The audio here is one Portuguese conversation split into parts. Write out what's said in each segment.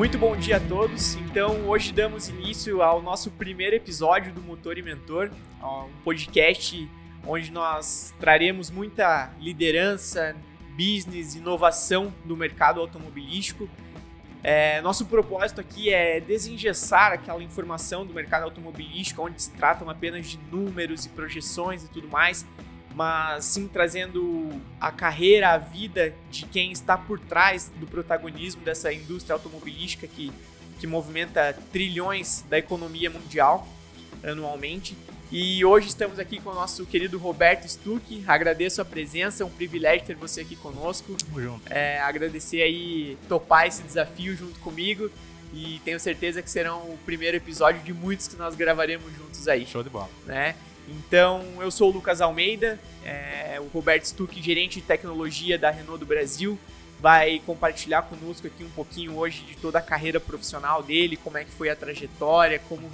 Muito bom dia a todos. Então, hoje damos início ao nosso primeiro episódio do Motor e Mentor, um podcast onde nós traremos muita liderança, business, inovação no mercado automobilístico. É, nosso propósito aqui é desengessar aquela informação do mercado automobilístico, onde se tratam apenas de números e projeções e tudo mais, mas sim trazendo a carreira, a vida de quem está por trás do protagonismo dessa indústria automobilística que, que movimenta trilhões da economia mundial anualmente. E hoje estamos aqui com o nosso querido Roberto Stuck. Agradeço a presença, é um privilégio ter você aqui conosco. Tamo junto. É, agradecer aí, topar esse desafio junto comigo. E tenho certeza que serão o primeiro episódio de muitos que nós gravaremos juntos aí. Show de bola. Né? Então, eu sou o Lucas Almeida, é, o Roberto Stuck, gerente de tecnologia da Renault do Brasil, vai compartilhar conosco aqui um pouquinho hoje de toda a carreira profissional dele, como é que foi a trajetória, como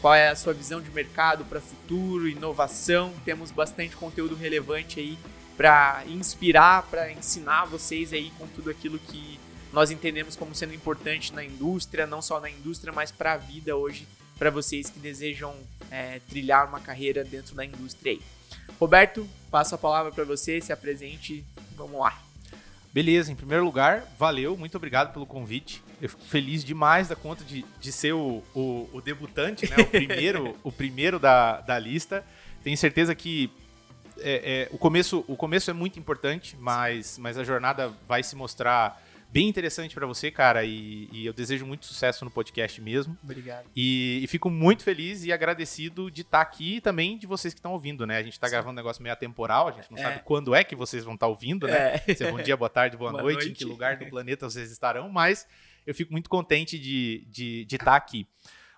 qual é a sua visão de mercado para futuro, inovação. Temos bastante conteúdo relevante aí para inspirar, para ensinar vocês aí com tudo aquilo que nós entendemos como sendo importante na indústria, não só na indústria, mas para a vida hoje, para vocês que desejam é, trilhar uma carreira dentro da indústria aí. Roberto, passo a palavra para você, se apresente, vamos lá. Beleza, em primeiro lugar, valeu, muito obrigado pelo convite. Eu fico feliz demais da conta de, de ser o, o, o debutante, né? O primeiro, o primeiro da, da lista. Tenho certeza que é, é, o, começo, o começo é muito importante, mas, mas a jornada vai se mostrar bem interessante para você, cara, e, e, eu desejo muito sucesso no podcast mesmo. Obrigado. E, e fico muito feliz e agradecido de estar tá aqui e também de vocês que estão ouvindo, né? A gente está gravando um negócio meio atemporal, a gente não é. sabe quando é que vocês vão estar tá ouvindo, né? É. Se é bom dia, boa tarde, boa, boa noite, noite, em que lugar do planeta vocês estarão, mas eu fico muito contente de estar de, de tá aqui.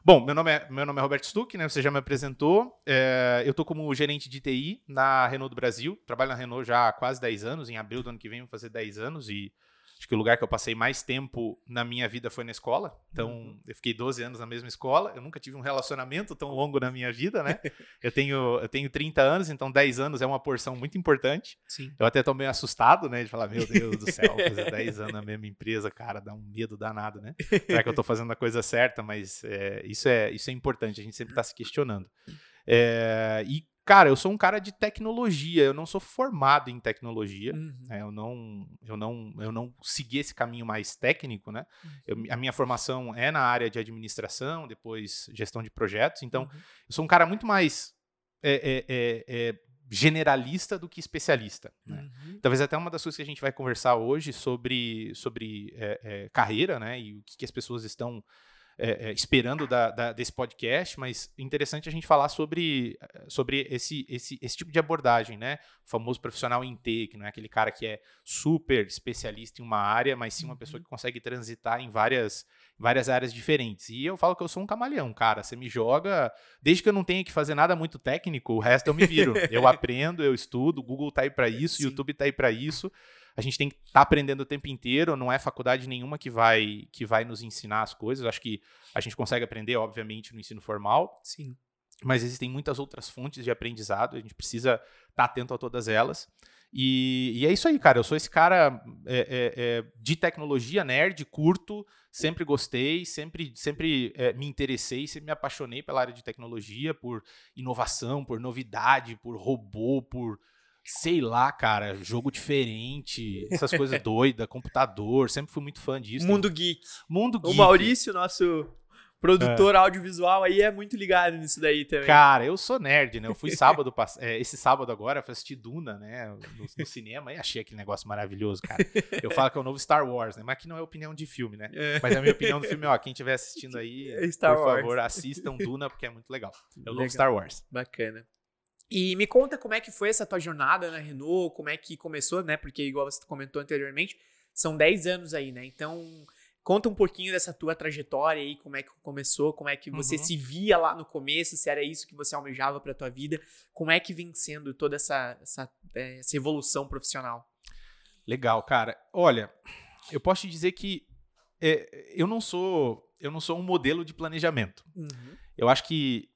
Bom, meu nome é, meu nome é Roberto Stuck, né? Você já me apresentou. É, eu estou como gerente de TI na Renault do Brasil. Trabalho na Renault já há quase 10 anos. Em abril do ano que vem vou fazer 10 anos e Acho que o lugar que eu passei mais tempo na minha vida foi na escola. Então, uhum. eu fiquei 12 anos na mesma escola. Eu nunca tive um relacionamento tão longo na minha vida, né? eu, tenho, eu tenho 30 anos, então 10 anos é uma porção muito importante. Sim. Eu até tô meio assustado, né? De falar, meu Deus do céu, fazer 10 anos na mesma empresa, cara, dá um medo danado, né? Será que eu tô fazendo a coisa certa? Mas é, isso, é, isso é importante, a gente sempre tá se questionando. É, e Cara, eu sou um cara de tecnologia, eu não sou formado em tecnologia, uhum. né? eu, não, eu, não, eu não segui esse caminho mais técnico, né? Uhum. Eu, a minha formação é na área de administração, depois gestão de projetos, então uhum. eu sou um cara muito mais é, é, é, generalista do que especialista. Né? Uhum. Talvez até uma das coisas que a gente vai conversar hoje sobre, sobre carreira, né? E o que, que as pessoas estão é, é, esperando da, da, desse podcast, mas interessante a gente falar sobre, sobre esse, esse, esse tipo de abordagem, né? O famoso profissional em T, que não é aquele cara que é super especialista em uma área, mas sim uma uhum. pessoa que consegue transitar em várias, várias áreas diferentes. E eu falo que eu sou um camaleão, cara. Você me joga, desde que eu não tenha que fazer nada muito técnico, o resto eu me viro. eu aprendo, eu estudo, o Google tá aí para isso, o YouTube tá aí para isso a gente tem que estar tá aprendendo o tempo inteiro, não é faculdade nenhuma que vai que vai nos ensinar as coisas. acho que a gente consegue aprender, obviamente, no ensino formal. Sim. Mas existem muitas outras fontes de aprendizado, a gente precisa estar tá atento a todas elas. E, e, é isso aí, cara. Eu sou esse cara é, é, é, de tecnologia, nerd, curto, sempre gostei, sempre, sempre é, me interessei, sempre me apaixonei pela área de tecnologia, por inovação, por novidade, por robô, por sei lá, cara, jogo diferente, essas coisas doidas, computador, sempre fui muito fã disso. Mundo Geek. Mundo Geek. O Maurício, nosso produtor é. audiovisual aí é muito ligado nisso daí também. Cara, eu sou nerd, né? Eu fui sábado, é, esse sábado agora, fui assistir Duna, né? No, no, cinema e achei aquele negócio maravilhoso, cara. Eu falo que é o novo Star Wars, né? Mas aqui não é opinião de filme, né? É. Mas a minha opinião do filme, ó, quem estiver assistindo aí, é Star por Wars. favor, assistam Duna, porque é muito legal. É o legal. novo Star Wars. Bacana. E me conta como é que foi essa tua jornada na Renault, como é que começou, né? Porque, igual você comentou anteriormente, são 10 anos aí, né? Então, conta um pouquinho dessa tua trajetória aí, como é que começou, como é que você uhum. se via lá no começo, se era isso que você almejava para tua vida, como é que vem sendo toda essa, essa, é, essa evolução profissional? Legal, cara. Olha, eu posso te dizer que é, eu não sou eu não sou um modelo de planejamento. Uhum. Eu acho que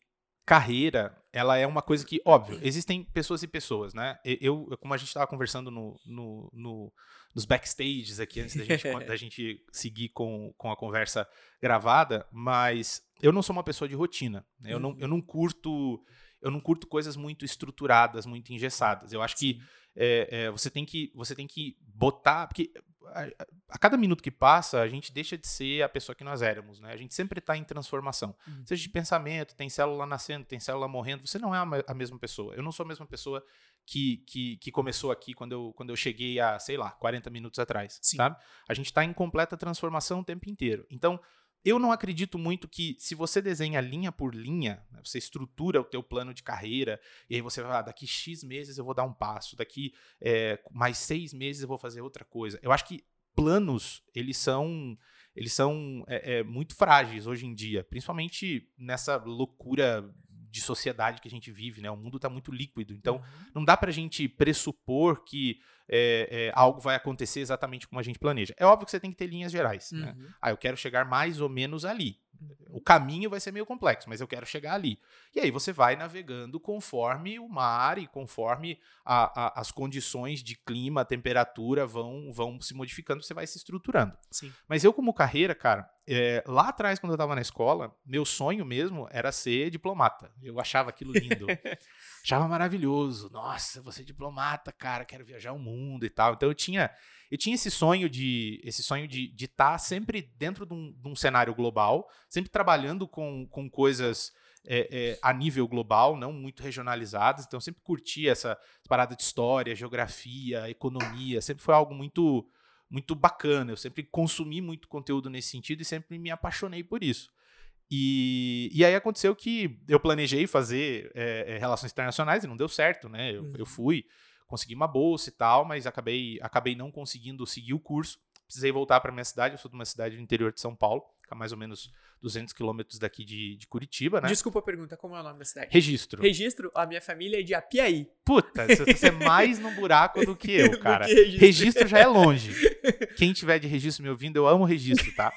carreira ela é uma coisa que, óbvio, existem pessoas e pessoas, né? Eu, como a gente estava conversando no, no, no, nos backstages aqui, antes da gente, da gente seguir com, com a conversa gravada, mas eu não sou uma pessoa de rotina. Né? Eu, não, eu não curto eu não curto coisas muito estruturadas, muito engessadas. Eu acho que é, é, você, tem que você tem que botar. Porque a, a, cada minuto que passa, a gente deixa de ser a pessoa que nós éramos. Né? A gente sempre está em transformação. Uhum. Seja de pensamento, tem célula nascendo, tem célula morrendo. Você não é a, a mesma pessoa. Eu não sou a mesma pessoa que, que, que, começou aqui quando eu, quando eu cheguei a, sei lá, 40 minutos atrás. Sim. Sabe? A gente está em completa transformação o tempo inteiro. Então eu não acredito muito que se você desenha linha por linha, né, você estrutura o teu plano de carreira, e aí você vai, ah, daqui X meses eu vou dar um passo, daqui é, mais seis meses eu vou fazer outra coisa. Eu acho que planos, eles são eles são é, é, muito frágeis hoje em dia, principalmente nessa loucura de sociedade que a gente vive, né? O mundo está muito líquido, então uhum. não dá para a gente pressupor que é, é, algo vai acontecer exatamente como a gente planeja. É óbvio que você tem que ter linhas gerais. Né? Uhum. Né? Ah, eu quero chegar mais ou menos ali. O caminho vai ser meio complexo, mas eu quero chegar ali. E aí você vai navegando conforme o mar e conforme a, a, as condições de clima, temperatura vão, vão se modificando, você vai se estruturando. Sim. Mas eu, como carreira, cara, é, lá atrás, quando eu estava na escola, meu sonho mesmo era ser diplomata. Eu achava aquilo lindo. achava maravilhoso. Nossa, você é diplomata, cara, quero viajar o mundo e tal. Então eu tinha eu tinha esse sonho de esse sonho de estar tá sempre dentro de um, de um, cenário global, sempre trabalhando com, com coisas é, é, a nível global, não muito regionalizadas. Então, sempre curti essa parada de história, geografia, economia. Sempre foi algo muito muito bacana. Eu sempre consumi muito conteúdo nesse sentido e sempre me apaixonei por isso. E, e aí aconteceu que eu planejei fazer é, relações internacionais e não deu certo, né? Eu, uhum. eu fui, consegui uma bolsa e tal, mas acabei, acabei não conseguindo seguir o curso. Precisei voltar para minha cidade, eu sou de uma cidade do interior de São Paulo, fica mais ou menos 200 quilômetros daqui de, de, Curitiba, né? Desculpa a pergunta, como é o nome da cidade? Registro. Registro? A minha família é de Apiaí. Puta, você é mais no buraco do que eu, cara. Que registro. registro. já é longe. Quem tiver de registro me ouvindo, eu amo registro, tá?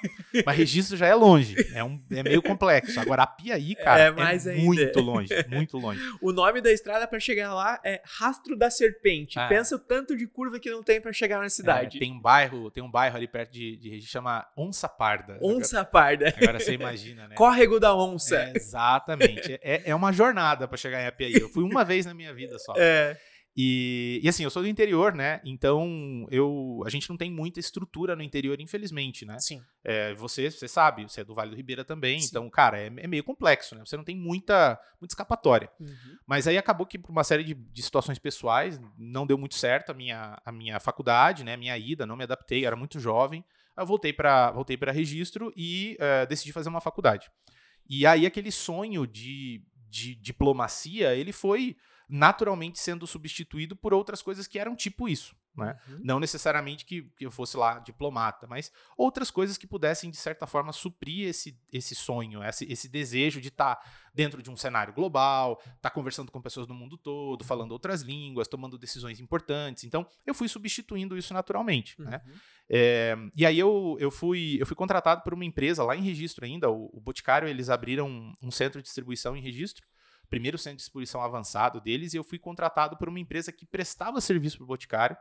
Mas registro já é longe. É, um, é meio complexo. Agora, Apiaí, cara, é, mais é muito longe. Muito longe. O nome da estrada para chegar lá é Rastro da Serpente. Ah. Pensa o tanto de curva que não tem para chegar na cidade. É, tem um bairro, tem um bairro ali perto de, de registro chama Onça Parda. Onça Parda. Agora você imagina, né? Córrego da Onça. É, exatamente. É, é uma jornada para chegar em Apiaí. Eu fui uma vez na minha vida só. É. E, e, assim, eu sou do interior, né? Então, eu, a gente não tem muita estrutura no interior, infelizmente, né? Sim. É, você, você sabe, você é do Vale do Ribeira também, Sim. então, cara, é, é, meio complexo, né? Você não tem muita, muita escapatória. Uhum. Mas aí acabou que, por uma série de, de, situações pessoais, não deu muito certo a minha, a minha faculdade, né? A minha ida, não me adaptei, era muito jovem. Eu voltei para voltei registro e uh, decidi fazer uma faculdade. E aí aquele sonho de, de diplomacia, ele foi naturalmente sendo substituído por outras coisas que eram tipo isso. Né? Uhum. Não necessariamente que, que eu fosse lá diplomata, mas outras coisas que pudessem, de certa forma, suprir esse, esse sonho, esse, esse desejo de estar tá dentro de um cenário global, estar tá conversando com pessoas do mundo todo, falando outras línguas, tomando decisões importantes. Então, eu fui substituindo isso naturalmente. Né? Uhum. Né? É, e aí eu, eu, fui, eu fui contratado por uma empresa lá em registro ainda, o, o Boticário, eles abriram um, um centro de distribuição em registro, primeiro centro de distribuição avançado deles, e eu fui contratado por uma empresa que prestava serviço para o Boticário,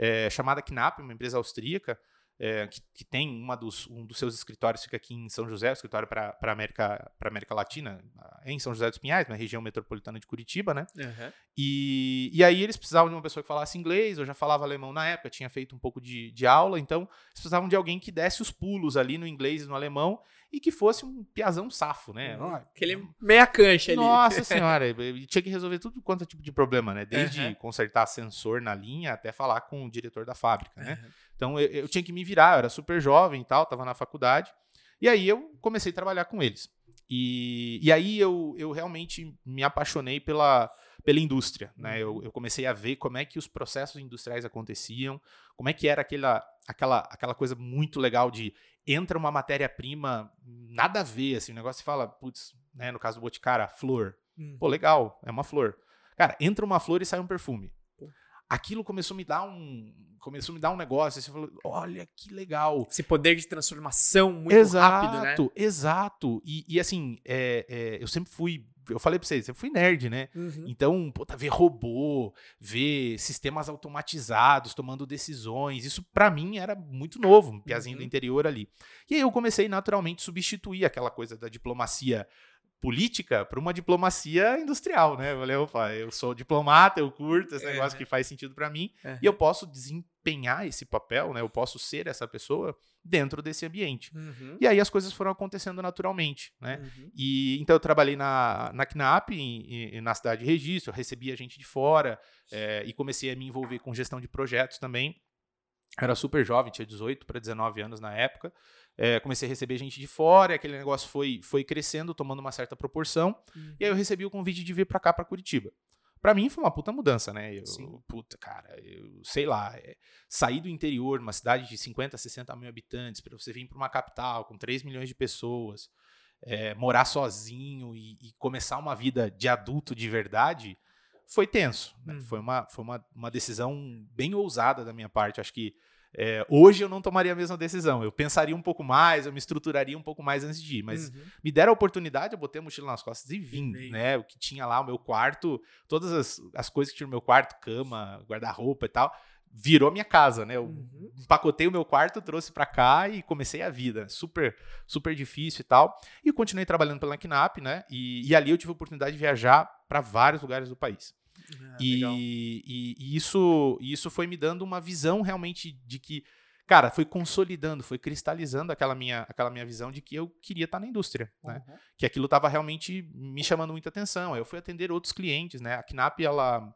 é, chamada Knapp, uma empresa austríaca, é, que, que, tem uma dos, um dos seus escritórios, fica aqui em São José, escritório para a América, América Latina, em São José dos Pinhais, na região metropolitana de Curitiba, né? Uhum. E, e aí eles precisavam de uma pessoa que falasse inglês, eu já falava alemão na época, tinha feito um pouco de, de aula, então eles precisavam de alguém que desse os pulos ali no inglês e no alemão e que fosse um piazão safo, né? Uhum. Aquele meia cancha ali. Nossa senhora, tinha que resolver tudo quanto é tipo de problema, né? Desde uhum. consertar sensor na linha até falar com o diretor da fábrica, né? Então eu, eu, tinha que me virar, eu era super jovem e tal, tava na faculdade. E aí eu comecei a trabalhar com eles. E, e aí eu, eu realmente me apaixonei pela, pela indústria. Né? Eu, uhum. eu, comecei a ver como é que os processos industriais aconteciam, como é que era aquela, aquela, aquela coisa muito legal de entra uma matéria-prima, nada a ver, assim, o negócio fala, putz, né, no caso do Boticário, flor. Hum. Pô, legal, é uma flor. Cara, entra uma flor e sai um perfume aquilo começou a me dar um começou a me dar um negócio, você falou, olha que legal. Esse poder de transformação muito exato, rápido, né? Exato, E, e assim, é, é, eu sempre fui eu falei pra vocês, eu fui nerd, né? Uhum. Então, puta, ver robô, ver sistemas automatizados tomando decisões, isso pra mim era muito novo, um piazinho do Uhum. interior ali. E aí eu comecei naturalmente a substituir aquela coisa da diplomacia política para uma diplomacia industrial, né? Eu falei, opa, eu sou diplomata, eu curto esse negócio Uhum. que faz sentido pra mim e eu posso desempenhar esse papel, né? Eu posso ser essa pessoa dentro desse ambiente. Uhum. E aí as coisas foram acontecendo naturalmente, né? Uhum. E então eu trabalhei na, na CNAP, em- em- na cidade de registro, recebia gente de fora eh, e comecei a me envolver com gestão de projetos também. Era super jovem, tinha 18 para 19 anos na época. Eh, comecei a receber gente de fora, e aquele negócio foi, foi crescendo, tomando uma certa proporção. Uhum. E aí eu recebi o convite de vir pra cá, pra Curitiba. Pra mim foi uma puta mudança, né? Eu, Sim. puta, cara, eu sei lá, é, sair do interior, uma cidade de 50, 60 mil habitantes, pra você vir pra uma capital com 3 milhões de pessoas, é, morar sozinho e, e começar uma vida de adulto de verdade, foi tenso. né? Uhum. Foi, uma, foi uma, uma decisão bem ousada da minha parte. Acho que é, hoje eu não tomaria a mesma decisão. Eu pensaria um pouco mais, eu me estruturaria um pouco mais antes de ir, mas Uhum. me deram a oportunidade, eu botei a mochila nas costas e vim, veio. né? O que tinha lá, o meu quarto, todas as, as coisas que tinha no meu quarto, cama, guarda-roupa e tal, virou minha casa, né? Eu Uhum. empacotei o meu quarto, trouxe pra cá e comecei a vida. Super, super difícil e tal. E continuei trabalhando pela KNAP, né? E, e ali eu tive a oportunidade de viajar para vários lugares do país. Ah, E, e- e isso, isso foi me dando uma visão realmente de que, cara, foi consolidando, foi cristalizando aquela minha, aquela minha visão de que eu queria estar na indústria, né? Uhum. Que aquilo estava realmente me chamando muita atenção. Eu fui atender outros clientes, né? A KNAP, ela.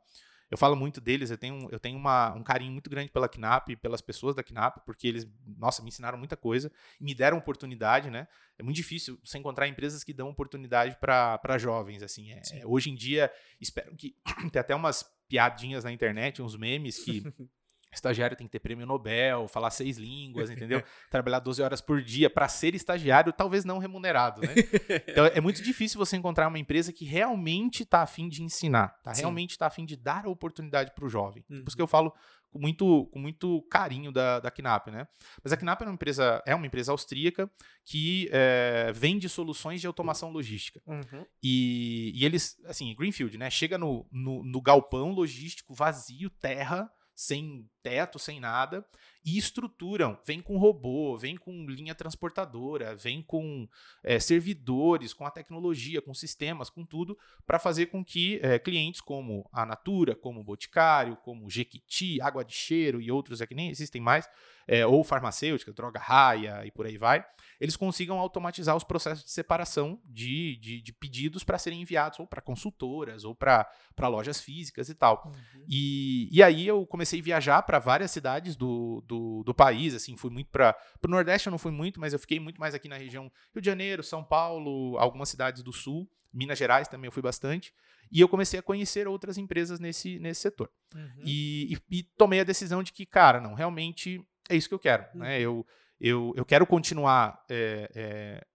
Eu falo muito deles, eu tenho, eu tenho uma, um carinho muito grande pela KNAP, pelas pessoas da KNAP, porque eles, nossa, me ensinaram muita coisa, me deram oportunidade, né? É muito difícil você encontrar empresas que dão oportunidade para jovens, assim. É, hoje em dia, espero que. Tem até umas piadinhas na internet, uns memes que. Estagiário tem que ter prêmio Nobel, falar seis línguas, entendeu? Trabalhar 12 horas por dia para ser estagiário, talvez não remunerado, né? Então é muito difícil você encontrar uma empresa que realmente está afim de ensinar, tá? Sim. realmente está afim de dar a oportunidade para o jovem. Por Uhum. isso que eu falo com muito, com muito carinho da, da KNAP, né? Mas a KNAP é uma empresa, é uma empresa austríaca que eh, vende soluções de automação logística. Uhum. E, e eles, assim, Greenfield, né? Chega no, no, no galpão logístico vazio, terra, sem teto, sem nada, e estruturam. Vem com robô, vem com linha transportadora, vem com eh, servidores, com a tecnologia, com sistemas, com tudo, para fazer com que eh, clientes como a Natura, como o Boticário, como Jequiti, Água de Cheiro e outros é que nem existem mais, eh, ou farmacêutica, droga raia e por aí vai, eles consigam automatizar os processos de separação de, de, de pedidos para serem enviados ou para consultoras ou para lojas físicas e tal. Uhum. E, e aí eu comecei a viajar para várias cidades do, do, do país, assim, fui muito para o Nordeste, eu não fui muito, mas eu fiquei muito mais aqui na região Rio de Janeiro, São Paulo, algumas cidades do Sul, Minas Gerais também eu fui bastante, e eu comecei a conhecer outras empresas nesse, nesse setor. Uhum. E, e- e tomei a decisão de que, cara, não, realmente é isso que eu quero. Né? Eu, eu, eu quero continuar é, é,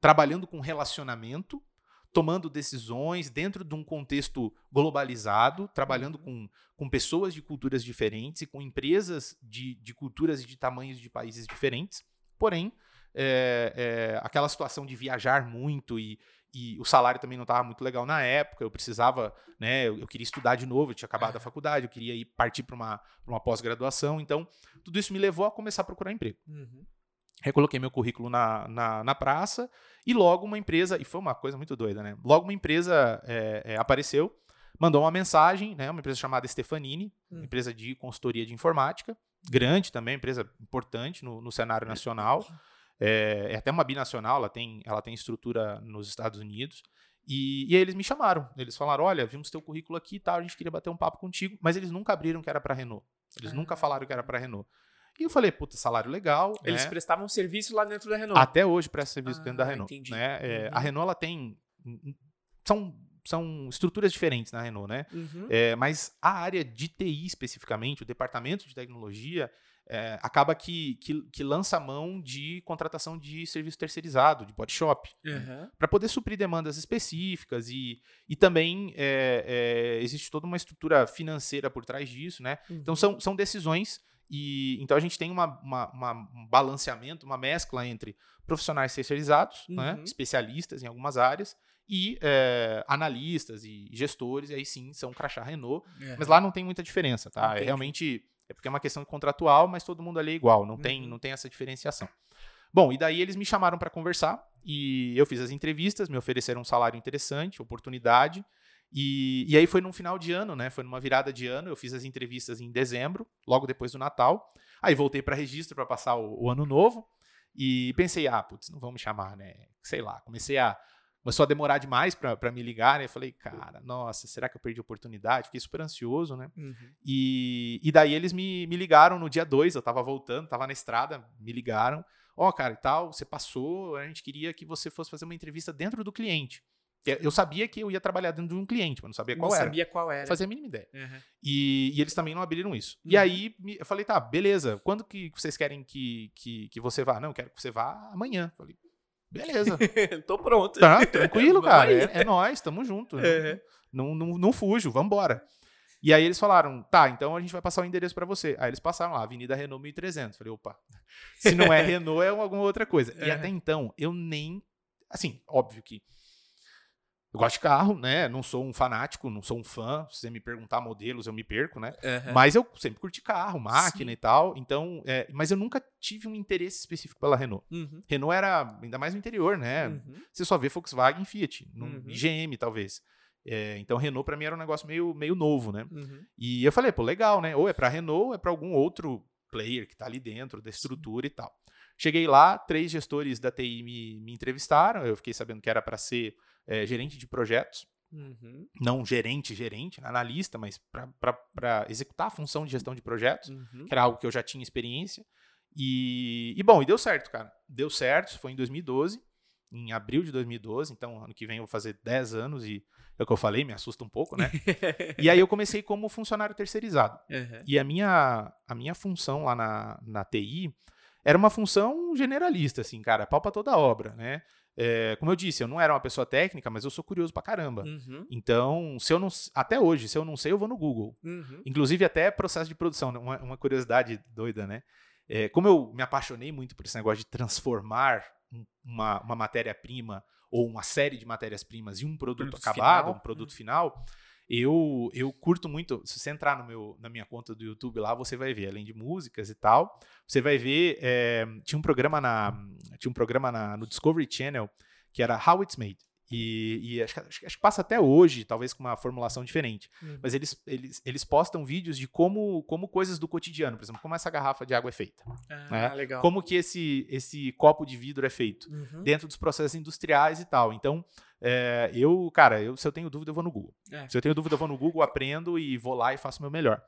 trabalhando com relacionamento, tomando decisões dentro de um contexto globalizado, trabalhando com, com pessoas de culturas diferentes e com empresas de, de culturas e de tamanhos de países diferentes. Porém, é, é, aquela situação de viajar muito e, e o salário também não estava muito legal na época, eu precisava, né, eu, eu queria estudar de novo, eu tinha acabado a faculdade, eu queria ir partir para uma, pra uma pós-graduação, então tudo isso me levou a começar a procurar emprego. Uhum. Recoloquei meu currículo na, na, na praça e logo uma empresa, e foi uma coisa muito doida, né? Logo uma empresa é, é, apareceu, mandou uma mensagem, né? Uma empresa chamada Stefanini, Hum. uma empresa de consultoria de informática, grande também, empresa importante no, no cenário nacional. É, é até uma binacional, ela tem, ela tem estrutura nos Estados Unidos. E, e aí eles me chamaram. Eles falaram: olha, vimos teu currículo aqui e tal, a gente queria bater um papo contigo, mas eles nunca abriram que era para Renault. Eles nunca Ah. falaram que era para Renault. E eu falei, puta, salário legal. Eles né? prestavam serviço lá dentro da Renault. Até hoje presta serviço dentro da Ah, Renault. entendi. Né? É, A Uhum. Renault ela tem. São, são estruturas diferentes na Renault, né? Uhum. É, mas a área de TI especificamente, o departamento de tecnologia, é, acaba que, que, que lança a mão de contratação de serviço terceirizado, de body shop, Uhum. para poder suprir demandas específicas e, e também é, é, existe toda uma estrutura financeira por trás disso, né? Então Uhum. são, são decisões e então a gente tem uma, uma- uma- um balanceamento, uma mescla entre profissionais terceirizados, né, Uhum. especialistas em algumas áreas, e é, analistas e gestores, e aí sim são crachá Renault. É. Mas lá não tem muita diferença, tá? É Entendi. realmente é porque é uma questão contratual, mas todo mundo ali é igual, não tem, Uhum. não tem essa diferenciação. Bom, e daí eles me chamaram para conversar e eu fiz as entrevistas, me ofereceram um salário interessante, oportunidade. E, e aí foi num final de ano, né? Foi numa virada de ano. Eu fiz as entrevistas em dezembro, logo depois do Natal. Aí voltei para registro para passar o, o ano novo e pensei, ah, putz, não vão me chamar, né? Sei lá. Comecei a começou a demorar demais para me ligar, né? Eu falei, cara, nossa, será que eu perdi a oportunidade? Fiquei super ansioso, né? Uhum. E, e daí eles me, me ligaram no dia 2, eu tava voltando, tava na estrada, me ligaram. Ó, cara, e tal, você passou, a gente queria que você fosse fazer uma entrevista dentro do cliente. Eu sabia que eu ia trabalhar dentro de um cliente, mas não sabia qual não era. sabia qual era. Não fazia a mínima ideia. Uhum. E, e eles também não abriram isso. E Uhum. aí me- eu falei, tá, beleza, quando que vocês querem que, que, que você vá? Não, eu quero que você vá amanhã. Eu falei, beleza. Tô pronto. Tá, tranquilo, cara. É, é nós, tamo junto. Uhum. Não, não, não fujo, vambora. E aí eles falaram, tá, então a gente vai passar o endereço pra você. Aí eles passaram lá, Avenida Renault 1300. Falei, opa, se não é Renault, é alguma outra coisa. E até então, eu nem. Assim, óbvio que. Eu gosto de carro, né? Não sou um fanático, não sou um fã. Se você me perguntar modelos, eu me perco, né? Uhum. Mas eu sempre curti carro, máquina Sim. e tal. Então, é, mas eu nunca tive um interesse específico pela Renault. Uhum. Renault era ainda mais no interior, né? Uhum. Você só vê Volkswagen e Fiat, num- Uhum. GM talvez. É, então Renault pra mim era um negócio meio, meio novo, né? Uhum. E eu falei, pô, legal, né? Ou é pra Renault, ou é pra algum outro player que tá ali dentro da estrutura e tal. Cheguei lá, três gestores da TI me, me entrevistaram. Eu fiquei sabendo que era para ser é, gerente de projetos, Uhum. não gerente, gerente, analista, mas para executar a função de gestão de projetos, Uhum. que era algo que eu já tinha experiência. E, e bom, e deu certo, cara. Deu certo, foi em 2012, em abril de 2012. Então, ano que vem eu vou fazer 10 anos e é o que eu falei, me assusta um pouco, né? e aí eu comecei como funcionário terceirizado. Uhum. E a minha, a minha função lá na, na TI era uma função generalista, assim, cara, pau pra toda a obra, né? É, como eu disse, eu não era uma pessoa técnica, mas eu sou curioso pra caramba. Uhum. Então, se eu não. Até hoje, se eu não sei, eu vou no Google. Uhum. Inclusive, até processo de produção, né? uma, uma curiosidade doida, né? É, como eu me apaixonei muito por esse negócio de transformar um- uma, uma matéria-prima ou uma série de matérias-primas em um produto Produto acabado, final. um produto final, eu, eu curto muito. Se você entrar no meu, na minha conta do YouTube lá, você vai ver, além de músicas e tal, você vai ver. é, tinha um programa na. Tinha um programa na, no Discovery Channel que era How It's Made. E, e acho, que, acho que- passa até hoje, talvez com uma formulação diferente. Uhum. Mas eles, eles, eles postam vídeos de como, como coisas do cotidiano, por exemplo, como essa garrafa de água é feita. Ah, né? legal. Como que esse, esse copo de vidro é feito. Uhum. Dentro dos processos industriais e tal. Então, é, eu, cara, eu, se eu tenho dúvida, eu vou no Google. É. Se eu tenho dúvida, eu vou no Google, aprendo e vou lá e faço o meu melhor.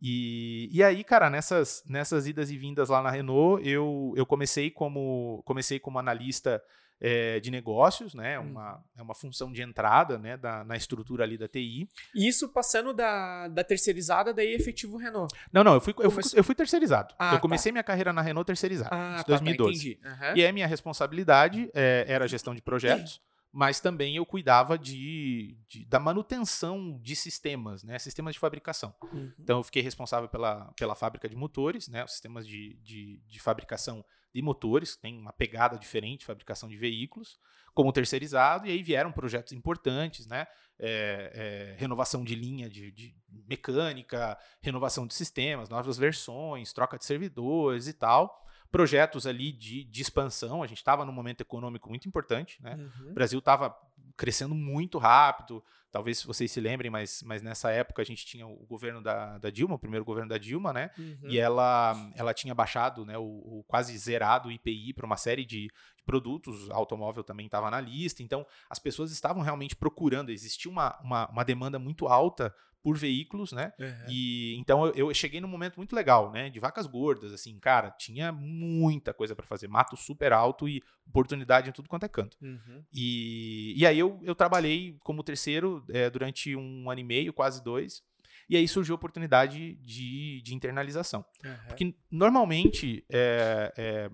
E, e aí, cara, nessas, nessas idas e vindas lá na Renault, eu, eu comecei como comecei como analista é, de negócios, né? Uhum. Uma, é uma função de entrada né? da, na estrutura ali da TI. E Isso passando da, da terceirizada, daí efetivo Renault. Não, não, eu fui, eu fui, eu fui terceirizado. Ah, eu tá. comecei minha carreira na Renault terceirizada, Ah, em tá, 2012. Tá, entendi. Aham. E aí minha responsabilidade é, era a gestão de projetos, mas também eu cuidava de, de- da manutenção de sistemas, né? Sistemas de fabricação. Uhum. Então eu fiquei responsável pela, pela fábrica de motores, né? Os sistemas de, de, de fabricação de motores, que tem uma pegada diferente, fabricação de veículos, como terceirizado, e aí vieram projetos importantes, né? É, é, renovação de linha de, de mecânica, renovação de sistemas, novas versões, troca de servidores e tal. Projetos ali de, de expansão, a gente estava num momento econômico muito importante, né? O Uhum. Brasil estava crescendo muito rápido. Talvez vocês se lembrem, mas, mas nessa época a gente tinha o governo da, da Dilma, o primeiro governo da Dilma, né? Uhum. E ela, ela tinha baixado né, o, o quase zerado o IPI para uma série de, de produtos. Automóvel também estava na lista. Então, as pessoas estavam realmente procurando. Existia uma, uma, uma demanda muito alta por veículos, né? Uhum. E então eu, eu cheguei num momento muito legal, né? De vacas gordas, assim, cara, tinha muita coisa para fazer, mato super alto e oportunidade em tudo quanto é canto. Uhum. E, e aí eu, eu trabalhei como terceiro eh, durante um ano e meio, quase dois. E aí surgiu a oportunidade de, de internalização. Uhum. Porque normalmente é, é,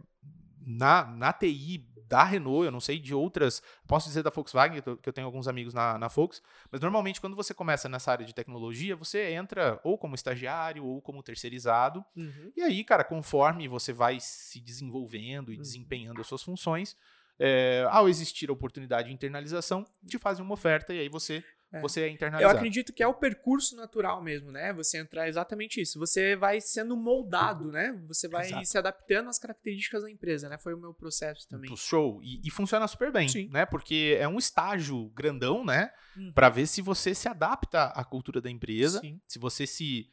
na, na TI da Renault, eu não sei de outras, posso dizer da Volkswagen, que eu- tenho alguns amigos na, na Volks, mas normalmente quando você começa nessa área de tecnologia, você entra ou como estagiário ou como terceirizado. Uhum. E aí, cara, conforme você vai se desenvolvendo e Uhum. desempenhando as suas funções, é, ao existir a oportunidade de internalização, te fazem uma oferta e aí você É. você é Eu acredito que é o percurso natural mesmo, né? Você entrar exatamente isso. Você vai sendo moldado, né? Você vai Exato. se adaptando às características da empresa, né? Foi o meu processo também. Show. E, e funciona super bem, Sim. né? Porque é um estágio grandão, né? Hum. Pra ver se você se adapta à cultura da empresa, Sim. se você se.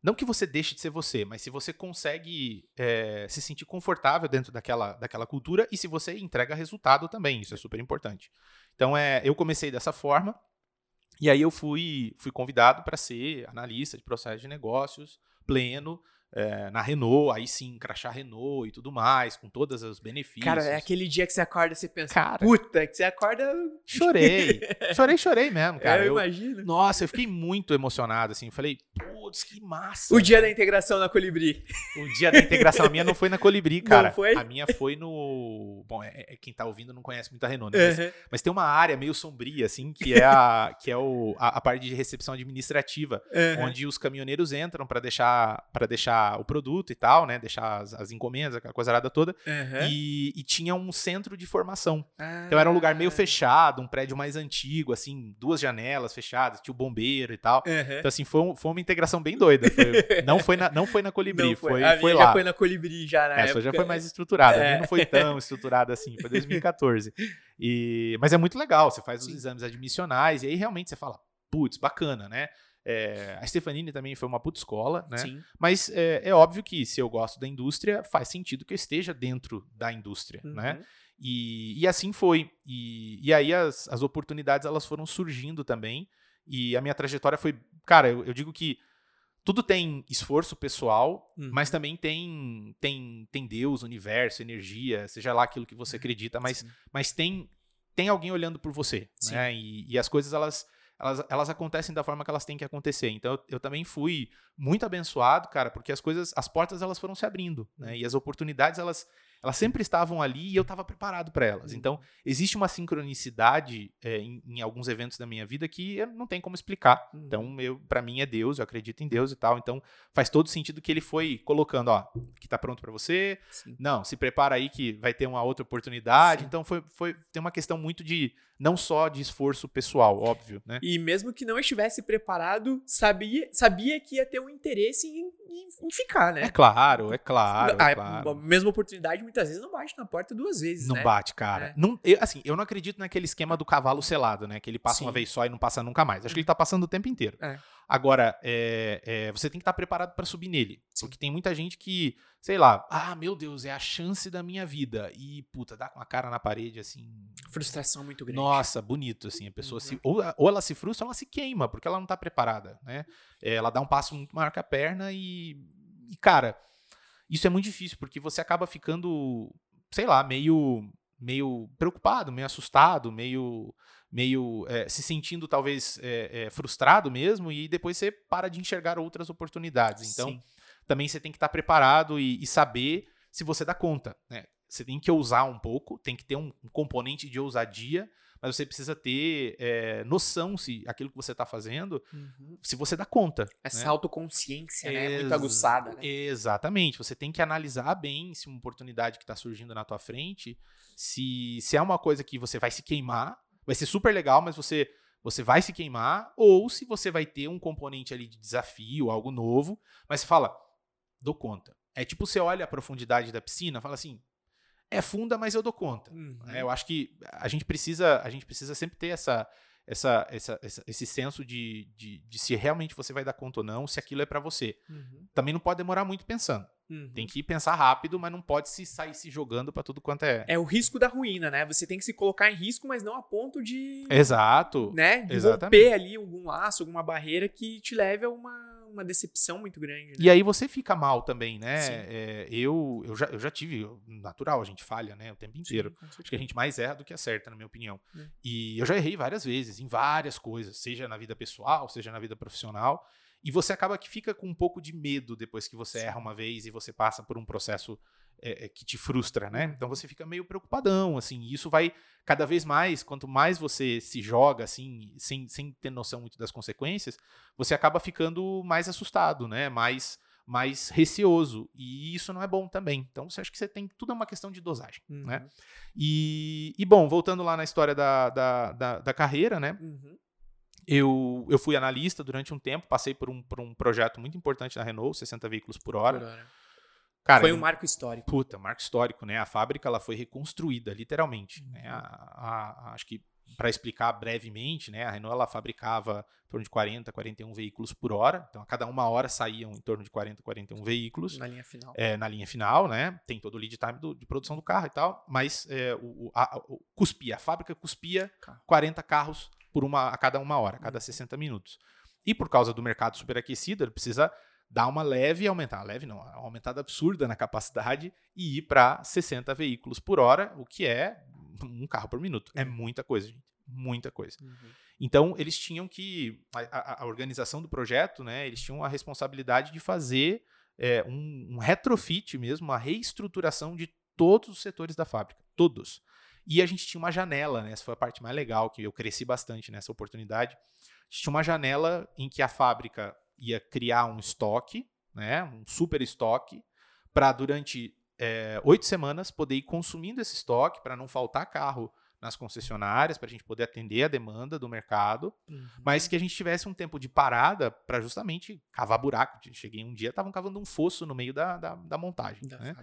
Não que você deixe de ser você, mas se você consegue é, se sentir confortável dentro daquela, daquela cultura e se você entrega resultado também. Isso é super importante. Então, é, eu comecei dessa forma. E aí eu fui, fui convidado para ser analista de processo de negócios pleno é, na Renault, aí sim, crachá Renault e tudo mais, com todos os benefícios. Cara, é aquele dia que você acorda e você pensa, Cara. puta, que você acorda. Chorei. chorei, chorei mesmo, cara. eu, Eu- imagino. Nossa, eu fiquei muito emocionado, assim. Eu falei, putz, que massa. O dia da integração na Colibri. O dia da integração. A minha não foi na Colibri, cara. Não foi? A minha foi no. Bom, é, é- quem tá ouvindo não conhece muito a Renault, né? Mas, Uhum. mas tem uma área meio sombria, assim, que é a, que é o, a, a parte de recepção administrativa, Uhum. onde os caminhoneiros entram para deixar, pra deixar o produto e tal, né? Deixar as, as encomendas, aquela coisa arada toda. Uhum. E, e tinha um centro de formação. Ah. Então era um lugar meio fechado, um prédio mais antigo, assim, duas janelas fechadas, tinha o bombeiro e tal. Uhum. Então, assim, foi, um- foi uma integração bem doida. Foi- não, foi na, não foi na Colibri, Não foi, A foi, minha já lá. foi na Colibri já na Essa época. já foi mais estruturada. A minha É. não foi tão estruturada assim, foi 2014. E, mas é muito legal, você faz os Sim. exames admissionais e aí realmente você fala, putz, bacana, né? É, a Stefanini também foi uma puta escola, né? Sim. Mas é, é óbvio que se eu gosto da indústria, faz sentido que eu esteja dentro da indústria, né? Uhum. E, e assim foi. E, e aí as, as oportunidades elas foram surgindo também. E a minha trajetória foi. Cara, eu, eu digo que tudo tem esforço pessoal, Uhum. mas também tem, tem, tem Deus, universo, energia, seja lá aquilo que você acredita, mas, Sim. mas tem, tem alguém olhando por você. Sim. Né? E, e as coisas elas, elas, elas acontecem da forma que elas têm que acontecer. Então eu, eu também fui muito abençoado, cara, porque as coisas, as portas elas foram se abrindo, né? E as oportunidades elas, elas sempre estavam ali e eu estava preparado para elas. Então existe uma sincronicidade é, em, em alguns eventos da minha vida que eu não tem como explicar. Uhum. Então eu, para mim é Deus, eu acredito em Deus e tal. Então faz todo sentido que ele foi colocando, ó, que tá pronto para você. Sim. Não, se prepara aí que vai ter uma outra oportunidade. Sim. Então foi, foi tem uma questão muito de não só de esforço pessoal, óbvio, né? E mesmo que não estivesse preparado, sabia, sabia que ia ter um interesse em, em- em ficar, né? É claro, é claro, a, é claro. a mesma oportunidade muitas vezes não bate na porta duas vezes, Não né? bate, cara. É. Não, eu, assim, eu não acredito naquele esquema do cavalo selado, né? Que ele passa uma Sim. vez só e não passa nunca mais. Acho que ele tá passando o tempo inteiro. É. Agora, é, é, você tem que estar preparado para subir nele. Sim. Porque tem muita gente que, sei lá, ah, meu Deus, é a chance da minha vida. E, puta, dá com a cara na parede, assim. Frustração muito grande. Nossa, bonito, assim. A pessoa Uhum. se. Ou, ou ela se frustra ou ela se queima, porque ela não tá preparada, né? É, Ela dá um passo muito maior que a perna e. E, cara, isso é muito difícil, porque você acaba ficando, sei lá, meio. meio preocupado, meio assustado, meio. Meio é, se sentindo talvez é, é, frustrado mesmo, e depois você para de enxergar outras oportunidades. Então, Sim. também você tem que estar preparado e, e saber se você dá conta, né? Você tem que ousar um pouco, tem que ter um, um componente de ousadia, mas você precisa ter é, noção se aquilo que você está fazendo, Uhum. se você dá conta. Essa né? autoconsciência, né? Muito Ex- aguçada, né? Exatamente. Você tem que analisar bem se uma oportunidade que está surgindo na tua frente, se, se é uma coisa que você vai se queimar, vai ser super legal, mas você você vai se queimar, ou se você vai ter um componente ali de desafio, algo novo, mas você fala, dou conta. É tipo você olha a profundidade da piscina, fala assim, é funda, mas eu dou conta. Uhum. É, eu acho que a gente precisa, a gente precisa sempre ter essa, essa, essa, essa- esse senso de, de, de se realmente você vai dar conta ou não, se aquilo é para você. Uhum. Também não pode demorar muito pensando. Uhum. Tem que pensar rápido, mas não pode se sair se jogando para tudo quanto é. É o risco da ruína, né? Você tem que se colocar em risco, mas não a ponto de. Exato. Né? De Exatamente. romper ali algum laço, alguma barreira que te leve a uma, uma decepção muito grande. Né? E aí você fica mal também, né? É, eu, eu, já, eu já tive, natural, a gente falha, né? O tempo inteiro. Sim. Acho que a gente mais erra do que acerta, na minha opinião. É. E eu já errei várias vezes, em várias coisas, seja na vida pessoal, seja na vida profissional. E você acaba que fica com um pouco de medo depois que você Sim. erra uma vez e você passa por um processo é, que te frustra, né? Então você fica meio preocupadão, assim. E isso vai cada vez mais, quanto mais você se joga, assim, sem, sem ter noção muito das consequências, você acaba ficando mais assustado, né? Mais mais receoso. E isso não é bom também. Então, você acha que você tem. Tudo é uma questão de dosagem. Uhum. Né? E, e, bom, voltando lá na história da, da, da, da carreira, né? Uhum. Eu, eu fui analista durante um tempo, passei por um, por um projeto muito importante na Renault, 60 veículos por hora. Por hora. Cara, Foi um marco histórico. Puta, marco histórico, né? A fábrica ela foi reconstruída, literalmente. Uhum. Né? A- a- a- acho que para explicar brevemente, né? A Renault ela fabricava em torno de 40, 41 veículos por hora. Então, a cada uma hora saíam em torno de 40, 41 veículos Na linha final. é, na linha final, né? Tem todo o lead time do- de produção do carro e tal, mas é, o, a- o- cuspia, a fábrica cuspia Carro. 40 carros por uma, a cada uma hora, a cada Uhum. 60 minutos. E por causa do mercado superaquecido, ele precisa dar uma leve aumentar, leve não, uma aumentada absurda na capacidade e ir para 60 veículos por hora, o que é um carro por minuto. É muita coisa, gente. Muita coisa. Uhum. Então, eles tinham que. A, a- a organização do projeto, né? Eles tinham a responsabilidade de fazer é, um, um retrofit mesmo, uma reestruturação de todos os setores da fábrica. Todos. E a gente tinha uma janela, né? Essa foi a parte mais legal, que eu cresci bastante nessa oportunidade. A gente tinha uma janela em que a fábrica ia criar um estoque, né? Um super estoque, para durante é, oito semanas poder ir consumindo esse estoque, para não faltar carro nas concessionárias, para a gente poder atender a demanda do mercado, Uhum. mas que a gente tivesse um tempo de parada para justamente cavar buraco. Cheguei um dia, estavam cavando um fosso no meio da, da, da montagem, Da né?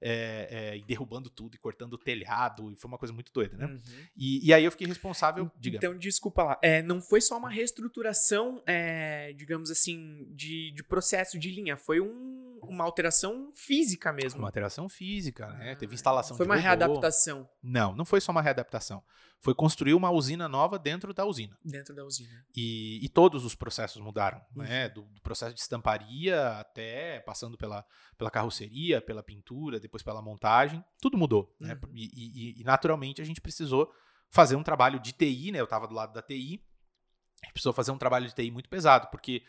É, é, e derrubando tudo, e cortando o telhado, e foi uma coisa muito doida, né? Uhum. E, e aí eu fiquei responsável, diga. Então, desculpa lá. É, não foi só uma reestruturação, é, digamos assim, de, de processo de linha. Foi um- uma alteração física mesmo. uma alteração física, né? Ah, Teve instalação Foi de uma robô. readaptação Não, não foi só uma readaptação. Foi construir uma usina nova dentro da usina. dentro da usina. E, e todos os processos mudaram, Uhum. né? Do, do processo de estamparia até passando pela, pela carroceria, pela pintura, depois pela montagem, tudo mudou, né? Uhum. E, e- e, naturalmente a gente precisou fazer um trabalho de TI, né? Eu estava do lado da TI, a gente precisou fazer um trabalho de TI muito pesado, porque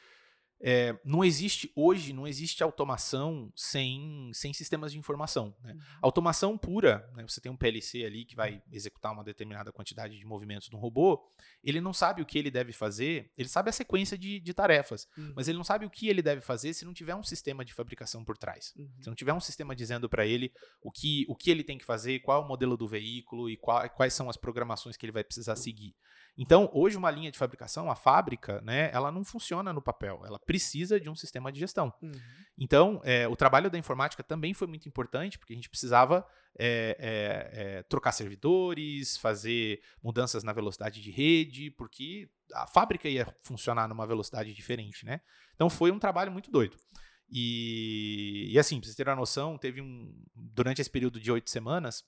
é, não existe hoje, não existe automação sem, sem sistemas de informação, né? Uhum. Automação pura, né, você tem um PLC ali que vai executar uma determinada quantidade de movimentos de um robô, ele não sabe o que ele deve fazer, ele sabe a sequência de, de tarefas, Uhum. mas ele não sabe o que ele deve fazer se não tiver um sistema de fabricação por trás. Uhum. Se não tiver um sistema dizendo para ele o que, o que ele tem que fazer, qual é o modelo do veículo e qual- quais são as programações que ele vai precisar seguir. Então, hoje, uma linha de fabricação, a fábrica, né, ela não funciona no papel, ela precisa de um sistema de gestão. Uhum. Então, é, o trabalho da informática também foi muito importante, porque a gente precisava é, é, é, trocar servidores, fazer mudanças na velocidade de rede, porque a fábrica ia funcionar numa velocidade diferente, né? Então, foi um trabalho muito doido. E, e assim, pra vocês terem uma noção, teve um. Durante esse período de oito semanas,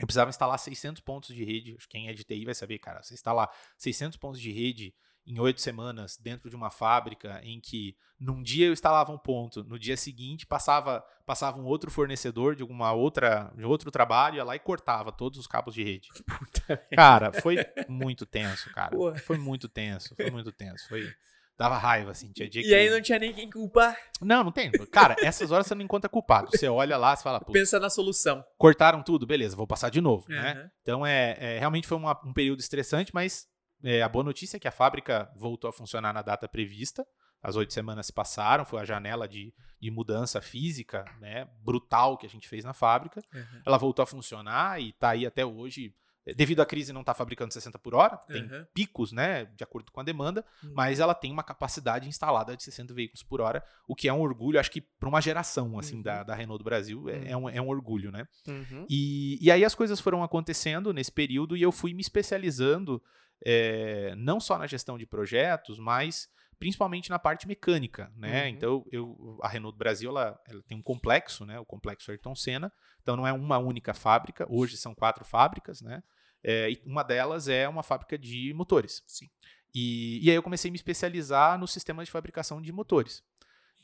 eu precisava instalar 600 pontos de rede. Quem é de TI vai saber, cara. Você instalar 600 pontos de rede em oito semanas dentro de uma fábrica em que num dia eu instalava um ponto, no dia seguinte passava, passava um outro fornecedor de alguma outra de outro trabalho, ia lá e cortava todos os cabos de rede. Cara, foi muito tenso, cara. Pô. Foi muito tenso, foi muito tenso. Foi dava raiva assim, tinha dia E que aí não tinha nem quem culpar. Não, não tem. Cara, essas horas você não encontra culpado. Você olha lá, você fala, Pensa na solução. cortaram tudo, beleza, vou passar de novo, né? Uhum. Então, é, é, realmente foi uma- um período estressante, mas é, a boa notícia é que a fábrica voltou a funcionar na data prevista. As oito semanas se passaram, foi a janela de, de mudança física né, brutal que a gente fez na fábrica. Uhum. Ela voltou a funcionar e está aí até hoje. É, Devido à crise, não está fabricando 60 por hora, tem Uhum. picos, né, de acordo com a demanda, Uhum. mas ela tem uma capacidade instalada de 60 veículos por hora, o que é um orgulho, acho que para uma geração assim Uhum. da, da Renault do Brasil, é, é um, é um orgulho, né? Uhum. E, e aí as coisas foram acontecendo nesse período e eu fui me especializando eh, não só na gestão de projetos, mas principalmente na parte mecânica, né? Uhum. Então eu, a Renault do Brasil ela, ela tem um complexo, né? O complexo Ayrton Senna. Então não é uma única fábrica. Hoje são quatro fábricas, né? Eh, e uma delas é uma fábrica de motores. Sim. E, e aí eu comecei a me especializar no sistema de fabricação de motores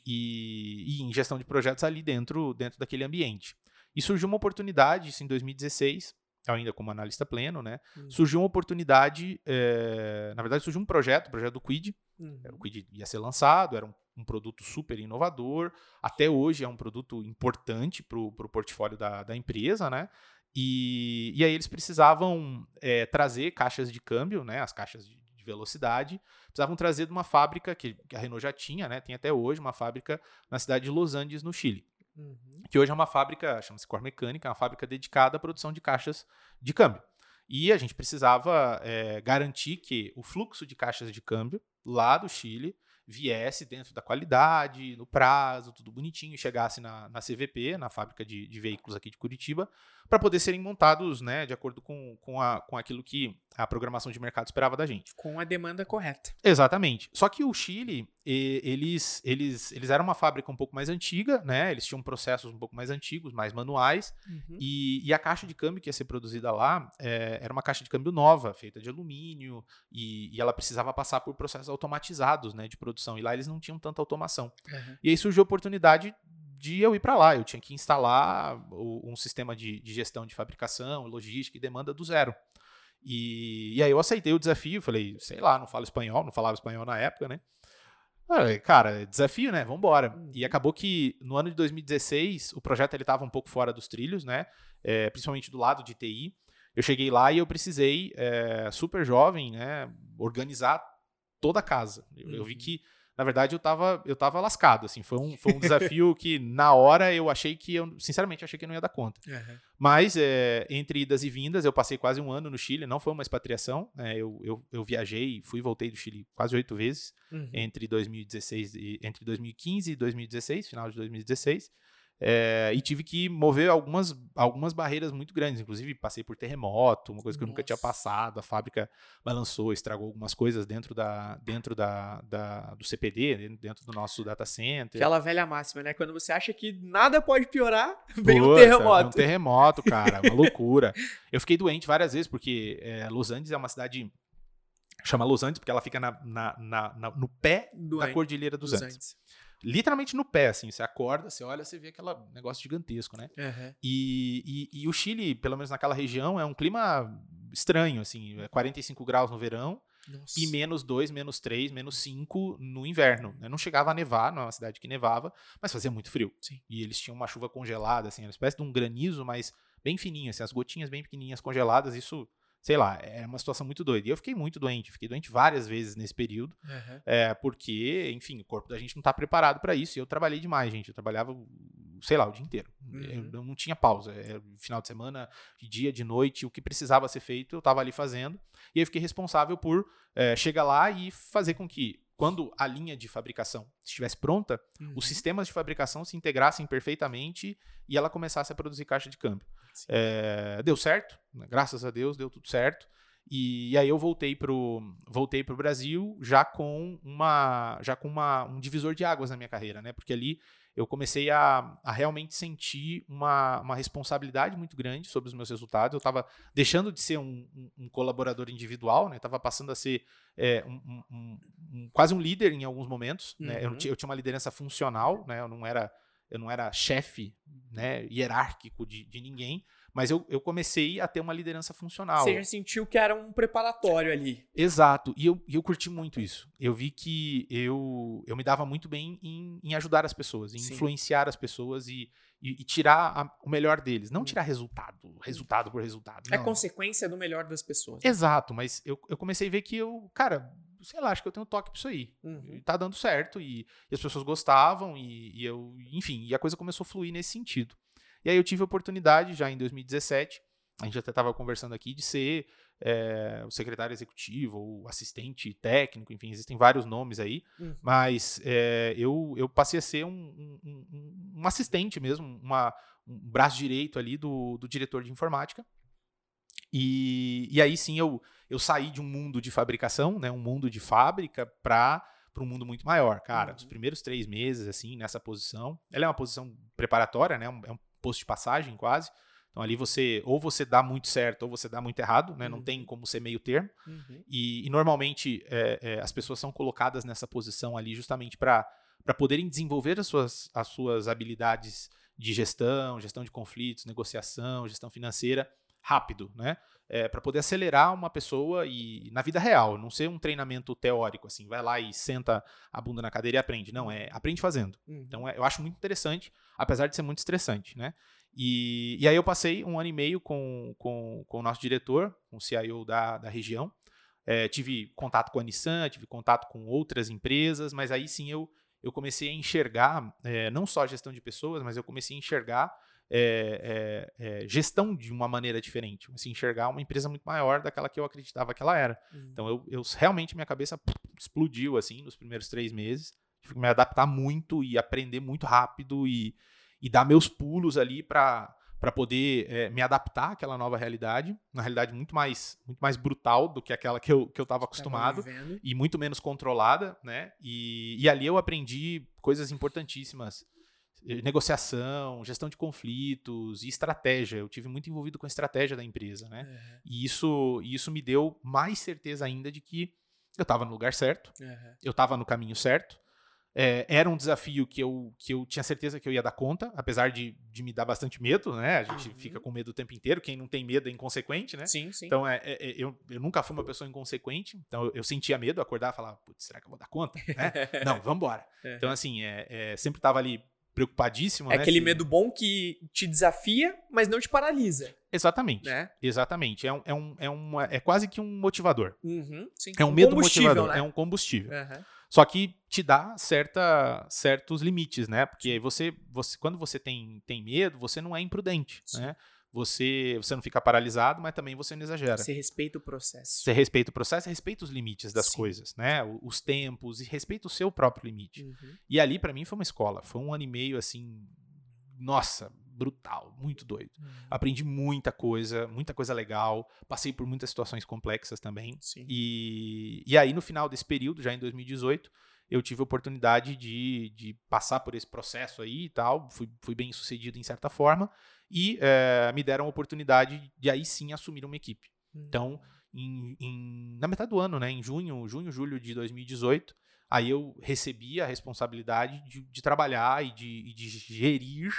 e, e em gestão de projetos ali dentro, dentro daquele ambiente. E surgiu uma oportunidade, isso em 2016, ainda como analista pleno, né? Uhum. Surgiu uma oportunidade, eh, na verdade surgiu um projeto, o projeto do Quid, Uhum. o Quid ia ser lançado, era um, um produto super inovador, até hoje é um produto importante para o portfólio da, da empresa, né? E, e aí eles precisavam eh, trazer caixas de câmbio, né? As caixas de, de velocidade, precisavam trazer de uma fábrica que, que a Renault já tinha, né? Tem até hoje uma fábrica na cidade de Los Angeles, no Chile. Uhum. Que hoje é uma fábrica, chama-se Cor Mecânica, é uma fábrica dedicada à produção de caixas de câmbio. E a gente precisava é, garantir que o fluxo de caixas de câmbio lá do Chile viesse dentro da qualidade, no prazo, tudo bonitinho, chegasse na, na CVP, na fábrica de, de veículos aqui de Curitiba, para poder serem montados né, de acordo com, com, a, com aquilo que a programação de mercado esperava da gente. Com a demanda correta. Exatamente. Só que o Chile, eles, eles, eles eram uma fábrica um pouco mais antiga, né? Eles tinham processos um pouco mais antigos, mais manuais, uhum. e, e, a caixa de câmbio que ia ser produzida lá é, era uma caixa de câmbio nova, feita de alumínio, e, e, ela precisava passar por processos automatizados né, de produção, e lá eles não tinham tanta automação. Uhum. E aí surgiu a oportunidade de eu ir para lá. Eu tinha que instalar um sistema de, de, gestão de fabricação, logística e demanda do zero. E, e aí eu aceitei o desafio, falei, sei lá, não falo espanhol, não falava espanhol na época, né? Cara, desafio, né? Vambora. E uhum. acabou que no ano de 2016 o projeto ele estava um pouco fora dos trilhos, né? É, principalmente do lado de TI. Eu cheguei lá e eu precisei, é, super jovem, né? Organizar toda a casa. Eu, eu vi uhum. que na verdade eu tava, eu tava lascado, assim, foi um, foi um desafio que na hora eu achei que, eu, sinceramente, achei que não ia dar conta. Uhum. Mas, é, entre idas e vindas, eu passei quase um ano no Chile, não foi uma expatriação, né, eu, eu, eu viajei, fui e voltei do Chile quase oito vezes, uhum. entre 2016 e, entre 2015 e 2016, final de 2016, é, e tive que mover algumas, algumas barreiras muito grandes. Inclusive, passei por terremoto, uma coisa que Nossa. eu nunca tinha passado. A fábrica balançou, estragou algumas coisas dentro, da, dentro da, da, do CPD, dentro do nosso data center. Aquela velha máxima, né? Quando você acha que nada pode piorar, vem Puta, um terremoto. Um terremoto, cara, uma loucura. Eu fiquei doente várias vezes, porque é, Los Angeles é uma cidade chama Los Angeles porque ela fica na, na, na, no pé da Cordilheira dos, dos Andes. Andes literalmente no pé, assim. Você acorda, você olha, você vê aquele negócio gigantesco, né? Uhum. E, e, e, o Chile, pelo menos naquela região, é um clima estranho, assim. É 45 graus no verão Nossa. e menos 2, menos 3, menos 5 no inverno. Eu não chegava a nevar, não é uma cidade que nevava, mas fazia muito frio. Sim. E eles tinham uma chuva congelada, assim, uma espécie de um granizo, mas bem fininho, assim, as gotinhas bem pequenininhas congeladas, isso sei lá, é uma situação muito doida. E eu fiquei muito doente, fiquei doente várias vezes nesse período, uhum. é, porque, enfim, o corpo da gente não está preparado para isso. E eu trabalhei demais, gente. Eu trabalhava, sei lá, o dia inteiro. Uhum. Eu não tinha pausa. É, final de semana, de dia, de noite, o que precisava ser feito, eu estava ali fazendo. E eu fiquei responsável por é, chegar lá e fazer com que quando a linha de fabricação estivesse pronta, uhum. os sistemas de fabricação se integrassem perfeitamente e ela começasse a produzir caixa de câmbio. É, deu certo, né? graças a Deus deu tudo certo. E, e aí eu voltei pro voltei pro Brasil já com uma já com uma, um divisor de águas na minha carreira, né? Porque ali eu comecei a, a realmente sentir uma, uma responsabilidade muito grande sobre os meus resultados. Eu estava deixando de ser um, um, um, colaborador individual, né? Estava passando a ser é, um, quase um líder em alguns momentos. Uhum. Né? Eu, eu, tinha uma liderança funcional, né? Eu não era eu não era chefe né, hierárquico de, de ninguém, mas eu, eu comecei a ter uma liderança funcional. Você já sentiu que era um preparatório ali. Exato, e eu, eu curti muito isso. Eu vi que eu, eu me dava muito bem em, em ajudar as pessoas, em Sim. influenciar as pessoas e, e, e tirar a, o melhor deles. Não hum. tirar resultado, resultado por resultado. É consequência do melhor das pessoas. Né? Exato, mas eu, eu comecei a ver que eu, cara, sei lá, acho que eu tenho toque pra isso aí. Uhum. Tá dando certo e, e as pessoas gostavam e, e, eu, enfim, e a coisa começou a fluir nesse sentido. E aí eu tive a oportunidade, já em 2017, a gente até estava conversando aqui, de ser é, o secretário executivo ou assistente técnico, enfim, existem vários nomes aí, uhum. mas é, eu, eu passei a ser um, um, um, um assistente mesmo, uma, um braço direito ali do, do diretor de informática. E, e aí sim eu, eu saí de um mundo de fabricação, né, um mundo de fábrica, para para um mundo muito maior. Cara, uhum. os primeiros três meses, assim, nessa posição, ela é uma posição preparatória, né? É um posto de passagem quase. Então ali você, ou você dá muito certo, ou você dá muito errado, né? Uhum. Não tem como ser meio termo. Uhum. E, e, normalmente é, é, as pessoas são colocadas nessa posição ali justamente para poderem desenvolver as suas, as suas habilidades de gestão, gestão de conflitos, negociação, gestão financeira rápido, né? É, para poder acelerar uma pessoa e na vida real, não ser um treinamento teórico, assim, vai lá e senta a bunda na cadeira e aprende. Não, é aprende fazendo. Uhum. Então é, eu acho muito interessante, apesar de ser muito estressante, né? E, e aí eu passei um ano e meio com, com, com o nosso diretor, com o CIO da, da região, É, tive contato com a Nissan, tive contato com outras empresas, mas aí sim eu, eu comecei a enxergar, é, não só a gestão de pessoas, mas eu comecei a enxergar é, é, é, gestão de uma maneira diferente. A enxergar uma empresa muito maior daquela que eu acreditava que ela era. Uhum. Então, eu, eu, realmente, minha cabeça explodiu, assim, nos primeiros três meses. Tive que me adaptar muito e aprender muito rápido e, e dar meus pulos ali para para poder é, me adaptar àquela nova realidade, uma realidade muito mais, muito mais brutal do que aquela que eu, que eu estava acostumado e muito menos controlada, né? E, e ali eu aprendi coisas importantíssimas negociação, gestão de conflitos e estratégia. Eu tive muito envolvido com a estratégia da empresa, né? Uhum. E isso, isso me deu mais certeza ainda de que eu estava no lugar certo, uhum. eu estava no caminho certo. É, era um desafio que eu, que eu tinha certeza que eu ia dar conta, apesar de, de me dar bastante medo, né? A gente uhum. fica com medo o tempo inteiro. Quem não tem medo é inconsequente, né? Sim, sim. Então, é, é, é eu, eu nunca fui uma pessoa inconsequente. Então, eu, eu sentia medo, acordar e falar, putz, será que eu vou dar conta? né? Não, vamos embora. Então, assim, é, é, sempre estava ali preocupadíssimo. É né, aquele medo bom que te desafia, mas não te paralisa. Exatamente. Né? Exatamente. É, um, é, um, é, uma, é quase que um motivador. Uhum, é um, um medo motivador. Né? É um combustível. Uhum. Só que te dá certa, certos limites, né? Porque você, você, quando você tem, tem medo, você não é imprudente, Sim. né? Você, você não fica paralisado, mas também você não exagera. Você respeita o processo. Você respeita o processo, respeita os limites das Sim. coisas, né? Os tempos e respeita o seu próprio limite. Uhum. E ali para mim foi uma escola, foi um ano e meio assim, nossa, brutal, muito doido. Uhum. Aprendi muita coisa, muita coisa legal, passei por muitas situações complexas também. Sim. E, e aí no final desse período, já em 2018, eu tive a oportunidade de, de passar por esse processo aí e tal, fui, fui bem sucedido em certa forma, e é, me deram a oportunidade de aí sim assumir uma equipe. Hum. Então, em, em, na metade do ano, né, em junho, junho, julho de 2018, aí eu recebi a responsabilidade de, de trabalhar e de, e de, gerir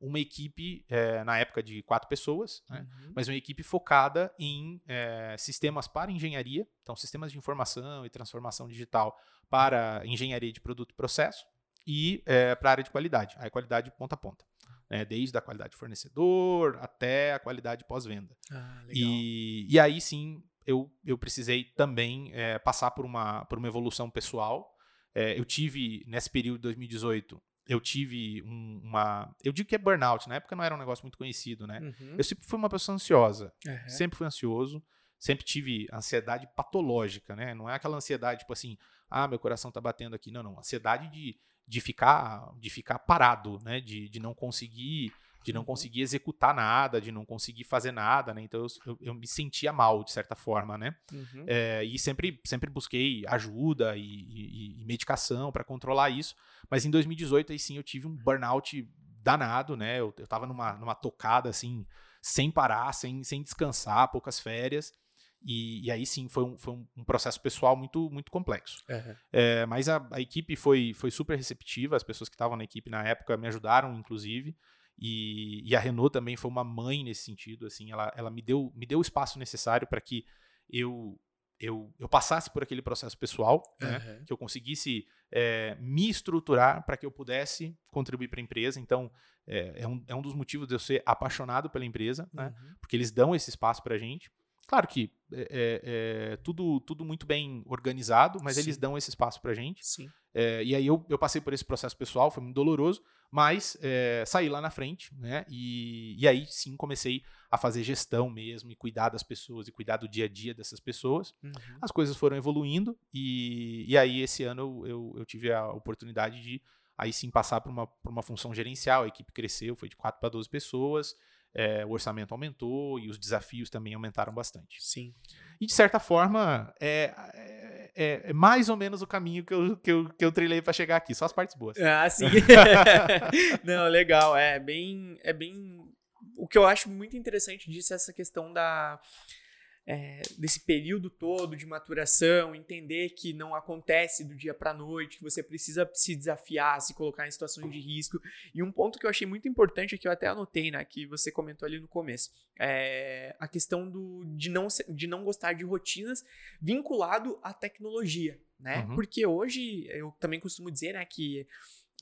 uma equipe, é, na época de quatro pessoas, né, uhum. mas uma equipe focada em é, sistemas para engenharia, então sistemas de informação e transformação digital para engenharia de produto e processo, e para a área de qualidade, a qualidade ponta a ponta né? desde a qualidade de fornecedor até a qualidade pós-venda. Ah, e, e aí sim eu, eu precisei também é, passar por uma, por uma evolução pessoal. É, eu tive, nesse período de 2018, eu tive um, uma. Eu digo que é burnout, na época não era um negócio muito conhecido, né? Uhum. Eu sempre fui uma pessoa ansiosa, uhum. sempre fui ansioso, sempre tive ansiedade patológica, né? Não é aquela ansiedade tipo assim, ah, meu coração tá batendo aqui. Não, não. Ansiedade de de ficar de ficar parado, né? De, de não conseguir de não uhum. conseguir executar nada, de não conseguir fazer nada, né? Então eu, eu, eu me sentia mal de certa forma, né? Uhum. É, e sempre, sempre busquei ajuda e, e, e medicação para controlar isso. Mas em 2018 aí sim eu tive um burnout danado, né? Eu, eu tava numa, numa tocada assim, sem parar, sem, sem descansar, poucas férias. E, e, aí sim foi um, foi um processo pessoal muito, muito complexo. Uhum. É, mas a, a, equipe foi, foi super receptiva, as pessoas que estavam na equipe na época me ajudaram, inclusive. E, e, a Renault também foi uma mãe nesse sentido. assim Ela, ela me, deu, me deu o espaço necessário para que eu, eu, eu passasse por aquele processo pessoal, uhum. né, que eu conseguisse é, me estruturar para que eu pudesse contribuir para a empresa. Então, é, é, um, é um dos motivos de eu ser apaixonado pela empresa, né, uhum. porque eles dão esse espaço para a gente. Claro que é, é, é, tudo, tudo muito bem organizado, mas sim. eles dão esse espaço pra gente. Sim. É, e aí eu, eu passei por esse processo pessoal, foi muito doloroso, mas é, saí lá na frente, né? E, e aí sim comecei a fazer gestão mesmo, e cuidar das pessoas, e cuidar do dia a dia dessas pessoas. Uhum. As coisas foram evoluindo, e, e aí esse ano eu, eu tive a oportunidade de aí sim passar por uma, uma função gerencial, a equipe cresceu, foi de 4 para 12 pessoas é, o orçamento aumentou e os desafios também aumentaram bastante. Sim. E de certa forma, é, é, é mais ou menos o caminho que eu, que eu, que eu trilhei para chegar aqui, só as partes boas. Ah, sim. Não, legal. É bem, é bem. O que eu acho muito interessante disso é essa questão da é, desse período todo de maturação, entender que não acontece do dia para noite, que você precisa se desafiar, se colocar em situações de risco. E um ponto que eu achei muito importante, que eu até anotei, né, que você comentou ali no começo, é a questão do, de, não, de não gostar de rotinas vinculado à tecnologia, né? Uhum. Porque hoje eu também costumo dizer, né, que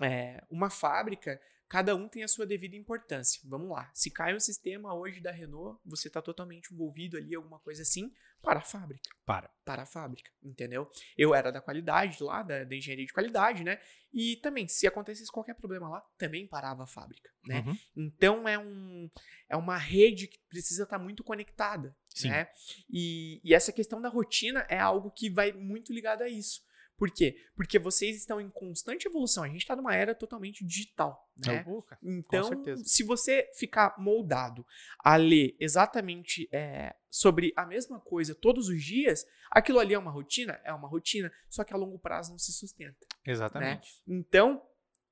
é, uma fábrica cada um tem a sua devida importância. Vamos lá. Se cai um sistema hoje da Renault, você está totalmente envolvido ali, alguma coisa assim, para a fábrica. Para. Para a fábrica, entendeu? Eu era da qualidade lá, da, da engenharia de qualidade, né? E também, se acontecesse qualquer problema lá, também parava a fábrica, né? Uhum. Então é, um, é uma rede que precisa estar muito conectada, Sim. né? E, e essa questão da rotina é algo que vai muito ligado a isso. Por quê? Porque vocês estão em constante evolução. A gente está numa era totalmente digital, né? Oh, cara, Então, se você ficar moldado a ler exatamente é, sobre a mesma coisa todos os dias, aquilo ali é uma rotina? É uma rotina, só que a longo prazo não se sustenta. Exatamente. Então,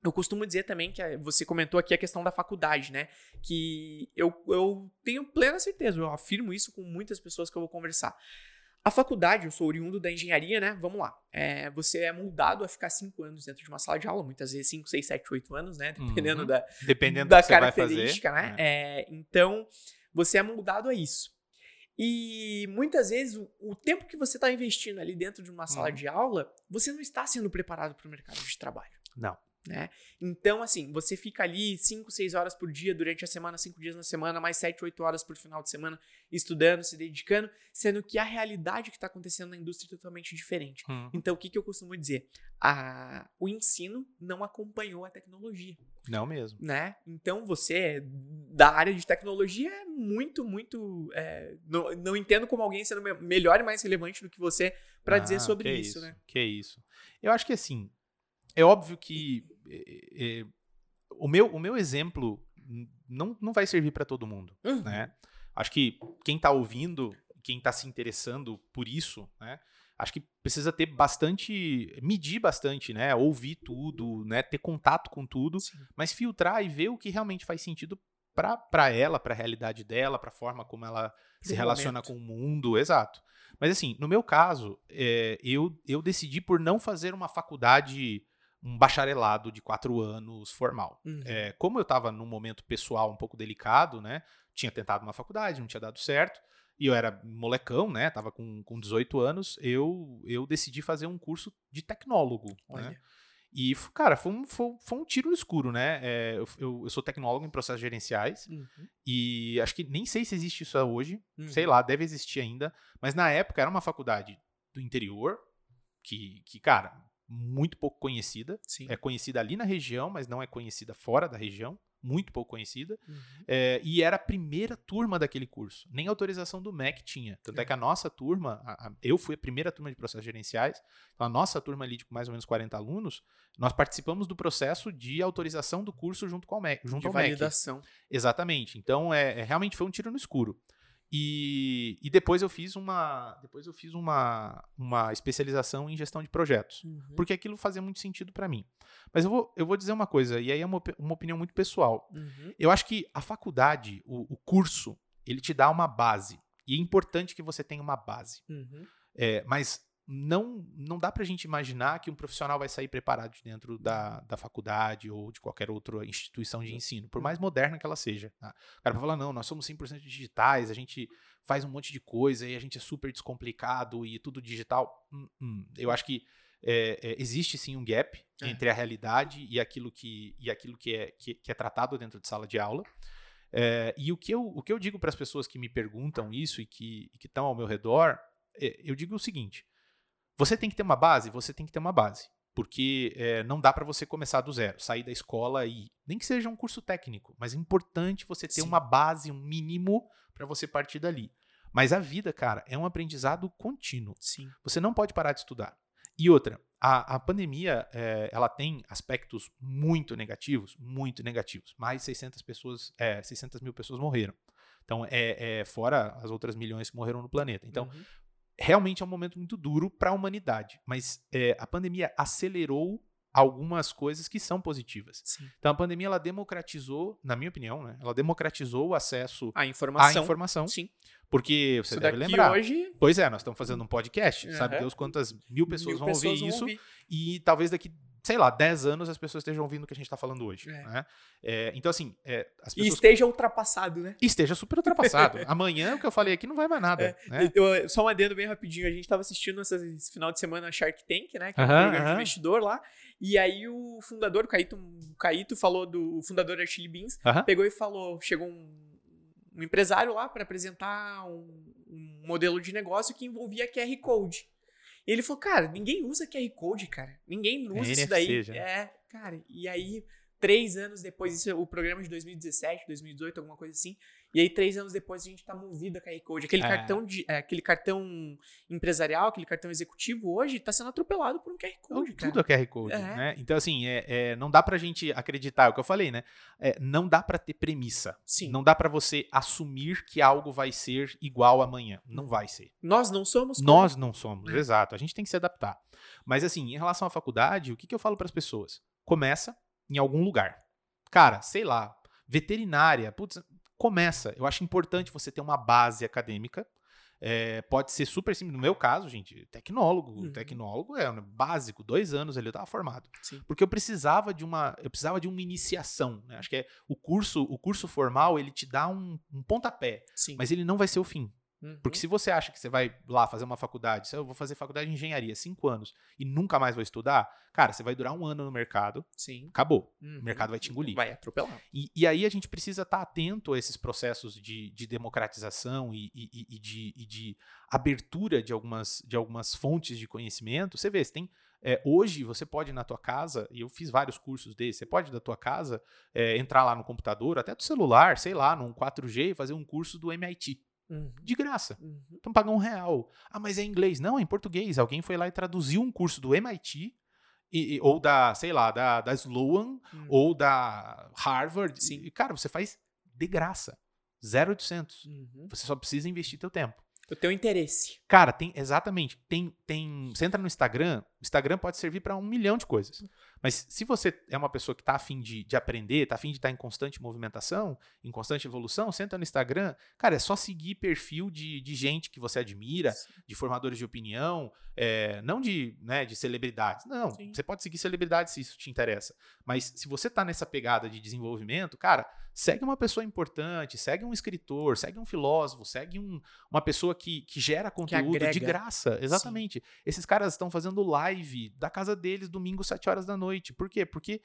eu costumo dizer também que eh, você comentou aqui a questão da faculdade, né? Que eu, eu tenho plena certeza, eu afirmo isso com muitas pessoas que eu vou conversar. A faculdade, eu sou oriundo da engenharia, né? Vamos lá. É, você é moldado a ficar cinco anos dentro de uma sala de aula, muitas vezes cinco, seis, sete, oito anos, né? Dependendo Uhum. da, Dependendo da do que você vai fazer. característica, né? É, então, você é moldado a isso. E muitas vezes o, o tempo que você está investindo ali dentro de uma sala Uhum. de aula, você não está sendo preparado para o mercado de trabalho. Não. Né? Então, assim, você fica ali 5, 6 horas por dia durante a semana, 5 dias na semana, mais 7, 8 horas por final de semana, estudando, se dedicando, sendo que a realidade que está acontecendo na indústria é totalmente diferente. Hum. Então, o que, que eu costumo dizer? A, o ensino não acompanhou a tecnologia Não mesmo. né? Então você da área de tecnologia é muito, muito. é, não, não entendo como alguém sendo me- melhor e mais relevante do que você para dizer Ah, sobre que isso, né? Que isso. Eu acho que assim, é óbvio que é, é, o, meu, o meu exemplo não, não vai servir para todo mundo, Uhum. né? Acho que quem tá ouvindo, quem tá se interessando por isso, né? Acho que precisa ter bastante, medir bastante, né? Ouvir tudo, né? Ter contato com tudo, Sim. mas filtrar e ver o que realmente faz sentido para ela, para a realidade dela, para a forma como ela se relaciona momento. com o mundo, exato. Mas assim, no meu caso, é, eu, eu decidi por não fazer uma faculdade, um bacharelado de quatro anos formal. Uhum. É, como eu estava num momento pessoal um pouco delicado, né? Tinha tentado uma faculdade, não tinha dado certo. E eu era molecão, né? Tava com, com 18 anos. Eu, eu decidi fazer um curso de tecnólogo. né? Olha. E, f- cara, foi um, foi, foi um tiro no escuro, né? É, eu, eu, eu sou tecnólogo em processos gerenciais. Uhum. E acho que nem sei se existe isso hoje. Uhum. Sei lá, deve existir ainda. Mas na época era uma faculdade do interior, que, que cara, muito pouco conhecida. Sim. É conhecida ali na região, mas não é conhecida fora da região. Muito pouco conhecida. Uhum. É, e era a primeira turma daquele curso. Nem autorização do MEC tinha. Tanto é que a nossa turma, a- a- eu fui a primeira turma de processos gerenciais, então a nossa turma ali de mais ou menos 40 alunos, nós participamos do processo de autorização do curso junto com o MEC. Junto De ao MEC. validação. Exatamente. Então, é, é- realmente foi um tiro no escuro. E, e depois eu fiz uma depois eu fiz uma, uma especialização em gestão de projetos, Uhum. porque aquilo fazia muito sentido para mim. Mas eu vou, eu vou dizer uma coisa, e aí é uma, uma opinião muito pessoal. Uhum. Eu acho que a faculdade, o, o curso, ele te dá uma base. E é importante que você tenha uma base. Uhum. É, mas não, não dá pra gente imaginar que um profissional vai sair preparado de dentro da, da faculdade ou de qualquer outra instituição de ensino, por mais moderna que ela seja. Tá? O cara vai falar, não, nós somos 100% digitais, a gente faz um monte de coisa e a gente é super descomplicado e tudo digital. Hum, hum. Eu acho que é, é, existe sim um gap É. entre a realidade e aquilo que, e aquilo que, é, que, que é tratado dentro de sala de aula. É, e o que eu, o que eu digo para as pessoas que me perguntam isso e que e que estão ao meu redor, é, eu digo o seguinte: você tem que ter uma base, você tem que ter uma base. Porque é, não dá para você começar do zero, sair da escola e. Nem que seja um curso técnico, mas é importante você ter Sim. uma base, um mínimo, para você partir dali. Mas a vida, cara, é um aprendizado contínuo. Sim. Você não pode parar de estudar. E outra, a, a pandemia, é, ela tem aspectos muito negativos, muito negativos. Mais de 600, pessoas, é, 600 mil pessoas morreram. Então, é, é fora as outras milhões que morreram no planeta. Então, Uhum. Realmente é um momento muito duro para a humanidade. Mas é, a pandemia acelerou algumas coisas que são positivas. Sim. Então, a pandemia, ela democratizou, na minha opinião, né? Ela democratizou o acesso à informação. informação. Sim. Porque você Isso deve lembrar. hoje. Pois é, nós estamos fazendo um podcast, sabe Aham. Deus quantas mil pessoas mil vão pessoas ouvir isso, ouvir. e talvez daqui sei lá, 10 anos as pessoas estejam ouvindo o que a gente está falando hoje. É. né? É, então, assim, é, as E pessoas. esteja ultrapassado, né? E esteja super ultrapassado. Amanhã, o que eu falei aqui, não vai mais nada. né? Eu- só um adendo bem rapidinho. A gente tava assistindo essa- esse final de semana Shark Tank, né? Que é um Aham, programa de aham. investidor lá. E aí o fundador, o Caíto, o Caíto falou do o fundador da Chili Beans, Aham. pegou e falou, chegou um, um empresário lá para apresentar um, um modelo de negócio que envolvia QR Code. E ele falou, cara, ninguém usa QR Code, cara. Ninguém usa NFC isso daí. já. É, cara. E aí, três anos depois, isso é o programa de 2017, 2018, alguma coisa assim. E aí, três anos depois, a gente tá movido a QR Code. Aquele É. cartão de. é, aquele cartão empresarial, aquele cartão executivo hoje tá sendo atropelado por um QR Code, cara. Tudo é QR Code, É. né? Então, assim, é, é, não dá pra gente acreditar, é o que eu falei, né? É, não dá pra ter premissa. Sim. Não dá pra você assumir que algo vai ser igual amanhã. Não vai ser. Nós não somos como- Nós não somos, né? exato. A gente tem que se adaptar. Mas, assim, em relação à faculdade, o que, que eu falo pras pessoas? Começa em algum lugar. Cara, sei lá, veterinária, putz, começa. Eu acho importante você ter uma base acadêmica. É, pode ser super simples. No meu caso, gente, tecnólogo. Uhum. Tecnólogo é um básico, dois anos ali eu tava formado. Sim. Porque eu precisava de uma, eu precisava de uma iniciação. né? Acho que é o curso, o curso formal ele te dá um, um pontapé, Sim. mas ele não vai ser o fim. Uhum. Porque se você acha que você vai lá fazer uma faculdade, eu vou fazer faculdade de engenharia cinco anos e nunca mais vou estudar, cara, você vai durar um ano no mercado, Sim. acabou. Uhum. O mercado vai te engolir. Vai atropelar. E, e aí a gente precisa estar atento a esses processos de, de democratização e, e- e- de, de abertura de algumas, de algumas fontes de conhecimento. Você vê, você tem. é, hoje você pode na tua casa, e eu fiz vários cursos desses, você pode da tua casa é, entrar lá no computador, até do celular, sei lá, num 4G e fazer um curso do MIT. Uhum. De graça. Uhum. Então paga um real. Ah, mas é em inglês. Não, é em português. Alguém foi lá e traduziu um curso do MIT, e- e- ou da, sei lá, da, da Sloan, Uhum. ou da Harvard. Sim. E, cara, você faz de graça. 0800. Uhum. Você só precisa investir teu tempo. O teu interesse. Cara, tem exatamente. Tem, tem. Você entra no Instagram, Instagram pode servir para um milhão de coisas. Mas se você é uma pessoa que tá afim de, de aprender, tá afim de estar em constante movimentação, em constante evolução, entra no Instagram, cara, é só seguir perfil de, de gente que você admira, de formadores de opinião, é, não de, né, de celebridades. Não, Sim. você pode seguir celebridades se isso te interessa. Mas se você tá nessa pegada de desenvolvimento, cara, segue uma pessoa importante, segue um escritor, segue um filósofo, segue um, uma pessoa que, que gera conteúdo de agrega. graça. Exatamente. Esses caras estão fazendo live da casa deles domingo, 7 horas da noite. Por quê? Porque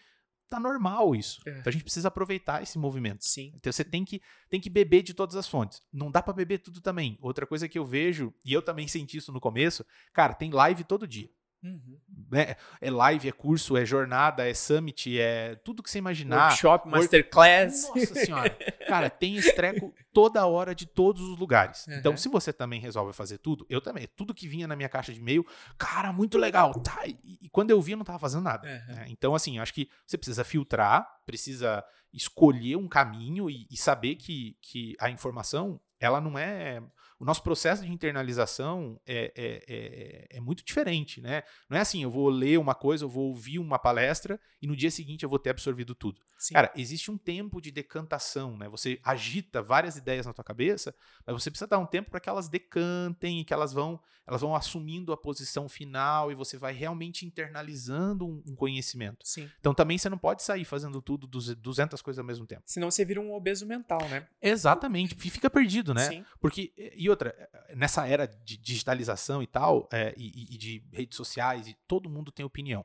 tá normal isso. É. Então a gente precisa aproveitar esse movimento. Sim. Então você tem que, tem que beber de todas as fontes. Não dá pra beber tudo também. Outra coisa que eu vejo, e eu também senti isso no começo, cara, tem live todo dia. Uhum. Né? É live, é curso, é jornada, é summit, é tudo que você imaginar. Workshop, work- masterclass. Nossa senhora. Cara, tem esse treco toda hora de todos os lugares. Então, Uhum. se você também resolve fazer tudo, eu também. Tudo que vinha na minha caixa de e-mail, cara, muito legal. Tá, e, e quando eu vi, eu não tava fazendo nada. Uhum. né? Então, assim, eu acho que você precisa filtrar, precisa escolher um caminho e, e saber que, que a informação, ela não é. O nosso processo de internalização é, é, é, é muito diferente, né? Não é assim, eu vou ler uma coisa, eu vou ouvir uma palestra e no dia seguinte eu vou ter absorvido tudo. Sim. Cara, existe um tempo de decantação, né? Você agita várias ideias na tua cabeça, mas você precisa dar um tempo para que elas decantem e que elas vão, elas vão assumindo a posição final e você vai realmente internalizando um, um conhecimento. Sim. Então também você não pode sair fazendo tudo, duze- 200 coisas ao mesmo tempo. Senão você vira um obeso mental, né? Exatamente, e fica perdido, né? Sim. Porque, e outra, nessa era de digitalização e tal, é, e, e- de redes sociais, e todo mundo tem opinião.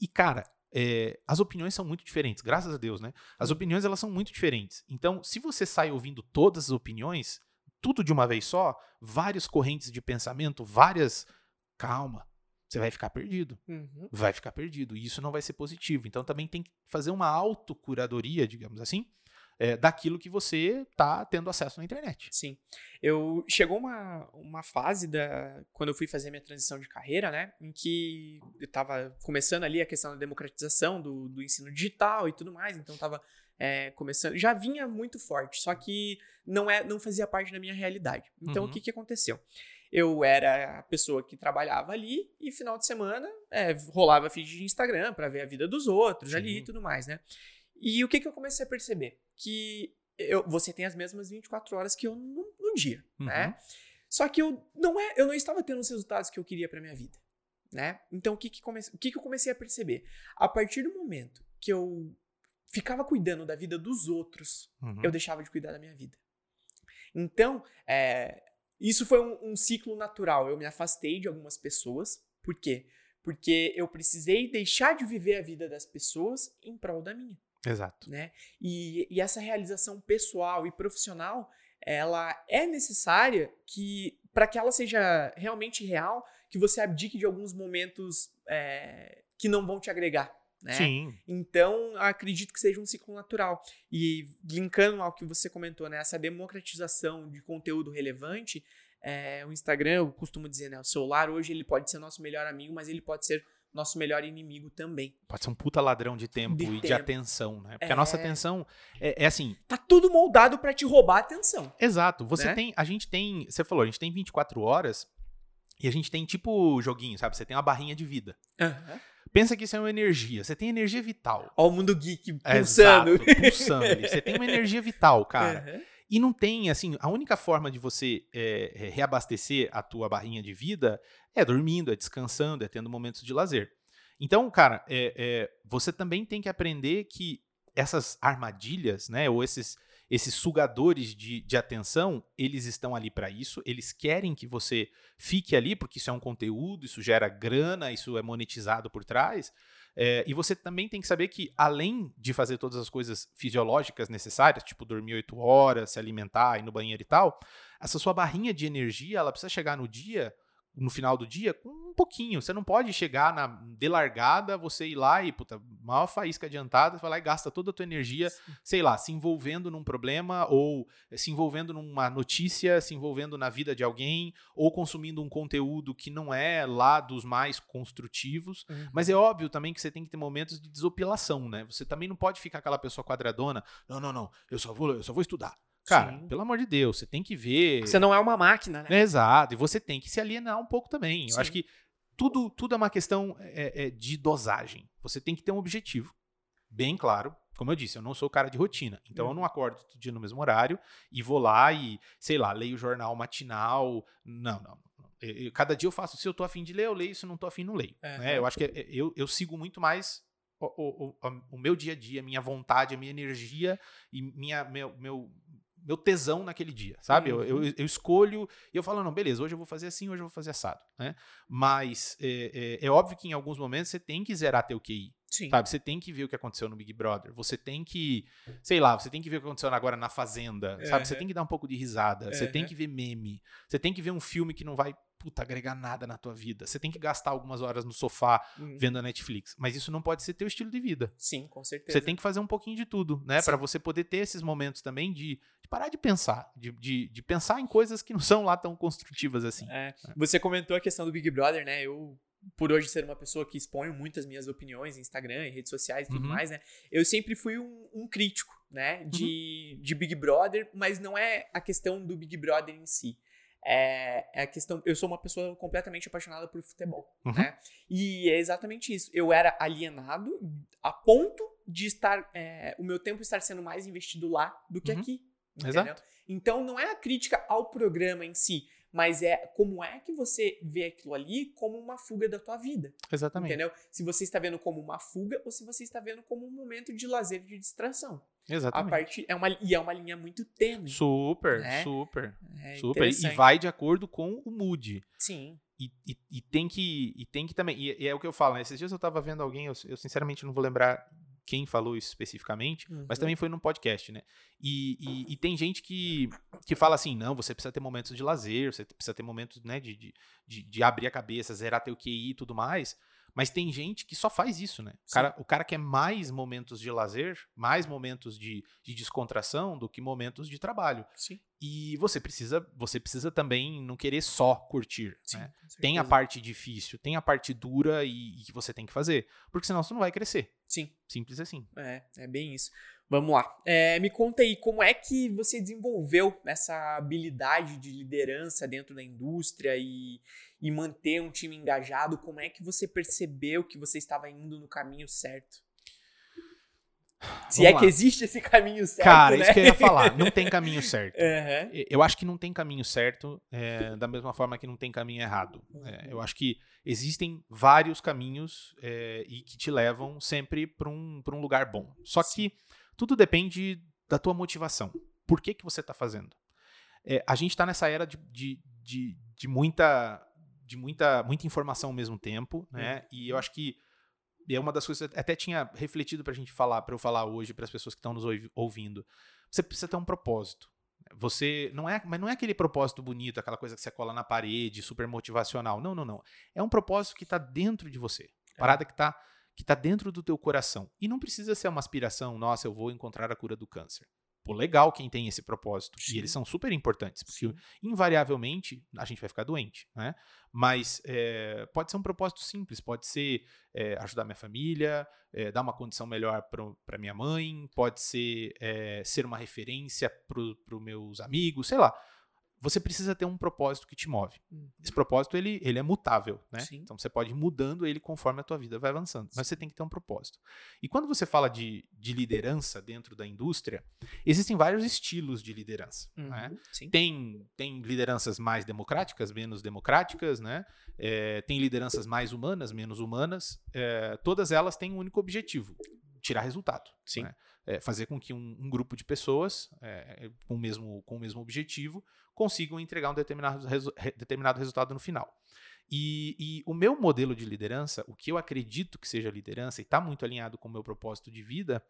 E, cara, é, as opiniões são muito diferentes, graças a Deus, né? As opiniões, elas são muito diferentes. Então, se você sai ouvindo todas as opiniões, tudo de uma vez só, várias correntes de pensamento, várias... Calma, você vai ficar perdido Uhum. vai ficar perdido. E isso não vai ser positivo. Então também tem que fazer uma autocuradoria, digamos assim, é, daquilo que você está tendo acesso na internet. Sim. Eu chegou uma, uma fase da quando eu fui fazer minha transição de carreira, né, em que eu tava começando ali a questão da democratização do, do ensino digital e tudo mais, então tava é, começando, já vinha muito forte, só que não é não fazia parte da minha realidade. Então Uhum. o que que aconteceu? Eu era a pessoa que trabalhava ali e final de semana é, rolava feed de Instagram pra ver a vida dos outros ali Sim. e tudo mais, né? E o que que eu comecei a perceber? Que eu, você tem as mesmas 24 horas que eu no, no dia, né? Uhum. Só que eu não é, eu não estava tendo os resultados que eu queria para minha vida. né? Então, o que que, come... o que que eu comecei a perceber? A partir do momento que eu ficava cuidando da vida dos outros, Uhum. eu deixava de cuidar da minha vida. Então, é, isso foi um, um ciclo natural. Eu me afastei de algumas pessoas. Por quê? Porque eu precisei deixar de viver a vida das pessoas em prol da minha, Exato. né? E, e essa realização pessoal e profissional, ela é necessária que para que ela seja realmente real, que você abdique de alguns momentos é, que não vão te agregar, né? Sim. Então, acredito que seja um ciclo natural. E linkando ao que você comentou, né? Essa democratização de conteúdo relevante, é, o Instagram, eu costumo dizer, né? O celular hoje ele pode ser nosso melhor amigo, mas ele pode ser nosso melhor inimigo também. Pode ser um puta ladrão de tempo De e de tempo. atenção, né? Porque a nossa É. atenção é, é assim, Tá tudo moldado pra te roubar a atenção. Exato. Você Né? tem. A gente tem. Você falou, a gente tem 24 horas e a gente tem tipo joguinho, sabe? Você tem uma barrinha de vida. Pensa que isso é uma energia. Você tem energia vital. Ó, o mundo geek pulsando. Exato, pulsando. Você tem uma energia vital, cara. Aham. E não tem, assim, a única forma de você é, reabastecer a tua barrinha de vida é dormindo, é descansando, é tendo momentos de lazer. Então, cara, é, é, você também tem que aprender que essas armadilhas, né, ou esses, esses sugadores de, de atenção, eles estão ali para isso, eles querem que você fique ali, porque isso é um conteúdo, isso gera grana, isso é monetizado por trás. É, e você também tem que saber que, além de fazer todas as coisas fisiológicas necessárias, tipo dormir 8 horas, se alimentar, ir no banheiro e tal, essa sua barrinha de energia, ela precisa chegar no dia, no final do dia, com um pouquinho. Você não pode chegar na de largada, você ir lá e, puta, maior faísca adiantada, você vai lá e gasta toda a tua energia, sei lá, se envolvendo num problema, ou se envolvendo numa notícia, se envolvendo na vida de alguém, ou consumindo um conteúdo que não é lá dos mais construtivos. Uhum. Mas é óbvio também que você tem que ter momentos de desopilação, né? Você também não pode ficar aquela pessoa quadradona. Não, não, não. Eu só vou, eu só vou estudar. Cara, Sim. pelo amor de Deus, você tem que ver. Você não é uma máquina, né? Exato. E você tem que se alienar um pouco também. Eu Sim. acho que tudo, tudo é uma questão é, é, de dosagem. Você tem que ter um objetivo bem claro. Como eu disse, eu não sou cara de rotina. Então eu não acordo todo dia no mesmo horário e vou lá e, sei lá, leio o jornal matinal. Não, não. Eu- eu- cada dia eu faço. Se eu tô afim de ler, eu leio. Se eu não tô afim, não leio. Aham. né? Eu acho que é- eu, eu sigo muito mais o, o, o, o meu dia a dia, minha vontade, a minha energia e minha, meu, meu, meu tesão naquele dia, sabe? Eu, eu, eu escolho e eu falo, não, beleza, hoje eu vou fazer assim, hoje eu vou fazer assado, né? Mas é, é, é óbvio que em alguns momentos você tem que zerar teu QI, Sim. sabe? Você tem que ver o que aconteceu no Big Brother, você tem que, sei lá, você tem que ver o que aconteceu agora na Fazenda, sabe? Você Aham. tem que dar um pouco de risada, você tem Aham. que ver meme, você tem que ver um filme que não vai, puta, agregar nada na tua vida, você tem que gastar algumas horas no sofá Uhum. vendo a Netflix, mas isso não pode ser teu estilo de vida. Sim, com certeza. Você tem que fazer um pouquinho de tudo, né? Pra você poder ter esses momentos também de, de parar de pensar, de, de, de pensar em coisas que não são lá tão construtivas assim. É. Você comentou a questão do Big Brother, né? Eu, por hoje ser uma pessoa que exponho muitas minhas opiniões em Instagram, em redes sociais e tudo Uhum. mais, né? Eu sempre fui um, um crítico, né? De, de Big Brother, mas não é a questão do Big Brother em si. É, é a questão. Eu sou uma pessoa completamente apaixonada por futebol, Uhum. né? E é exatamente isso. Eu era alienado a ponto de estar. é, o meu tempo estar sendo mais investido lá do que Uhum. aqui. entendeu? Exato. Então não é a crítica ao programa em si, mas é como é que você vê aquilo ali como uma fuga da tua vida, Exatamente. entendeu? Se você está vendo como uma fuga ou se você está vendo como um momento de lazer, de distração. A Exatamente. partir é uma e é uma linha muito tênue. Super, né? super, É super. E vai de acordo com o mood. Sim. E, e, e tem que e tem que também. E, e é o que eu falo, né? Esses dias eu tava vendo alguém, eu, eu sinceramente não vou lembrar quem falou isso especificamente, mas Uhum. também foi num podcast, né? E, e, e tem gente que, que fala assim: não, você precisa ter momentos de lazer, você precisa ter momentos né, de, de, de, de abrir a cabeça, zerar teu QI e tudo mais. Mas tem gente que só faz isso, né? O cara, o cara quer mais momentos de lazer, mais momentos de, de descontração do que momentos de trabalho. Sim. E você precisa, você precisa também não querer só curtir. Sim. né? Tem a parte difícil, tem a parte dura e, e que você tem que fazer. Porque senão você não vai crescer. Sim. Simples assim. É, é bem isso. Vamos lá. É, me conta aí, como é que você desenvolveu essa habilidade de liderança dentro da indústria e, e manter um time engajado? Como é que você percebeu que você estava indo no caminho certo? Se é lá. que existe esse caminho certo. Cara, né? isso que eu ia falar. Não tem caminho certo. Uhum. Eu acho que não tem caminho certo, é, da mesma forma que não tem caminho errado. É, eu acho que existem vários caminhos é, e que te levam sempre para um, um lugar bom. Só que tudo depende da tua motivação. Por que, que você está fazendo? É, a gente está nessa era de, de, de, de, muita, de muita, muita informação ao mesmo tempo, né? E eu acho que é uma das coisas que até tinha refletido para a gente falar, para eu falar hoje para as pessoas que estão nos ouvindo. Você precisa ter um propósito. Você não é, mas não é aquele propósito bonito, aquela coisa que você cola na parede, super motivacional. Não, não, não. É um propósito que está dentro de você. É. Parada que está que tá dentro do teu coração. E não precisa ser uma aspiração, nossa, eu vou encontrar a cura do câncer pô, legal quem tem esse propósito. Sim. E eles são super importantes, porque Sim. invariavelmente a gente vai ficar doente, né? Mas é, pode ser um propósito simples, pode ser é, ajudar minha família, é, dar uma condição melhor para minha mãe, pode ser ser uma referência para os meus amigos, sei lá você precisa ter um propósito que te move. Uhum. Esse propósito, ele, ele é mutável, né? Sim. Então, você pode ir mudando ele conforme a tua vida vai avançando. Mas você tem que ter um propósito. E quando você fala de, de liderança dentro da indústria, existem vários estilos de liderança. Uhum. Né? Tem, tem lideranças mais democráticas, menos democráticas, né? É, tem lideranças mais humanas, menos humanas. É, todas elas têm um único objetivo, tirar resultado. Sim. Né? É, fazer com que um, um grupo de pessoas é, com, o mesmo, com o mesmo objetivo consigam entregar um determinado, resu determinado resultado no final. E, e, o meu modelo de liderança, o que eu acredito que seja liderança, e está muito alinhado com o meu propósito de vida,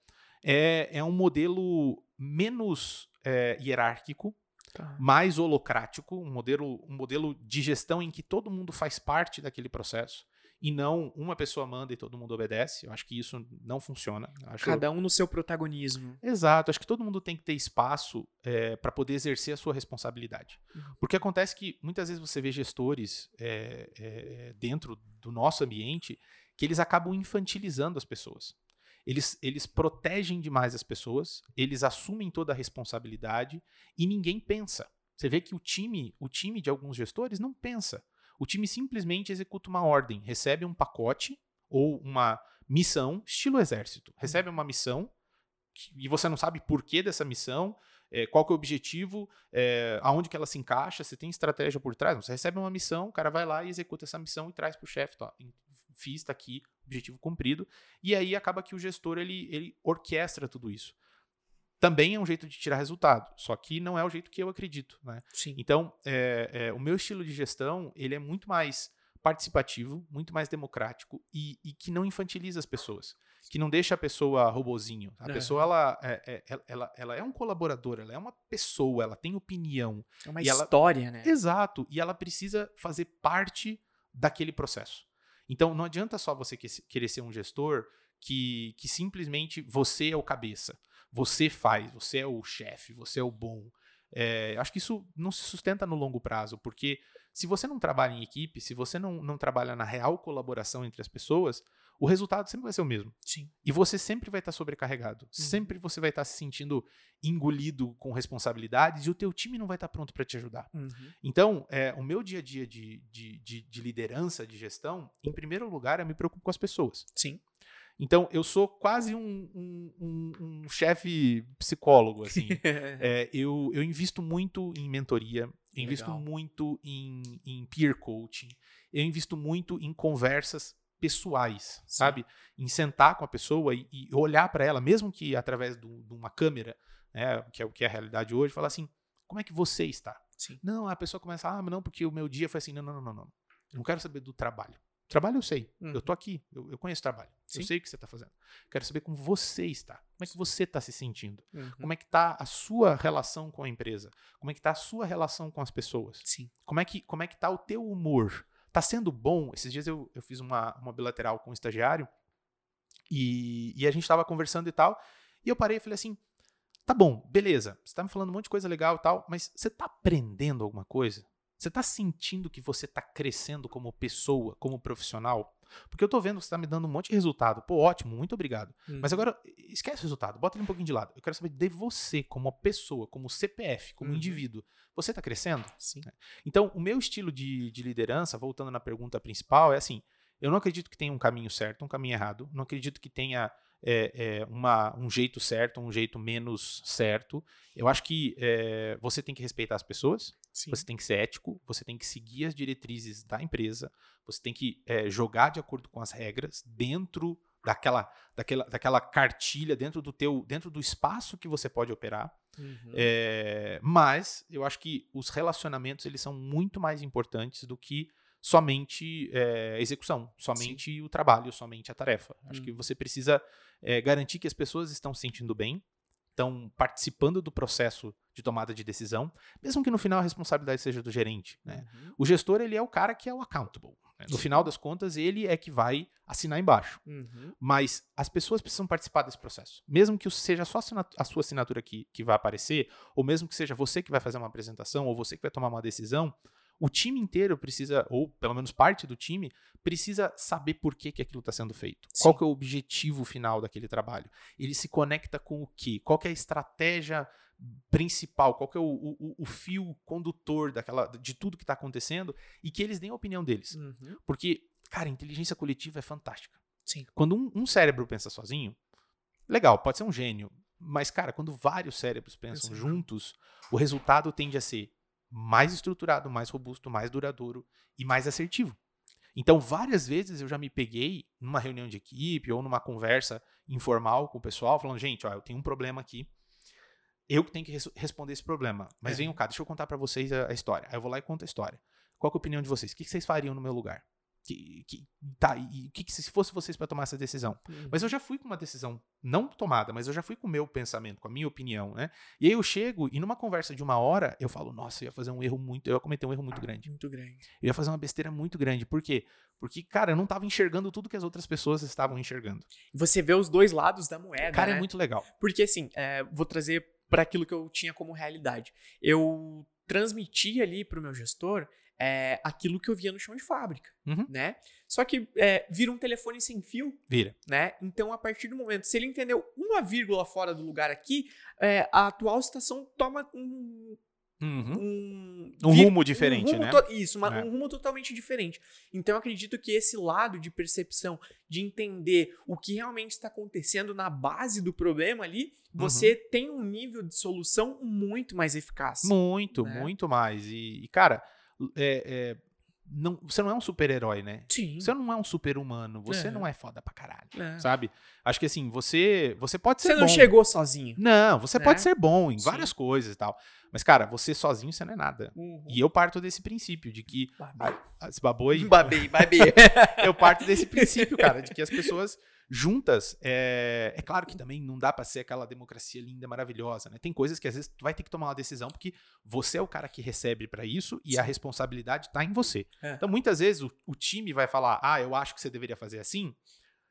é, é um modelo menos é, hierárquico, tá. mais holocrático, um modelo, um modelo de gestão em que todo mundo faz parte daquele processo e não uma pessoa manda e todo mundo obedece. Eu acho que isso não funciona. Acho... Cada um no seu protagonismo. Exato. Acho que todo mundo tem que ter espaço é, para poder exercer a sua responsabilidade. Uhum. Porque acontece que muitas vezes você vê gestores é, é, dentro do nosso ambiente que eles acabam infantilizando as pessoas. Eles, eles protegem demais as pessoas, eles assumem toda a responsabilidade e ninguém pensa. Você vê que o time, o time de alguns gestores não pensa. O time simplesmente executa uma ordem, recebe um pacote ou uma missão, estilo exército. Recebe uma missão e você não sabe por que dessa missão, é, qual que é o objetivo, é, aonde que ela se encaixa, se tem estratégia por trás. Você recebe uma missão, o cara vai lá e executa essa missão e traz para o chefe, fiz, está aqui, objetivo cumprido. E aí acaba que o gestor ele, ele orquestra tudo isso também é um jeito de tirar resultado, só que não é o jeito que eu acredito, né? Sim. Então, é, é, o meu estilo de gestão, ele é muito mais participativo, muito mais democrático e, e, que não infantiliza as pessoas, que não deixa a pessoa robozinho. A é. pessoa, ela é, é, ela, ela é um colaborador, ela é uma pessoa, ela tem opinião. É uma história, ela, né? Exato, e ela precisa fazer parte daquele processo. Então, não adianta só você querer ser um gestor que, que simplesmente você é o cabeça você faz, você é o chefe, você é o bom. É, acho que isso não se sustenta no longo prazo, porque se você não trabalha em equipe, se você não, não trabalha na real colaboração entre as pessoas, o resultado sempre vai ser o mesmo. Sim. E você sempre vai estar sobrecarregado. Uhum. Sempre você vai estar se sentindo engolido com responsabilidades e o teu time não vai estar pronto para te ajudar. Uhum. Então, é, o meu dia a dia de, de, de, de liderança, de gestão, em primeiro lugar, eu me preocupo com as pessoas. Sim. Então, eu sou quase um, um, um, um chefe psicólogo, assim. é, eu, eu invisto muito em mentoria, eu invisto muito em, em peer coaching, eu invisto muito em conversas pessoais, Sim. sabe? Em sentar com a pessoa e, e olhar para ela, mesmo que através de uma câmera, né, que é o que é a realidade hoje, falar assim, como é que você está? Sim. Não, a pessoa começa, ah, não, porque o meu dia foi assim, não, não, não, não, não. Eu não quero saber do trabalho. Trabalho eu sei. Uhum. Eu tô aqui. Eu, eu conheço trabalho. Sim. Eu sei o que você está fazendo. Quero saber como você está. Como é que você está se sentindo? Uhum. Como é que está a sua relação com a empresa? Como é que está a sua relação com as pessoas? Sim. Como é que como é que tá o teu humor? Tá sendo bom? Esses dias eu, eu fiz uma, uma bilateral com um estagiário e, e a gente estava conversando e tal. E eu parei e falei assim: tá bom, beleza. Você está me falando um monte de coisa legal e tal, mas você está aprendendo alguma coisa? Você está sentindo que você está crescendo como pessoa, como profissional? Porque eu estou vendo que você está me dando um monte de resultado. Pô, ótimo, muito obrigado. Hum. Mas agora, esquece o resultado, bota ele um pouquinho de lado. Eu quero saber de você, como pessoa, como CPF, como uhum. indivíduo. Você está crescendo? Sim. É. Então, o meu estilo de, de liderança, voltando na pergunta principal, é assim: eu não acredito que tenha um caminho certo, um caminho errado. Não acredito que tenha é, é, uma, um jeito certo, um jeito menos certo. Eu acho que é, você tem que respeitar as pessoas, Sim. você tem que ser ético, você tem que seguir as diretrizes da empresa, você tem que é, jogar de acordo com as regras dentro daquela, daquela, daquela cartilha, dentro do teu, dentro do espaço que você pode operar. Uhum. É, mas eu acho que os relacionamentos eles são muito mais importantes do que somente é, execução, somente o trabalho, somente a tarefa. Acho que Uhum. você precisa é, garantir que as pessoas estão se sentindo bem, estão participando do processo de tomada de decisão, mesmo que no final a responsabilidade seja do gerente. Né? Uhum. O gestor ele é o cara que é o accountable. né? No Sim. final das contas, ele é que vai assinar embaixo. Uhum. Mas as pessoas precisam participar desse processo. Mesmo que seja só a sua assinatura que, que vai aparecer, ou mesmo que seja você que vai fazer uma apresentação, ou você que vai tomar uma decisão, o time inteiro precisa, ou pelo menos parte do time, precisa saber por que, que aquilo está sendo feito. Qual Sim. que é o objetivo final daquele trabalho? Ele se conecta com o quê? Qual que é a estratégia principal? Qual que é o, o- o fio condutor daquela, de tudo que está acontecendo? E que eles deem a opinião deles. Uhum. Porque, cara, inteligência coletiva é fantástica. Sim. Quando um, um cérebro pensa sozinho, legal, pode ser um gênio. Mas, cara, quando vários cérebros pensam Pensam juntos, o resultado tende a ser mais estruturado, mais robusto, mais duradouro e mais assertivo. Então, várias vezes eu já me peguei numa reunião de equipe ou numa conversa informal com o pessoal, falando: gente, ó, eu tenho um problema aqui. Eu que tenho que res- responder esse problema. Mas É. venham cá, deixa eu contar pra vocês a, a história. Aí eu vou lá e conto a história. Qual é a opinião de vocês? O que, que vocês fariam no meu lugar? Que, que- tá, e o que, que se fosse vocês para tomar essa decisão? Uhum. Mas eu já fui com uma decisão não tomada, mas eu já fui com o meu pensamento, com a minha opinião, né? E aí eu chego e numa conversa de uma hora, eu falo, nossa, eu ia fazer um erro muito, eu ia cometer um erro muito grande. Muito grande. Eu ia fazer uma besteira muito grande. Por quê? Porque, cara, eu não tava enxergando tudo que as outras pessoas estavam enxergando. Você vê os dois lados da moeda, Cara, né? é muito legal. Porque assim, é, vou trazer para aquilo que eu tinha como realidade. Eu transmiti ali pro meu gestor é, aquilo que eu via no chão de fábrica, Uhum. né? Só que é, vira um telefone sem fio, Vira. né? Então, a partir do momento, se ele entendeu uma vírgula fora do lugar aqui, é, a atual estação toma um, Uhum. um, Um rumo diferente, rumo né? Isso, uma- É. um rumo totalmente diferente. Então, eu acredito que esse lado de percepção, de entender o que realmente está acontecendo na base do problema ali, você Uhum. tem um nível de solução muito mais eficaz. Muito, né? muito mais. E, e, cara, é, é, não, você não é um super-herói, né? Sim. Você não é um super-humano. Você É. não é foda pra caralho. É. Sabe? Acho que assim, você, você pode ser Você não bom. chegou sozinho. Não, você né? pode ser bom em Sim. várias coisas e tal. Mas, cara, você sozinho você não é nada. E eu parto desse princípio de que. Babei. Babei, babei. eu parto desse princípio, cara, de que as pessoas juntas. É, é claro que também não dá pra ser aquela democracia linda, maravilhosa, né? Tem coisas que às vezes tu vai ter que tomar uma decisão porque você é o cara que recebe pra isso e a responsabilidade tá em você. É. Então, muitas vezes o, o time vai falar, ah, eu acho que você deveria fazer assim,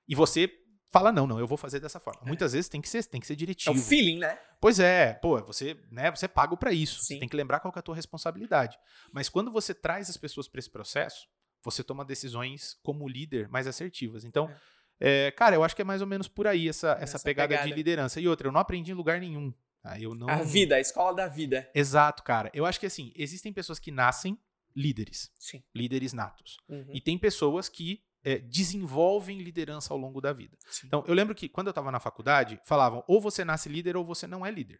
e você fala, não, não, eu vou fazer dessa forma. Muitas vezes tem que ser, tem que ser É diretivo. o feeling, né? Pois é, pô, você, né, você é pago pra isso. Você tem que lembrar qual é a tua responsabilidade. Mas quando você traz as pessoas pra esse processo, você toma decisões como líder mais assertivas. Então, é, cara, eu acho que é mais ou menos por aí essa, essa, Essa pegada, de pegada. liderança. E outra, eu não aprendi em lugar nenhum. tá? Eu não. A vida, a escola da vida. Exato, cara. Eu acho que assim, existem pessoas que nascem líderes, Sim. líderes natos. Uhum. E tem pessoas que é, desenvolvem liderança ao longo da vida. Sim. Então, eu lembro que quando eu estava na faculdade, falavam ou você nasce líder ou você não é líder.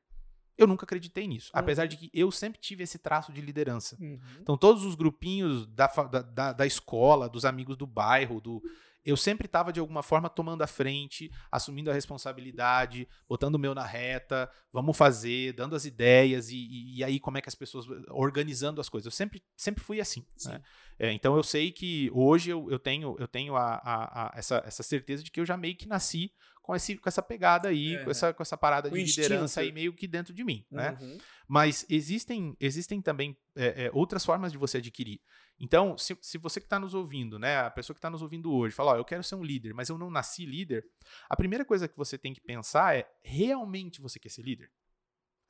Eu nunca acreditei nisso, Uhum. apesar de que eu sempre tive esse traço de liderança. Uhum. Então, todos os grupinhos da, da, da escola, dos amigos do bairro, do, eu sempre estava, de alguma forma, tomando a frente, assumindo a responsabilidade, botando o meu na reta, vamos fazer, dando as ideias, e, e- e aí como é que as pessoas. organizando as coisas. Eu sempre, sempre fui assim. Sim. né? É, então eu sei que hoje eu, eu tenho, eu tenho a, a- a- essa, essa certeza de que eu já meio que nasci com, esse, com essa pegada aí, É. com, essa, com essa parada O de instinto. liderança aí meio que dentro de mim. Né? Uhum. Mas existem, existem também é, é, outras formas de você adquirir. Então, se, se você que está nos ouvindo, né, a pessoa que está nos ouvindo hoje, fala, ó, eu quero ser um líder, mas eu não nasci líder, a primeira coisa que você tem que pensar é, realmente você quer ser líder?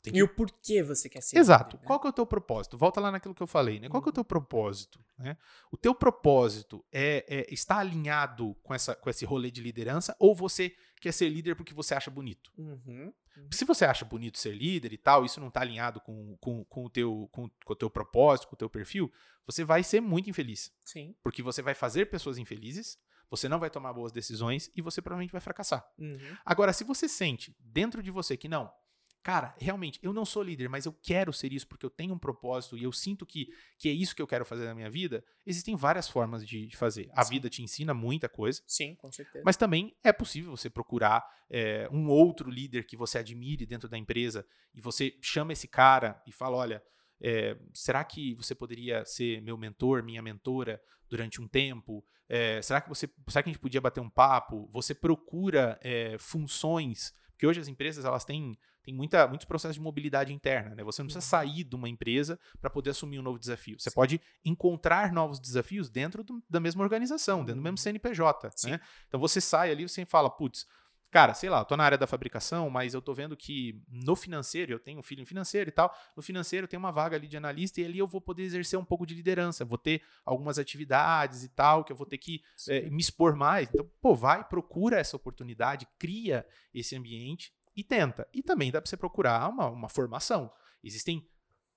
Que E o porquê você quer ser Exato. líder, né? Qual que é o teu propósito? Volta lá naquilo que eu falei, né? Qual que é o Uhum. teu propósito? Né? O teu propósito é, é- está alinhado com, essa, com esse rolê de liderança ou você quer ser líder porque você acha bonito? Uhum. Se você acha bonito ser líder e tal, isso não está alinhado com, com, com, o teu, com, com o teu propósito, com o teu perfil, você vai ser muito infeliz. Sim. Porque você vai fazer pessoas infelizes, você não vai tomar boas decisões e você provavelmente vai fracassar. Uhum. Agora, se você sente dentro de você que não, cara, realmente, eu não sou líder, mas eu quero ser isso porque eu tenho um propósito e eu sinto que, que é isso que eu quero fazer na minha vida, existem várias formas de, de fazer. A Sim. vida te ensina muita coisa, Sim, com certeza. mas também é possível você procurar é, um outro líder que você admire dentro da empresa e você chama esse cara e fala: olha, é, será que você poderia ser meu mentor, minha mentora durante um tempo? É, será que você, será que a gente podia bater um papo? Você procura funções, porque hoje as empresas elas têm, têm muita, muitos processos de mobilidade interna, né? Você não precisa Uhum. sair de uma empresa para poder assumir um novo desafio. Você Sim. pode encontrar novos desafios dentro do- da mesma organização, dentro do mesmo Uhum. CNPJ, Sim. né? Então você sai ali e você fala, putz, cara, sei lá, eu tô na área da fabricação, mas eu tô vendo que no financeiro, eu tenho um filho em financeiro e tal, no financeiro tem uma vaga ali de analista e ali eu vou poder exercer um pouco de liderança, vou ter algumas atividades e tal, que eu vou ter que é, me expor mais. Então, pô, vai, procura essa oportunidade, cria esse ambiente e tenta. E também dá para você procurar uma, uma formação. Existem,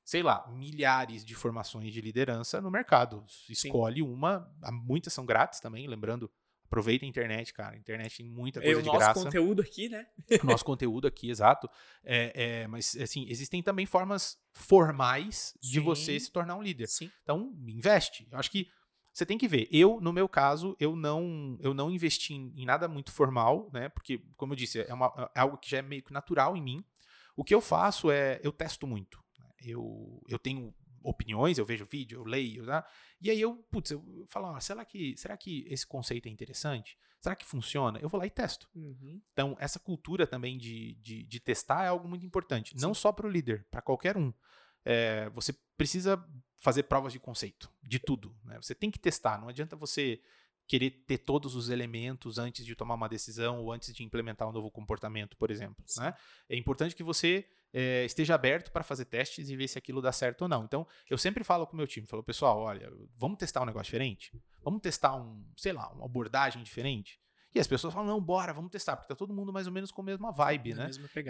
sei lá, milhares de formações de liderança no mercado. Escolhe uma, há muitas são grátis também, lembrando. Aproveita a internet, cara. A internet tem muita É coisa o de nosso graça conteúdo aqui, né? o nosso conteúdo aqui, exato. É, é, mas, assim, existem também formas formais de Sim. você se tornar um líder. Sim. Então, investe. Eu acho que você tem que ver. Eu, no meu caso, eu não, eu não investi em, nada muito formal, né? Porque, como eu disse, é, uma- é algo que já é meio que natural em mim. O que eu faço é, eu testo muito. né? Eu, eu tenho opiniões, eu vejo vídeo, eu leio, né? E aí eu, putz, eu falo, ah, será que, será que esse conceito é interessante? Será que funciona? Eu vou lá e testo. Uhum. Então, essa cultura também de, de, de testar é algo muito importante. Não Sim. só para o líder, para qualquer um. É, você precisa fazer provas de conceito, de tudo. né? Você tem que testar. Não adianta você querer ter todos os elementos antes de tomar uma decisão ou antes de implementar um novo comportamento, por exemplo. Né? É importante que você é, esteja aberto para fazer testes e ver se aquilo dá certo ou não. Então, eu sempre falo com o meu time, falo, pessoal, olha, vamos testar um negócio diferente? Vamos testar um, sei lá, uma abordagem diferente? E as pessoas falam, não, bora, vamos testar, porque tá todo mundo mais ou menos com a mesma vibe, né?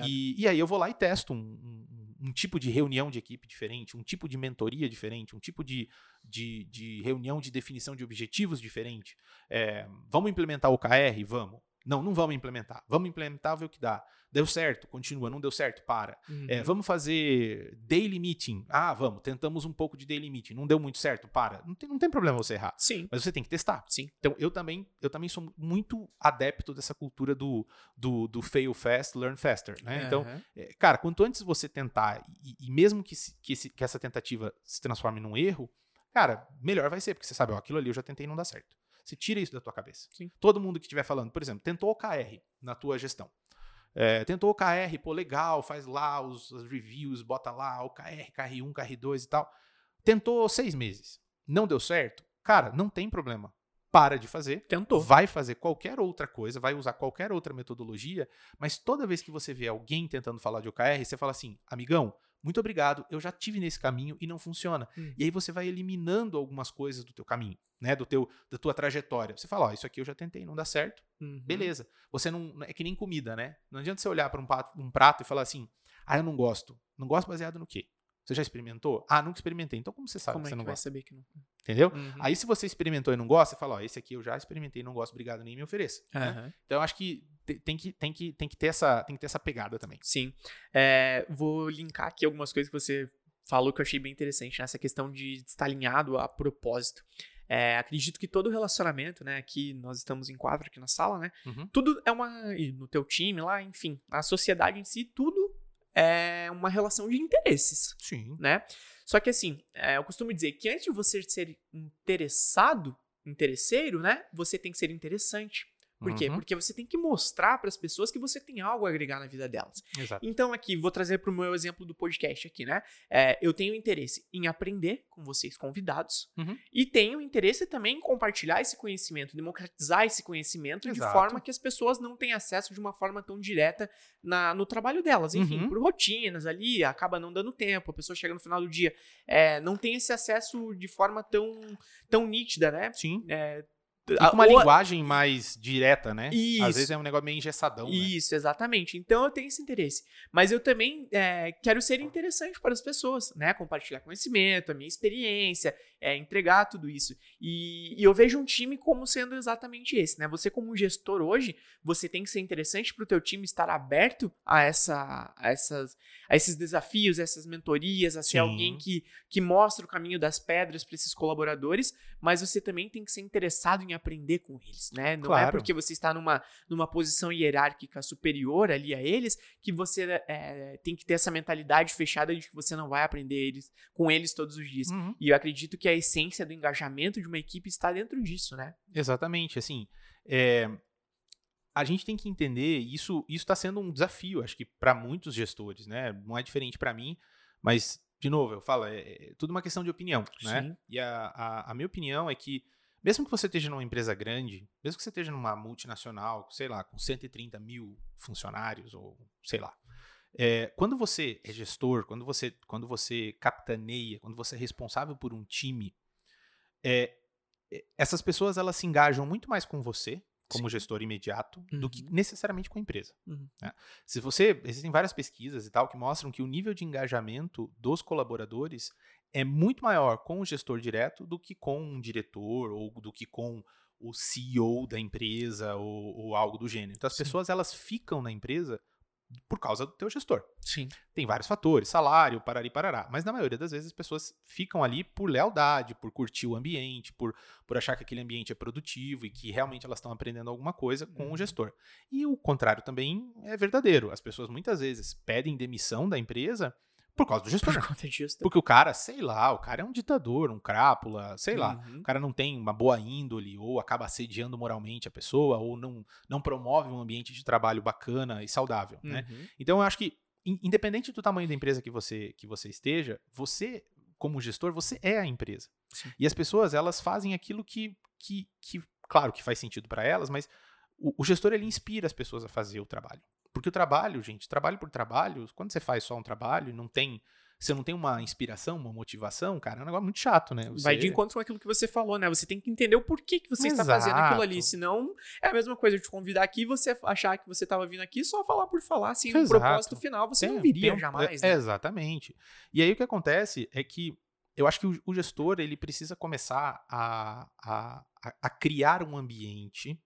E, e aí eu vou lá e testo um, um- um tipo de reunião de equipe diferente, um tipo de mentoria diferente, um tipo de, de, de reunião de definição de objetivos diferente. É, vamos implementar o OKR? Vamos. Não, não vamos implementar. Vamos implementar, ver o que dá. Deu certo, continua. Não deu certo, para. Uhum. É, vamos fazer daily meeting. Ah, vamos. Tentamos um pouco de daily meeting. Não deu muito certo, para. Não tem, não tem problema você errar. Sim. Mas você tem que testar. Sim. Então, eu também, eu também sou muito adepto dessa cultura do, do, do fail fast, learn faster. Né? Então, Aham. é, cara, quanto antes você tentar, e, e mesmo que, se- que, que essa tentativa se transforme num erro, cara, melhor vai ser, porque você sabe, ó, aquilo ali eu já tentei e não dá certo. Você tira isso da tua cabeça. Sim. Todo mundo que estiver falando, por exemplo, tentou OKR na tua gestão. É, tentou OKR, pô, legal, faz lá os, as reviews, bota lá OKR, KR1, KR2 e tal. Tentou seis meses. Não deu certo? Cara, não tem problema. Para de fazer. Tentou. Vai fazer qualquer outra coisa, vai usar qualquer outra metodologia, mas toda vez que você vê alguém tentando falar de OKR, você fala assim: amigão, muito obrigado, eu já tive nesse caminho e não funciona. Hum. E aí você vai eliminando algumas coisas do teu caminho, né, do teu da tua trajetória. Você fala, ó, isso aqui eu já tentei, não dá certo. Uhum. Beleza. Você não é que nem comida, né? Não adianta você olhar para um prato, um prato e falar assim: "Ah, eu não gosto". Não gosto baseado no quê? Você já experimentou? Ah, nunca experimentei. Então como você sabe Como que é você que não vai gosta? saber que não? Entendeu? Uhum. Aí se você experimentou e não gosta, você fala, ó, esse aqui eu já experimentei, não gosto, obrigado, nem me ofereça. né? Aham. Então eu acho que te- tem que, tem que, tem que, ter, essa, tem que ter essa pegada também. Sim. É, vou linkar aqui algumas coisas que você falou que eu achei bem interessante, nessa questão de estar alinhado a propósito. É, acredito que todo relacionamento, né? Aqui nós estamos em quatro aqui na sala, né? Uhum. Tudo é uma. e no teu time lá, enfim, a sociedade em si, tudo é uma relação de interesses, Sim. né? Só que assim, é, eu costumo dizer que antes de você ser interessado, interesseiro, né? Você tem que ser interessante. Por quê? Uhum. Porque você tem que mostrar para as pessoas que você tem algo a agregar na vida delas. Exato. Então, aqui, vou trazer para o meu exemplo do podcast aqui, né? É, eu tenho interesse em aprender com vocês convidados Uhum. e tenho interesse também em compartilhar esse conhecimento, democratizar esse conhecimento de Exato. forma que as pessoas não tenham acesso de uma forma tão direta na, no trabalho delas. Enfim, Uhum. por rotinas ali, acaba não dando tempo, a pessoa chega no final do dia, é, não tem esse acesso de forma tão, tão nítida, né? Sim. É, E com uma Ou- linguagem mais direta, né? Isso. Às vezes é um negócio meio engessadão, né? Isso, exatamente. Então eu tenho esse interesse. Mas eu também é, quero ser interessante para as pessoas, né? Compartilhar conhecimento, a minha experiência, é, entregar tudo isso. E, e eu vejo um time como sendo exatamente esse, né? Você como gestor hoje, você tem que ser interessante para o teu time estar aberto a, essa, a, essas, a esses desafios, a essas mentorias, a ser Sim. alguém que, que mostra o caminho das pedras para esses colaboradores, mas você também tem que ser interessado em aprender com eles, né? Não é Claro. porque você está numa, numa posição hierárquica superior ali a eles que você é, tem que ter essa mentalidade fechada de que você não vai aprender eles, com eles todos os dias. Uhum. E eu acredito que a essência do engajamento de uma equipe está dentro disso, né? Exatamente, assim, é, a gente tem que entender, isso está sendo um desafio, acho que para muitos gestores, né? Não é diferente para mim, mas, de novo, eu falo, é, é tudo uma questão de opinião, né? Sim. E a, a, a minha opinião é que, mesmo que você esteja numa empresa grande, mesmo que você esteja numa multinacional, sei lá, com 130 mil funcionários, ou sei lá, é, quando você é gestor, quando você, quando você capitaneia, quando você é responsável por um time, é, é, essas pessoas elas se engajam muito mais com você como Sim. gestor imediato do que Uhum. necessariamente com a empresa. Uhum. né? Se você existem várias pesquisas e tal que mostram que o nível de engajamento dos colaboradores é muito maior com o gestor direto do que com um diretor ou do que com o CEO da empresa ou, ou algo do gênero. Então as Sim. pessoas elas ficam na empresa por causa do teu gestor. Sim. Tem vários fatores, salário, parari, parará. Mas na maioria das vezes as pessoas ficam ali por lealdade, por curtir o ambiente, por, por achar que aquele ambiente é produtivo e que realmente elas estão aprendendo alguma coisa com Uhum. o gestor. E o contrário também é verdadeiro. As pessoas muitas vezes pedem demissão da empresa por causa do gestor. Por conta disso. Porque o cara, sei lá, o cara é um ditador, um crápula, sei lá. Uhum. O cara não tem uma boa índole, ou acaba assediando moralmente a pessoa, ou não, não promove um ambiente de trabalho bacana e saudável, né? Uhum. Então eu acho que, in- independente do tamanho da empresa que você, que você esteja, você, como gestor, você é a empresa. Sim. E as pessoas, elas fazem aquilo que, que, que claro que faz sentido para elas, mas o, o gestor, ele inspira as pessoas a fazer o trabalho. Porque o trabalho, gente, trabalho por trabalho, quando você faz só um trabalho e não tem. Você não tem uma inspiração, uma motivação, cara, é um negócio muito chato, né? Vai de Você- encontro com aquilo que você falou, né? Você tem que entender o porquê que você está fazendo aquilo ali. Exato. Senão, é a mesma coisa eu te convidar aqui e você achar que você estava vindo aqui só falar por falar, sem um Exato. propósito final, você Tem- não viria tem um- jamais. é- né? Exatamente. E aí o que acontece é que eu acho que o, o gestor ele precisa começar a, a- a criar um ambiente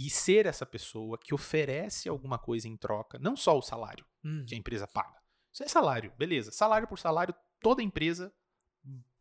e ser essa pessoa que oferece alguma coisa em troca, não só o salário Hum, que a empresa paga. Isso é salário, beleza. Salário por salário, toda empresa,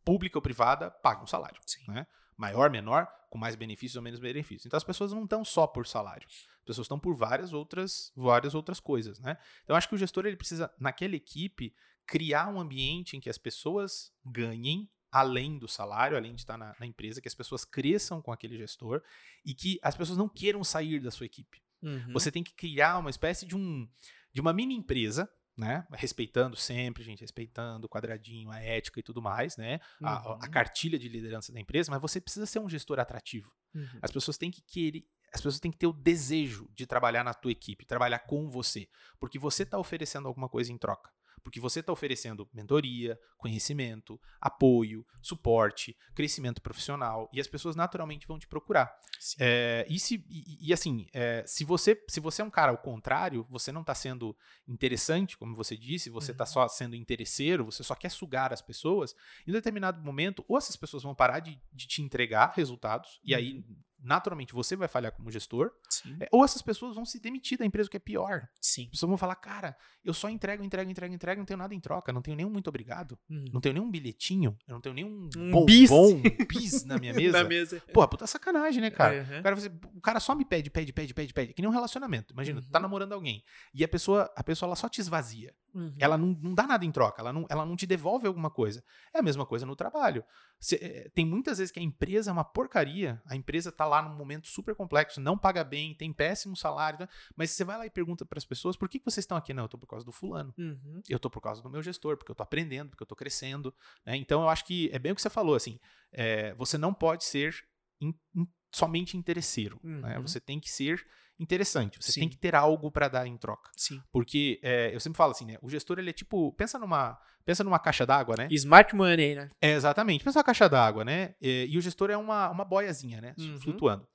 pública ou privada, paga um salário. Né? Maior, menor, com mais benefícios ou menos benefícios. Então as pessoas não estão só por salário. As pessoas estão por várias outras, várias outras coisas. Né? Então acho que o gestor ele precisa, naquela equipe, criar um ambiente em que as pessoas ganhem além do salário, além de estar na, na empresa, que as pessoas cresçam com aquele gestor e que as pessoas não queiram sair da sua equipe. uhum. Você tem que criar uma espécie de um de uma mini empresa, né? Respeitando sempre, gente, respeitando o quadradinho, a ética e tudo mais, né? A, a Uhum. cartilha de liderança da empresa, mas você precisa ser um gestor atrativo. Uhum. As pessoas têm que querer, as pessoas têm que ter o desejo de trabalhar na tua equipe, trabalhar com você, porque você está oferecendo alguma coisa em troca. Porque você está oferecendo mentoria, conhecimento, apoio, suporte, crescimento profissional e as pessoas naturalmente vão te procurar. É, e, se, e, e assim, é, se, você, se você é um cara ao contrário, você não está sendo interessante, como você disse, você está Uhum. só sendo interesseiro, você só quer sugar as pessoas, em determinado momento, ou essas pessoas vão parar de, de te entregar resultados, e aí, Uhum. Naturalmente, você vai falhar como gestor, é, ou essas pessoas vão se demitir da empresa, que é pior. Sim. As pessoas vão falar, cara, eu só entrego, entrego, entrego, entrego, não tenho nada em troca, não tenho nenhum muito obrigado, Uhum. não tenho nenhum bilhetinho, eu não tenho nenhum Um bombom, bis. bis na minha mesa. Na mesa. Pô, puta sacanagem, né, cara? Uhum. O cara, você- o cara só me pede, pede, pede, pede, pede. Que nem um relacionamento. Imagina, tu tá Uhum. namorando alguém. E a pessoa, a pessoa ela só te esvazia. Uhum. Ela não, não dá nada em troca. Ela não, ela não te devolve alguma coisa. É a mesma coisa no trabalho. Cê, é, tem muitas vezes que a empresa é uma porcaria. A empresa tá lá num momento super complexo, não paga bem, tem péssimo salário. né? Mas você vai lá e pergunta para as pessoas: por que, que vocês estão aqui? Não, eu tô por causa do fulano. Uhum. Eu tô por causa do meu gestor, porque eu tô aprendendo, porque eu tô crescendo. né? Então eu acho que é bem o que você falou, assim, é, você não pode ser in- in- somente interesseiro. né? Uhum. Você tem que ser interessante, você Sim. tem que ter algo para dar em troca. Sim. Porque é, eu sempre falo assim, né? O gestor ele é tipo, pensa numa, pensa numa caixa d'água, né? Smart money, né? É, exatamente, pensa numa caixa d'água, né? É, e o gestor é uma, uma boiazinha, né? Uhum. Flutuando.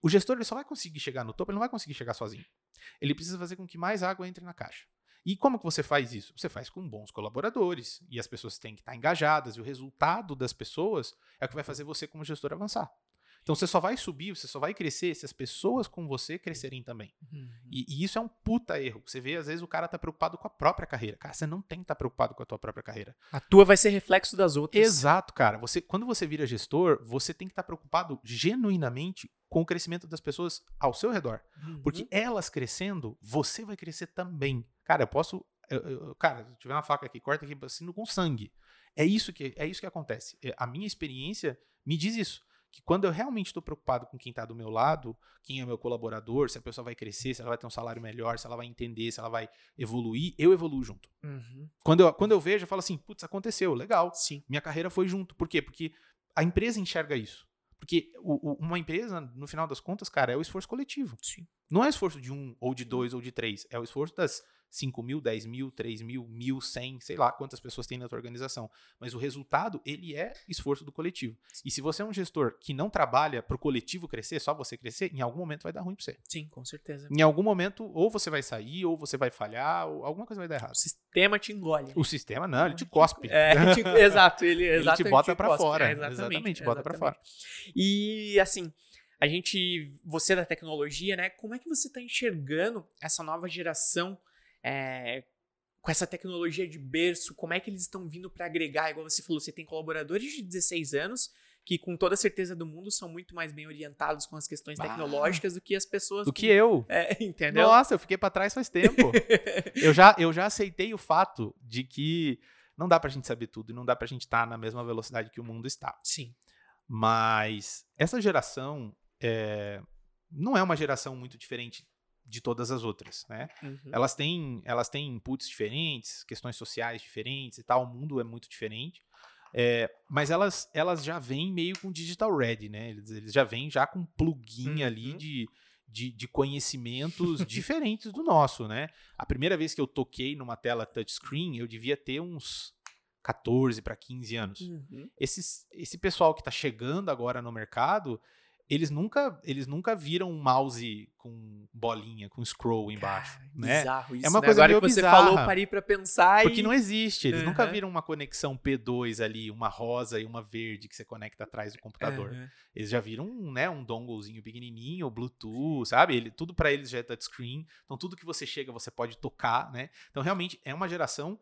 O gestor ele só vai conseguir chegar no topo, ele não vai conseguir chegar sozinho. Ele precisa fazer com que mais água entre na caixa. E como que você faz isso? Você faz com bons colaboradores e as pessoas têm que estar engajadas e o resultado das pessoas é o que vai fazer você como gestor avançar. Então você só vai subir, você só vai crescer se as pessoas com você crescerem também. Uhum. E, e, isso é um puta erro. Você vê, às vezes, o cara tá preocupado com a própria carreira. Cara, você não tem que estar tá preocupado com a tua própria carreira. A tua vai ser reflexo das outras. Exato, cara. Você, quando você vira gestor, você tem que estar tá preocupado genuinamente com o crescimento das pessoas ao seu redor. Uhum. Porque elas crescendo, você vai crescer também. Cara, eu posso. Eu, eu, cara, se tiver uma faca aqui, corta aqui, assim, com sangue. É isso que, é isso que acontece. É, a minha experiência me diz isso que quando eu realmente estou preocupado com quem está do meu lado, quem é meu colaborador, se a pessoa vai crescer, se ela vai ter um salário melhor, se ela vai entender, se ela vai evoluir, eu evoluo junto. Uhum. Quando, eu, quando eu vejo, eu falo assim, putz, aconteceu, legal. Sim. Minha carreira foi junto. Por quê? Porque a empresa enxerga isso. Porque o, o, uma empresa, no final das contas, cara, é o esforço coletivo. Sim. Não é o esforço de um, ou de dois, ou de três. É o esforço das 5 mil, 10 mil, 3 mil, 1.000, 100, sei lá quantas pessoas tem na tua organização. Mas o resultado, ele é esforço do coletivo. E se você é um gestor que não trabalha para o coletivo crescer, só você crescer, em algum momento vai dar ruim para você. Sim, com certeza. Em algum momento, ou você vai sair, ou você vai falhar, ou alguma coisa vai dar errado. O sistema te engole. O sistema, não, ele te cospe. É, te, exato. Ele, ele te bota para fora. É, exatamente, exatamente, bota para fora. E, assim a gente, você da tecnologia, né? Como é que você está enxergando essa nova geração é, com essa tecnologia de berço, como é que eles estão vindo para agregar? Igual você falou, você tem colaboradores de 16 anos que com toda certeza do mundo são muito mais bem orientados com as questões ah, tecnológicas do que as pessoas do que, que eu. É, entendeu? Nossa eu fiquei para trás faz tempo. Eu já eu já aceitei o fato de que não dá pra gente saber tudo e não dá pra gente estar tá na mesma velocidade que o mundo está. Sim. Mas essa geração é, não é uma geração muito diferente de todas as outras, né? Uhum. Elas têm elas têm inputs diferentes, questões sociais diferentes e tal, o mundo é muito diferente. É, mas elas, elas já vêm meio com digital ready, né? Eles, eles já vêm já com plugin uhum. ali de, de, de conhecimentos diferentes do nosso, né? A primeira vez que eu toquei numa tela touchscreen, eu devia ter uns 14 para 15 anos. Uhum. Esses, esse pessoal que está chegando agora no mercado, eles nunca, eles nunca viram um mouse com bolinha, com scroll embaixo, Cara, né? Bizarro isso, é uma né? coisa Agora que você bizarra, falou, parei para pensar Porque e... não existe, eles uhum. nunca viram uma conexão P2 ali, uma rosa e uma verde que você conecta atrás do computador. Uhum. Eles já viram, né, um donglezinho pequenininho, Bluetooth, sabe? Ele, tudo para eles já é touchscreen. Então tudo que você chega, você pode tocar, né? Então realmente é uma geração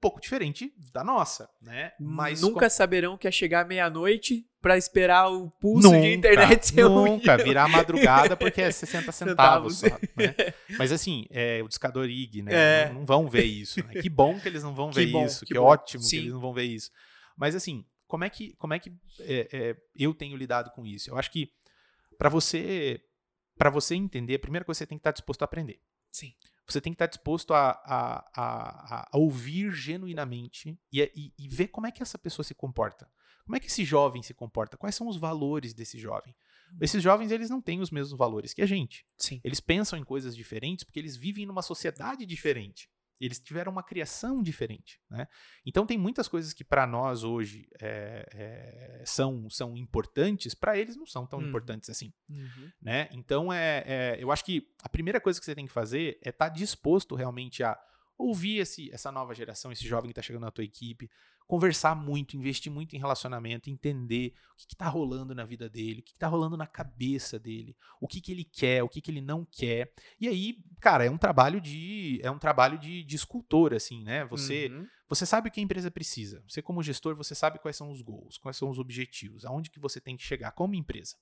pouco diferente da nossa, né? Mas nunca com... saberão que é chegar meia-noite para esperar o pulso nunca, de internet ser Nunca, virar madrugada porque é 60 centavos só, né? Mas assim, é, o discador IG, né? É. Não, não, vão ver isso. Né? Que bom que eles não vão ver bom, isso, que, que ótimo Sim. que eles não vão ver isso. Mas assim, como é que, como é que é, é, eu tenho lidado com isso? Eu acho que para você para você entender, a primeira coisa que você tem que estar disposto a aprender. Sim. Você tem que estar disposto a, a, a, a ouvir genuinamente e, e, e, ver como é que essa pessoa se comporta. Como é que esse jovem se comporta? Quais são os valores desse jovem? Uhum. Esses jovens, eles não têm os mesmos valores que a gente. Sim. Eles pensam em coisas diferentes porque eles vivem numa sociedade diferente. Eles tiveram uma criação diferente, né? Então tem muitas coisas que para nós hoje é, é, são, são importantes, para eles não são tão uhum. importantes assim, uhum. né? Então é, é, eu acho que a primeira coisa que você tem que fazer é estar tá disposto realmente a ouvir esse, essa nova geração, esse jovem que está chegando na tua equipe, conversar muito, investir muito em relacionamento, entender o que está rolando na vida dele, o que está rolando na cabeça dele, o que, que ele quer, o que, que ele não quer. E aí, cara, é um trabalho de é um trabalho de, de escultor, assim, né? Você uhum. você sabe o que a empresa precisa. Você como gestor, você sabe quais são os goals, quais são os objetivos, aonde que você tem que chegar como empresa.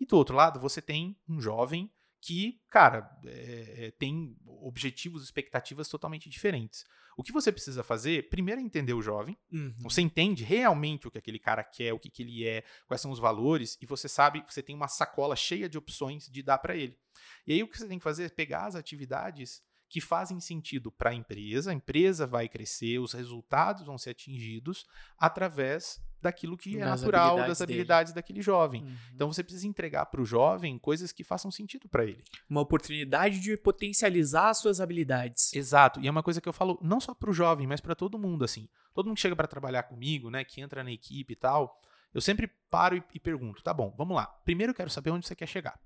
E do outro lado, você tem um jovem que, cara, é, tem objetivos, expectativas totalmente diferentes. O que você precisa fazer, primeiro é entender o jovem. Uhum. Você entende realmente o que aquele cara quer, o que, que ele é, quais são os valores, e você sabe, você tem uma sacola cheia de opções de dar para ele. E aí o que você tem que fazer é pegar as atividades que fazem sentido para a empresa, a empresa vai crescer, os resultados vão ser atingidos através daquilo que é natural, habilidades das habilidades dele. daquele jovem. Uhum. Então você precisa entregar para o jovem coisas que façam sentido para ele. Uma oportunidade de potencializar as suas habilidades. Exato. E é uma coisa que eu falo não só para o jovem, mas para todo mundo assim. Todo mundo que chega para trabalhar comigo, né, que entra na equipe e tal, eu sempre paro e, e pergunto, tá bom, vamos lá. Primeiro eu quero saber onde você quer chegar.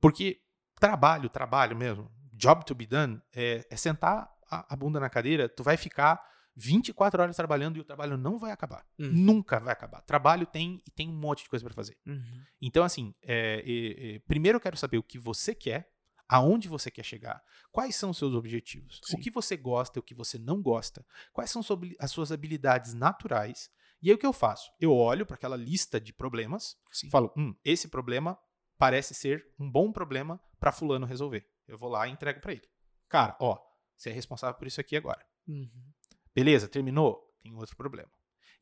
Porque trabalho, trabalho mesmo, job to be done, é, é sentar a, a, bunda na cadeira, tu vai ficar 24 horas trabalhando e o trabalho não vai acabar. Uhum. Nunca vai acabar. Trabalho tem e tem um monte de coisa para fazer. Uhum. Então, assim, é, é, é, primeiro eu quero saber o que você quer, aonde você quer chegar, quais são os seus objetivos, Sim. o que você gosta o que você não gosta, quais são as suas habilidades naturais. E aí o que eu faço? Eu olho para aquela lista de problemas, Sim. falo, hum, esse problema parece ser um bom problema para fulano resolver. Eu vou lá e entrego para ele. Cara, ó, você é responsável por isso aqui agora. Uhum. Beleza, terminou? Tem outro problema.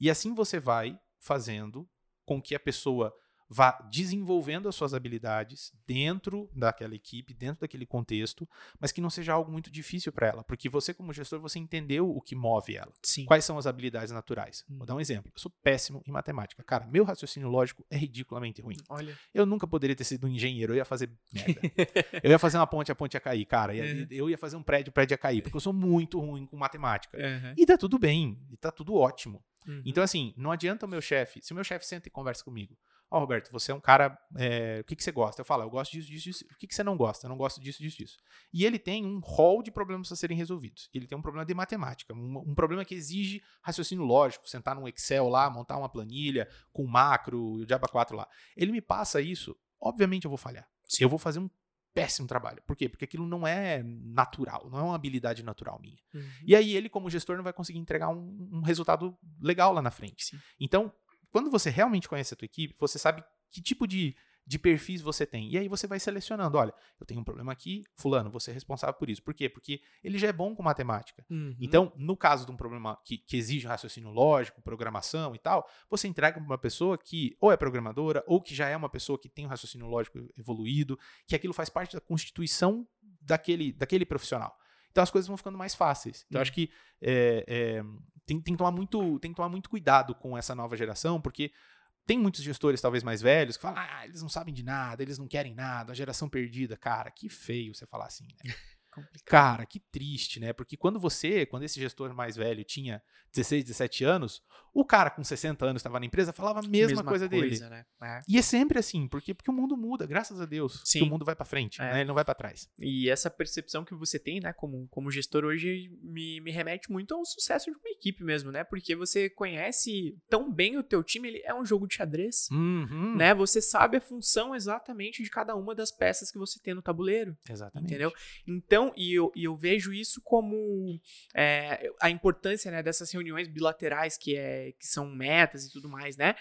E assim você vai fazendo com que a pessoa vá desenvolvendo as suas habilidades dentro daquela equipe, dentro daquele contexto, mas que não seja algo muito difícil para ela, porque você como gestor você entendeu o que move ela. Sim. Quais são as habilidades naturais? Hum. Vou dar um exemplo. Eu sou péssimo em matemática. Cara, meu raciocínio lógico é ridiculamente ruim. Olha. Eu nunca poderia ter sido um engenheiro, eu ia fazer merda. eu ia fazer uma ponte, a ponte ia cair, cara. Uhum. Eu ia fazer um prédio, o prédio ia cair, porque eu sou muito ruim com matemática. Uhum. E tá tudo bem, e tá tudo ótimo. Uhum. Então, assim, não adianta o meu chefe, se o meu chefe senta e conversa comigo, Ó, oh, Roberto, você é um cara. É, o que, que você gosta? Eu falo, eu gosto disso, disso, disso. O que, que você não gosta? Eu não gosto disso, disso, disso. E ele tem um rol de problemas a serem resolvidos. Ele tem um problema de matemática, um, um, problema que exige raciocínio lógico, sentar num Excel lá, montar uma planilha com macro e o Java 4 lá. Ele me passa isso, obviamente eu vou falhar. Eu vou fazer um péssimo trabalho. Por quê? Porque aquilo não é natural, não é uma habilidade natural minha. Uhum. E aí ele, como gestor, não vai conseguir entregar um, um resultado legal lá na frente. Sim. Então, quando você realmente conhece a tua equipe, você sabe que tipo de, de perfis você tem. E aí você vai selecionando, olha, eu tenho um problema aqui, fulano, você é responsável por isso. Por quê? Porque ele já é bom com matemática. Uhum. Então, no caso de um problema que, que exige raciocínio lógico, programação e tal, você entrega para uma pessoa que ou é programadora, ou que já é uma pessoa que tem um raciocínio lógico evoluído, que aquilo faz parte da constituição daquele, daquele profissional. Então as coisas vão ficando mais fáceis. Então, uhum. acho que é, é, tem, tem, que tomar muito, tem que tomar muito cuidado com essa nova geração, porque tem muitos gestores, talvez mais velhos, que falam: ah, eles não sabem de nada, eles não querem nada, a geração perdida. Cara, que feio você falar assim, né? Complicado. Cara, que triste, né? Porque quando você, quando esse gestor mais velho tinha 16, 17 anos, o cara com 60 anos estava na empresa falava a mesma, mesma coisa, coisa, dele. Né? É. E é sempre assim, porque, porque o mundo muda, graças a Deus. Sim. O mundo vai para frente, é. né? Ele não vai para trás. E essa percepção que você tem, né, como, como gestor hoje, me, me remete muito ao sucesso de uma equipe mesmo, né? Porque você conhece tão bem o teu time, ele é um jogo de xadrez, uhum. né? Você sabe a função exatamente de cada uma das peças que você tem no tabuleiro. Exatamente. Entendeu? Então, então, e eu, e eu vejo isso como é, a importância né, dessas reuniões bilaterais que, é, que são metas e tudo mais, né?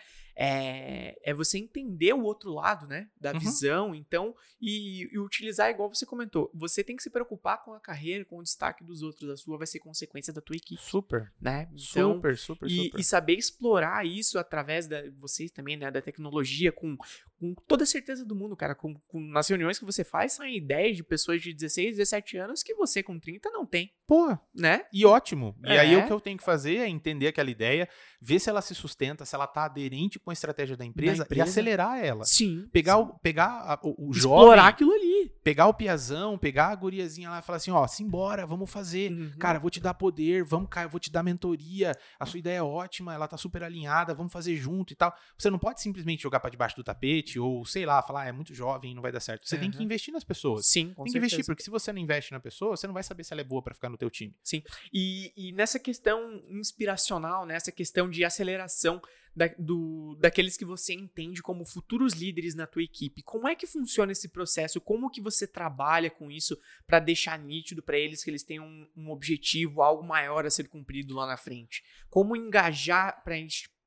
É, é você entender o outro lado, né? Da uhum. visão, então, e, e, utilizar igual você comentou. Você tem que se preocupar com a carreira, com o destaque dos outros. A sua vai ser consequência da tua equipe. Super. Né? Então, super, super, e, super. E saber explorar isso através da vocês também, né? Da tecnologia, com, com toda a certeza do mundo, cara. Com, com, nas reuniões que você faz, saem ideias de pessoas de 16, 17 anos que você com 30 não tem. Pô, né? E ótimo. E é. aí o que eu tenho que fazer é entender aquela ideia, ver se ela se sustenta, se ela tá aderente com a estratégia da empresa, da empresa. e acelerar ela. Sim. Pegar sim. o, pegar a, o, o jovem. Explorar aquilo ali. Pegar o piazão, pegar a guriazinha lá e falar assim: ó, simbora, vamos fazer. Uhum. Cara, vou te dar poder, vamos, cara, vou te dar mentoria. A sua ideia é ótima, ela tá super alinhada, vamos fazer junto e tal. Você não pode simplesmente jogar para debaixo do tapete ou, sei lá, falar, ah, é muito jovem, não vai dar certo. Você uhum. tem que investir nas pessoas. Sim, com Tem que investir, porque se você não investe na pessoa, você não vai saber se ela é boa para ficar no teu time. Sim. E, e nessa questão inspiracional, nessa questão de aceleração da, do, daqueles que você entende como futuros líderes na tua equipe. Como é que funciona esse processo? Como que você trabalha com isso para deixar nítido para eles que eles têm um, um, objetivo, algo maior a ser cumprido lá na frente? Como engajar para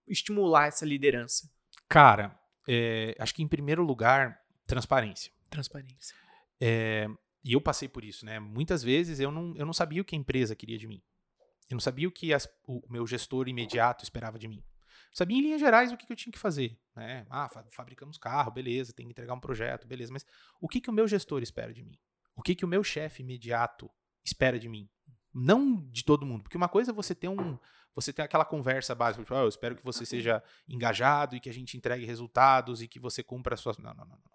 estimular essa liderança? Cara, é, acho que em primeiro lugar, transparência. Transparência. É, e eu passei por isso, né? Muitas vezes eu não, eu não sabia o que a empresa queria de mim. Eu não sabia o que as, o meu gestor imediato esperava de mim. Sabia em linhas gerais o que, que eu tinha que fazer. Né? Ah, fabricamos carro, beleza, tem que entregar um projeto, beleza. Mas o que, que o meu gestor espera de mim? O que, que o meu chefe imediato espera de mim? Não de todo mundo. Porque uma coisa é você ter um. Você tem aquela conversa básica, tipo, oh, eu espero que você seja engajado e que a gente entregue resultados e que você cumpra as suas. Não, não, não, não.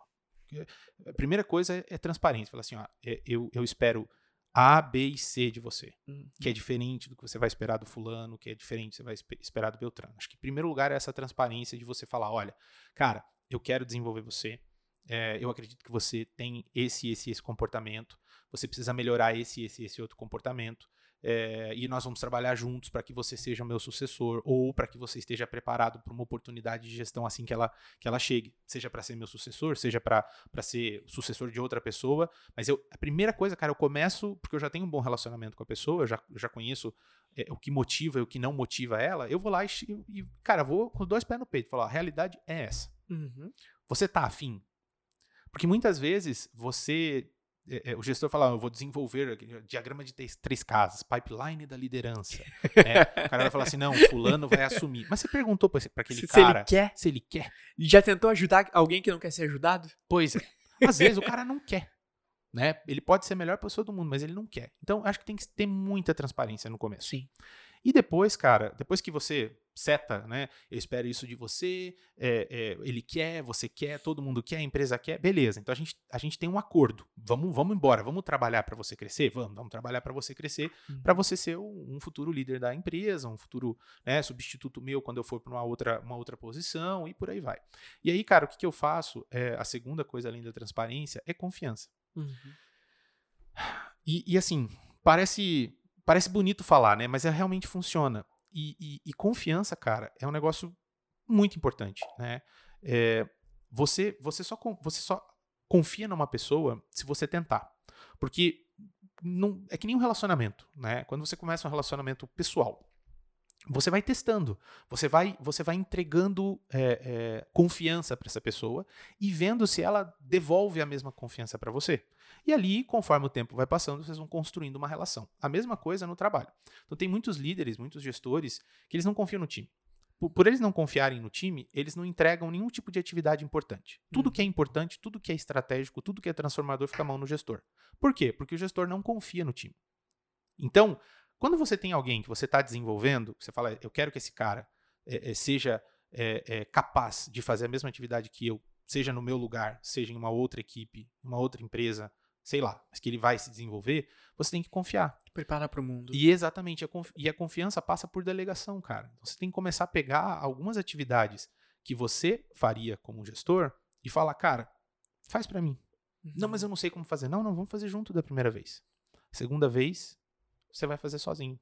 A primeira coisa é, é transparência. Falar assim, ó, é, eu, eu espero a, B e C de você, uhum. que é diferente do que você vai esperar do fulano, que é diferente do que você vai esperar do Beltrano. Acho que em primeiro lugar é essa transparência de você falar, olha, cara, eu quero desenvolver você, é, eu acredito que você tem esse, esse, esse comportamento, você precisa melhorar esse, esse, esse outro comportamento. É, e nós vamos trabalhar juntos para que você seja o meu sucessor ou para que você esteja preparado para uma oportunidade de gestão assim que ela, que ela chegue, seja para ser meu sucessor, seja para ser sucessor de outra pessoa. Mas eu, a primeira coisa, cara, eu começo porque eu já tenho um bom relacionamento com a pessoa, eu já, eu já conheço é, o que motiva e o que não motiva ela. Eu vou lá e, e cara, vou com dois pés no peito, falar: a realidade é essa. Uhum. Você tá afim? Porque muitas vezes você é, é, o gestor fala, eu vou desenvolver diagrama de três, três casas, pipeline da liderança. é, o cara vai falar assim, não, fulano vai assumir. Mas você perguntou para aquele se, cara se ele quer. se ele quer. Já tentou ajudar alguém que não quer ser ajudado? Pois é. Às vezes o cara não quer. Né? Ele pode ser a melhor pessoa do mundo, mas ele não quer. Então, acho que tem que ter muita transparência no começo. Sim. E depois, cara, depois que você seta, né? Eu espero isso de você, é, é, ele quer, você quer, todo mundo quer, a empresa quer, beleza. Então a gente, a gente tem um acordo. Vamos, vamos embora, vamos trabalhar para você crescer? Vamos, vamos trabalhar para você crescer, Uhum. para você ser um, um futuro líder da empresa, um futuro né, substituto meu quando eu for para uma outra, uma outra posição e por aí vai. E aí, cara, o que, que eu faço? É, a segunda coisa além da transparência é confiança. Uhum. E, e, assim, parece, parece bonito falar, né? Mas é, realmente funciona. E, e, e, confiança, cara, é um negócio muito importante, né? É, você, você, só, você só confia numa pessoa se você tentar. Porque não, é que nem um relacionamento, né? Quando você começa um relacionamento pessoal, você vai testando, você vai, você vai entregando é, é, confiança para essa pessoa e vendo se ela devolve a mesma confiança para você. E ali, conforme o tempo vai passando, vocês vão construindo uma relação. A mesma coisa no trabalho. Então, tem muitos líderes, muitos gestores, que eles não confiam no time. Por, por eles não confiarem no time, eles não entregam nenhum tipo de atividade importante. Tudo que é importante, tudo que é estratégico, tudo que é transformador fica a mão no gestor. Por quê? Porque o gestor não confia no time. Então, quando você tem alguém que você está desenvolvendo, você fala, eu quero que esse cara é, seja é, capaz de fazer a mesma atividade que eu, seja no meu lugar, seja em uma outra equipe, uma outra empresa, sei lá, mas que ele vai se desenvolver, você tem que confiar. Preparar para o mundo. E exatamente, a e a confiança passa por delegação, cara. Então, você tem que começar a pegar algumas atividades que você faria como gestor e falar, cara, faz para mim. Uhum. Não, mas eu não sei como fazer. Não, não, vamos fazer junto da primeira vez. Segunda vez, você vai fazer sozinho.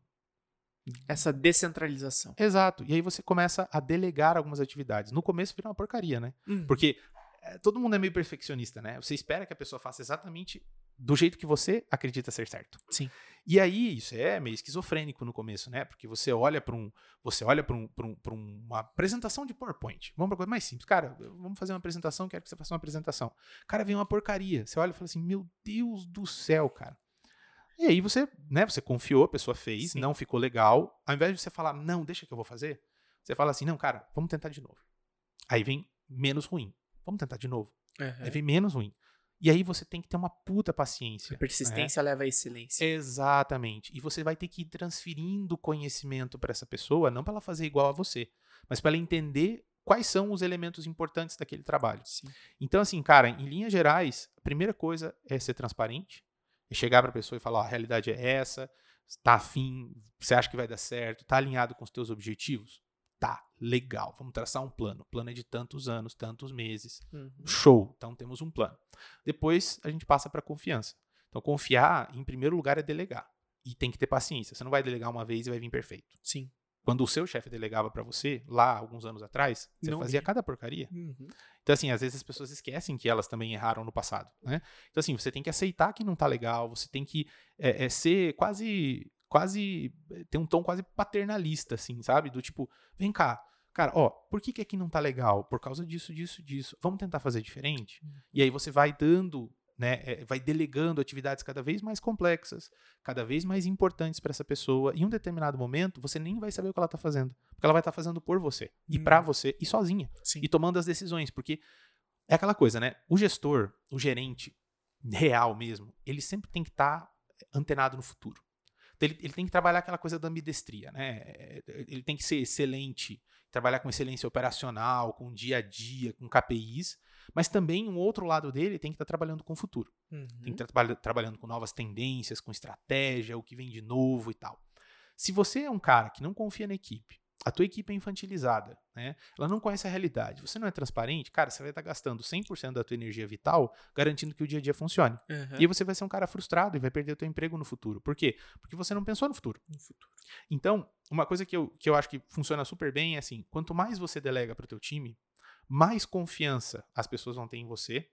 Essa descentralização. Exato. E aí você começa a delegar algumas atividades. No começo vira uma porcaria, né? Uhum. Porque é, todo mundo é meio perfeccionista, né? Você espera que a pessoa faça exatamente do jeito que você acredita ser certo. Sim. E aí isso é meio esquizofrênico no começo, né? Porque você olha para um, você olha para um, um, uma apresentação de PowerPoint. Vamos para coisa mais simples, cara. Vamos fazer uma apresentação. Quero que você faça uma apresentação. Cara, vem uma porcaria. Você olha e fala assim, meu Deus do céu, cara. E aí você, né? Você confiou, a pessoa fez, Sim. não ficou legal. Ao invés de você falar, não, deixa que eu vou fazer, você fala assim, não, cara, vamos tentar de novo. Aí vem menos ruim. Vamos tentar de novo. Uhum. Aí vem menos ruim. E aí você tem que ter uma puta paciência. A persistência né? leva à excelência. Exatamente. E você vai ter que ir transferindo conhecimento para essa pessoa, não para ela fazer igual a você, mas para ela entender quais são os elementos importantes daquele trabalho. Sim. Então, assim, cara, em linhas gerais, a primeira coisa é ser transparente, é chegar para a pessoa e falar: ó, a realidade é essa, tá afim, você acha que vai dar certo, tá alinhado com os teus objetivos? Tá, legal, vamos traçar um plano. O plano é de tantos anos, tantos meses. Uhum. Show, então temos um plano. Depois a gente passa para confiança. Então, confiar, em primeiro lugar, é delegar. E tem que ter paciência. Você não vai delegar uma vez e vai vir perfeito. Sim. Quando o seu chefe delegava para você, lá alguns anos atrás, você Não fazia vi. cada porcaria. Uhum. Então, assim, às vezes as pessoas esquecem que elas também erraram no passado, né? Então, assim, você tem que aceitar que não tá legal, você tem que é, é, ser quase, quase, ter um tom quase paternalista, assim, sabe? Do tipo, vem cá, cara, ó, por que que aqui não tá legal? Por causa disso, disso, disso. Vamos tentar fazer diferente? E aí você vai dando, né, é, vai delegando atividades cada vez mais complexas, cada vez mais importantes para essa pessoa. Em um determinado momento, você nem vai saber o que ela tá fazendo, porque ela vai estar fazendo por você e Hum. para você e sozinha Sim. e tomando as decisões, porque é aquela coisa, né? O gestor, o gerente real mesmo, ele sempre tem que estar antenado no futuro. Então, ele, ele tem que trabalhar aquela coisa da ambidestria, né? Ele tem que ser excelente, trabalhar com excelência operacional, com dia a dia, com KPIs, mas também um outro lado dele tem que estar trabalhando com o futuro. Uhum. Tem que estar traba- trabalhando com novas tendências, com estratégia, o que vem de novo e tal. Se você é um cara que não confia na equipe, a tua equipe é infantilizada, né? Ela não conhece a realidade. Você não é transparente, cara, você vai estar gastando 100% da tua energia vital garantindo que o dia a dia funcione. Uhum. E você vai ser um cara frustrado e vai perder o teu emprego no futuro. Por quê? Porque você não pensou no futuro. No futuro. Então, uma coisa que eu, que eu acho que funciona super bem é assim, quanto mais você delega para o teu time, mais confiança as pessoas vão ter em você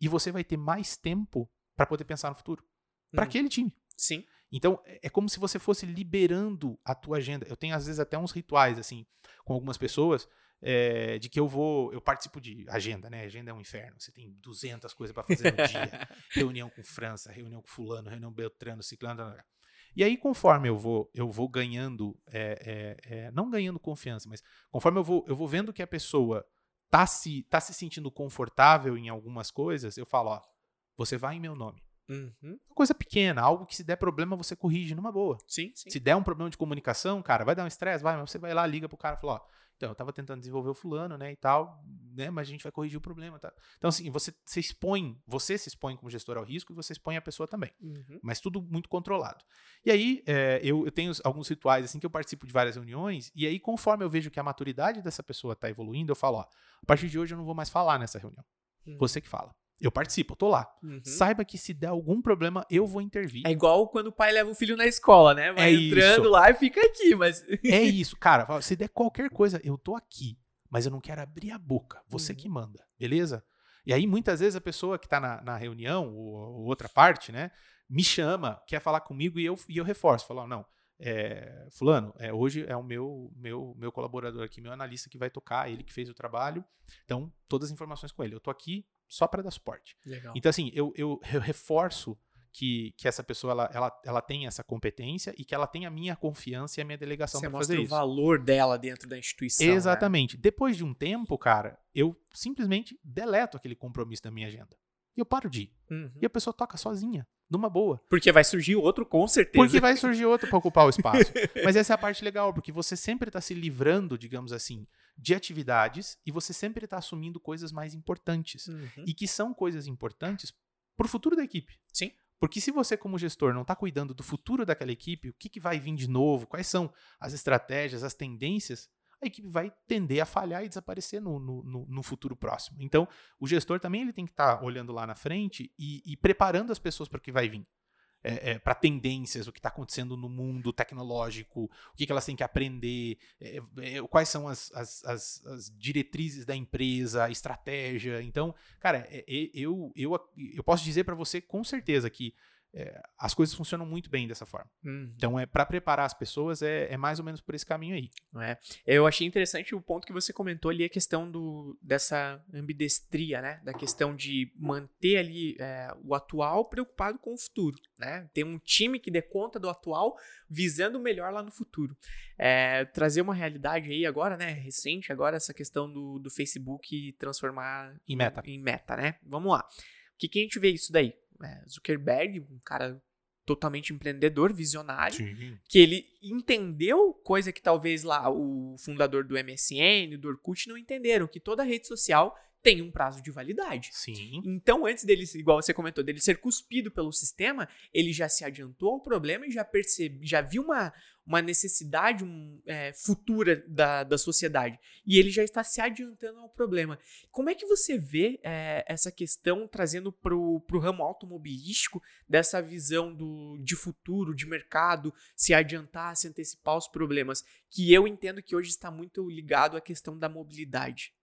e você vai ter mais tempo para poder pensar no futuro. Para Hum. aquele time. Sim. Então, é é como se você fosse liberando a tua agenda. Eu tenho, às vezes, até uns rituais, assim, com algumas pessoas, é, de que eu vou. Eu participo de agenda, né? Agenda é um inferno. Você tem 200 coisas para fazer no dia. reunião com França, reunião com Fulano, reunião Beltrano, Ciclano. blá, blá. E aí, conforme eu vou, eu vou ganhando, é, é, não ganhando confiança, mas conforme eu vou, eu vou vendo que a pessoa tá se, tá se sentindo confortável em algumas coisas, eu falo, ó, você vai em meu nome. Uhum. Uma coisa pequena, algo que se der problema você corrige numa boa. Sim, sim. Se der um problema de comunicação, cara, vai dar um estresse, vai, mas você vai lá, liga pro cara e fala, ó, então, eu tava tentando desenvolver o fulano, né, e tal, né, mas a gente vai corrigir o problema, tá? Então, assim, você se expõe, você se expõe como gestor ao risco e você expõe a pessoa também, Uhum. mas tudo muito controlado. E aí, é, eu, eu tenho alguns rituais, assim, que eu participo de várias reuniões, e aí, conforme eu vejo que a maturidade dessa pessoa tá evoluindo, eu falo, ó, a partir de hoje eu não vou mais falar nessa reunião, Uhum. você que fala. Eu participo, eu tô lá. Uhum. Saiba que se der algum problema, eu vou intervir. É igual quando o pai leva o filho na escola, né? Vai É entrando isso. lá e fica aqui, mas. É isso, cara. Se der qualquer coisa, eu tô aqui, mas eu não quero abrir a boca. Você Uhum. que manda, beleza? E aí, muitas vezes, a pessoa que tá na, na reunião, ou, ou outra parte, né, me chama, quer falar comigo e eu, e eu reforço. Falo, ó, não, é, fulano, é, hoje é o meu, meu, meu colaborador aqui, meu analista que vai tocar, ele que fez o trabalho. Então, todas as informações com ele. Eu tô aqui só para dar suporte. Legal. Então, assim, eu, eu, eu reforço que, que essa pessoa ela, ela, ela tem essa competência e que ela tem a minha confiança e a minha delegação Você para mostra fazer o isso. valor dela dentro da instituição. né? Exatamente. Depois de um tempo, cara, eu simplesmente deleto aquele compromisso da minha agenda. E eu paro de ir. Uhum. E a pessoa toca sozinha, numa boa. Porque vai surgir outro, com certeza. Porque vai surgir outro para ocupar o espaço. Mas essa é a parte legal, porque você sempre está se livrando, digamos assim, de atividades e você sempre está assumindo coisas mais importantes. Uhum. E que são coisas importantes para o futuro da equipe. Sim. Porque se você, como gestor, não está cuidando do futuro daquela equipe, o que, que vai vir de novo, quais são as estratégias, as tendências, a equipe vai tender a falhar e desaparecer no, no, no- futuro próximo. Então, o gestor também ele tem que estar olhando lá na frente e, e preparando as pessoas para o que vai vir. Para tendências, o que está acontecendo no mundo tecnológico, o que, que elas têm que aprender, é, é, quais são as, as, as- as diretrizes da empresa, a estratégia. Então, cara, é, é, eu, eu, eu posso dizer para você com certeza que é, as coisas funcionam muito bem dessa forma. Uhum. Então, é para preparar as pessoas é, é mais ou menos por esse caminho aí. É? Eu achei interessante o ponto que você comentou ali, a questão do, dessa ambidestria, né? Da questão de manter ali é, o atual preocupado com o futuro, né? Ter um time que dê conta do atual, visando o melhor lá no futuro. É, trazer uma realidade aí agora, né? Recente, agora essa questão do, do Facebook transformar Em meta. em meta, né? Vamos lá. O que, que a gente vê isso daí? É, Zuckerberg, um cara totalmente empreendedor, visionário, Sim. que ele entendeu coisa que talvez lá o fundador do MSN, do Orkut não entenderam, que toda rede social tem um prazo de validade. Sim. Então, antes dele, igual você comentou, dele ser cuspido pelo sistema, ele já se adiantou ao problema e já percebe, já viu uma, uma necessidade um, é, futura da, da sociedade. E ele já está se adiantando ao problema. Como é que você vê é, essa questão trazendo para o ramo automobilístico dessa visão do, de futuro, de mercado, se adiantar, se antecipar aos problemas? Que eu entendo que hoje está muito ligado à questão da mobilidade.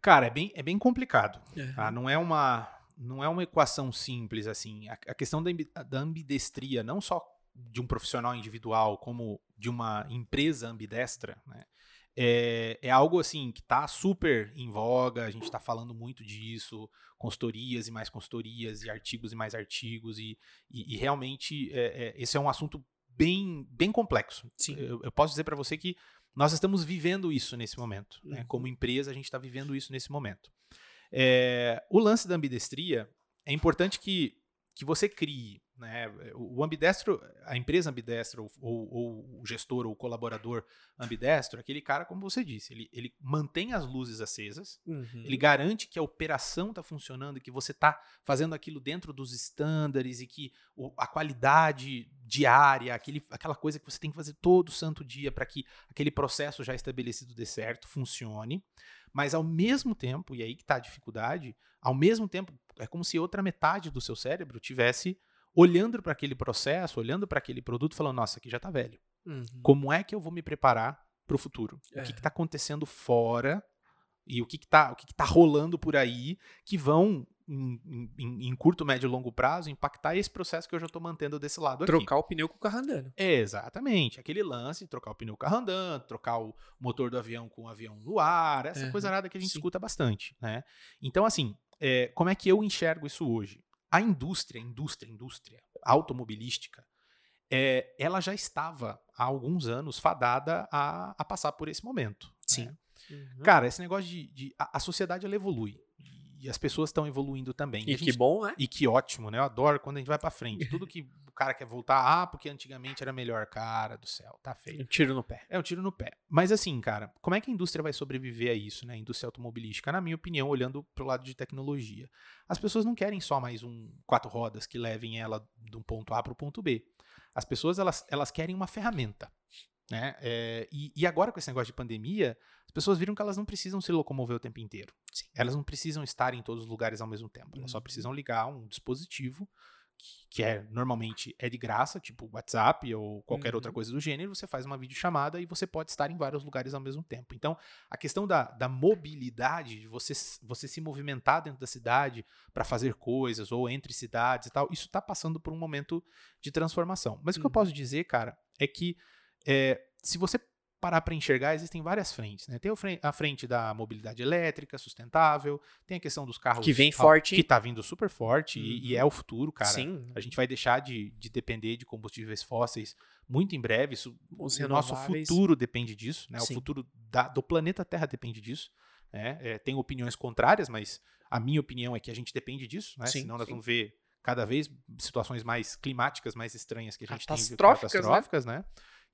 Cara, é bem, é bem complicado. Uhum. Tá? Não é uma não é uma equação simples assim. A, a questão da, da ambidestria, não só de um profissional individual, como de uma empresa ambidestra, né? É, é algo assim que está super em voga, a gente está falando muito disso, consultorias e mais consultorias, e artigos e mais artigos, e, e, e realmente é, é, esse é um assunto bem, bem complexo. Sim. Eu, eu posso dizer para você que nós estamos vivendo isso nesse momento. né? Uhum. Como empresa, a gente está vivendo isso nesse momento. É, o lance da ambidestria é importante que, que você crie né? O ambidestro, a empresa ambidestra, ou, ou, ou, o gestor ou o colaborador ambidestro, aquele cara, como você disse, ele, ele mantém as luzes acesas, uhum. ele garante que a operação está funcionando, que você está fazendo aquilo dentro dos estándares e que o, a qualidade diária, aquele, aquela coisa que você tem que fazer todo santo dia para que aquele processo já estabelecido dê certo, funcione. Mas ao mesmo tempo, e aí que está a dificuldade, ao mesmo tempo, é como se outra metade do seu cérebro tivesse olhando para aquele processo, olhando para aquele produto, falando: nossa, aqui já está velho. Uhum. Como é que eu vou me preparar para o futuro? É. O que está acontecendo fora e o que está que que tá rolando por aí que vão em, em, em, curto, médio e longo prazo, impactar esse processo que eu já estou mantendo desse lado trocar aqui. Trocar o pneu com o carro andando. exatamente. Aquele lance, trocar o pneu com o carro andando, trocar o motor do avião com o avião no ar, essa uhum. coisa nada que a gente Sim. escuta bastante, né? Então, assim, é, como é que eu enxergo isso hoje? A indústria, indústria, indústria automobilística, é, ela já estava há alguns anos fadada a, a passar por esse momento. Sim. Né? Uhum. Cara, esse negócio de. de a, a, sociedade ela evolui. E as pessoas estão evoluindo também. E, e que bom, né? E que ótimo, né? Eu adoro quando a gente vai para frente. Tudo que cara quer voltar, ah, porque antigamente era melhor. Cara do céu, tá feio. Um tiro no pé. É um tiro no pé. Mas assim, cara, como é que a indústria vai sobreviver a isso, né? A indústria automobilística, na minha opinião, olhando pro lado de tecnologia. As pessoas não querem só mais um quatro rodas que levem ela de um ponto A para o ponto B. As pessoas, elas, elas querem uma ferramenta. Né? É, e, e, agora, com esse negócio de pandemia, as pessoas viram que elas não precisam se locomover o tempo inteiro. Sim. Elas não precisam estar em todos os lugares ao mesmo tempo. Elas só uhum. precisam ligar um dispositivo que, que é normalmente é de graça, tipo WhatsApp ou qualquer uhum. outra coisa do gênero. Você faz uma videochamada e você pode estar em vários lugares ao mesmo tempo. Então, a questão da, da mobilidade, de você, você se movimentar dentro da cidade para fazer coisas ou entre cidades e tal, isso está passando por um momento de transformação. Mas uhum. o que eu uhum. posso dizer, cara, é que é, se você parar para enxergar, existem várias frentes. Né? Tem a frente da mobilidade elétrica, sustentável, tem a questão dos carros. Que vem forte. Que está vindo super forte uhum. e, e, é uhum. o futuro, cara. Sim. A gente vai deixar de, de depender de combustíveis fósseis muito em breve. Isso, Os o nosso futuro depende disso. Né? O futuro da, do planeta Terra depende disso. Né? É, tem opiniões contrárias, mas a minha opinião é que a gente depende disso. Né? Sim, Senão nós sim. vamos ver cada vez situações mais climáticas, mais estranhas que a gente catastróficas, tem. Catastróficas, né? né?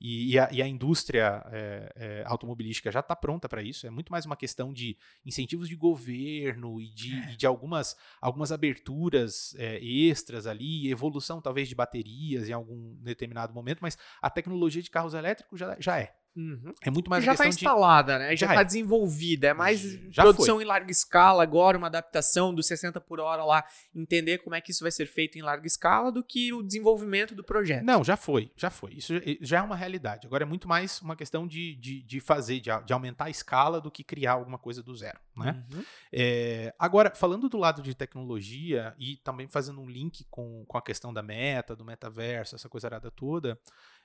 E, e, a, e a, indústria é, é, automobilística já está pronta para isso. É muito mais uma questão de incentivos de governo e de, é. e de algumas, algumas aberturas é, extras ali, evolução talvez de baterias em algum determinado momento, mas a tecnologia de carros elétricos já, já é. Uhum. É muito mais Já está instalada, de... né? Já está é. desenvolvida. É mais já produção foi. em larga escala agora, uma adaptação do 60 por hora lá, entender como é que isso vai ser feito em larga escala do que o desenvolvimento do projeto. Não, já foi, já foi. Isso já é uma realidade. Agora é muito mais uma questão de, de, de fazer, de, de aumentar a escala do que criar alguma coisa do zero, né? Uhum. É, agora, falando do lado de tecnologia e também fazendo um link com, com a questão da meta, do metaverso, essa coisa toda,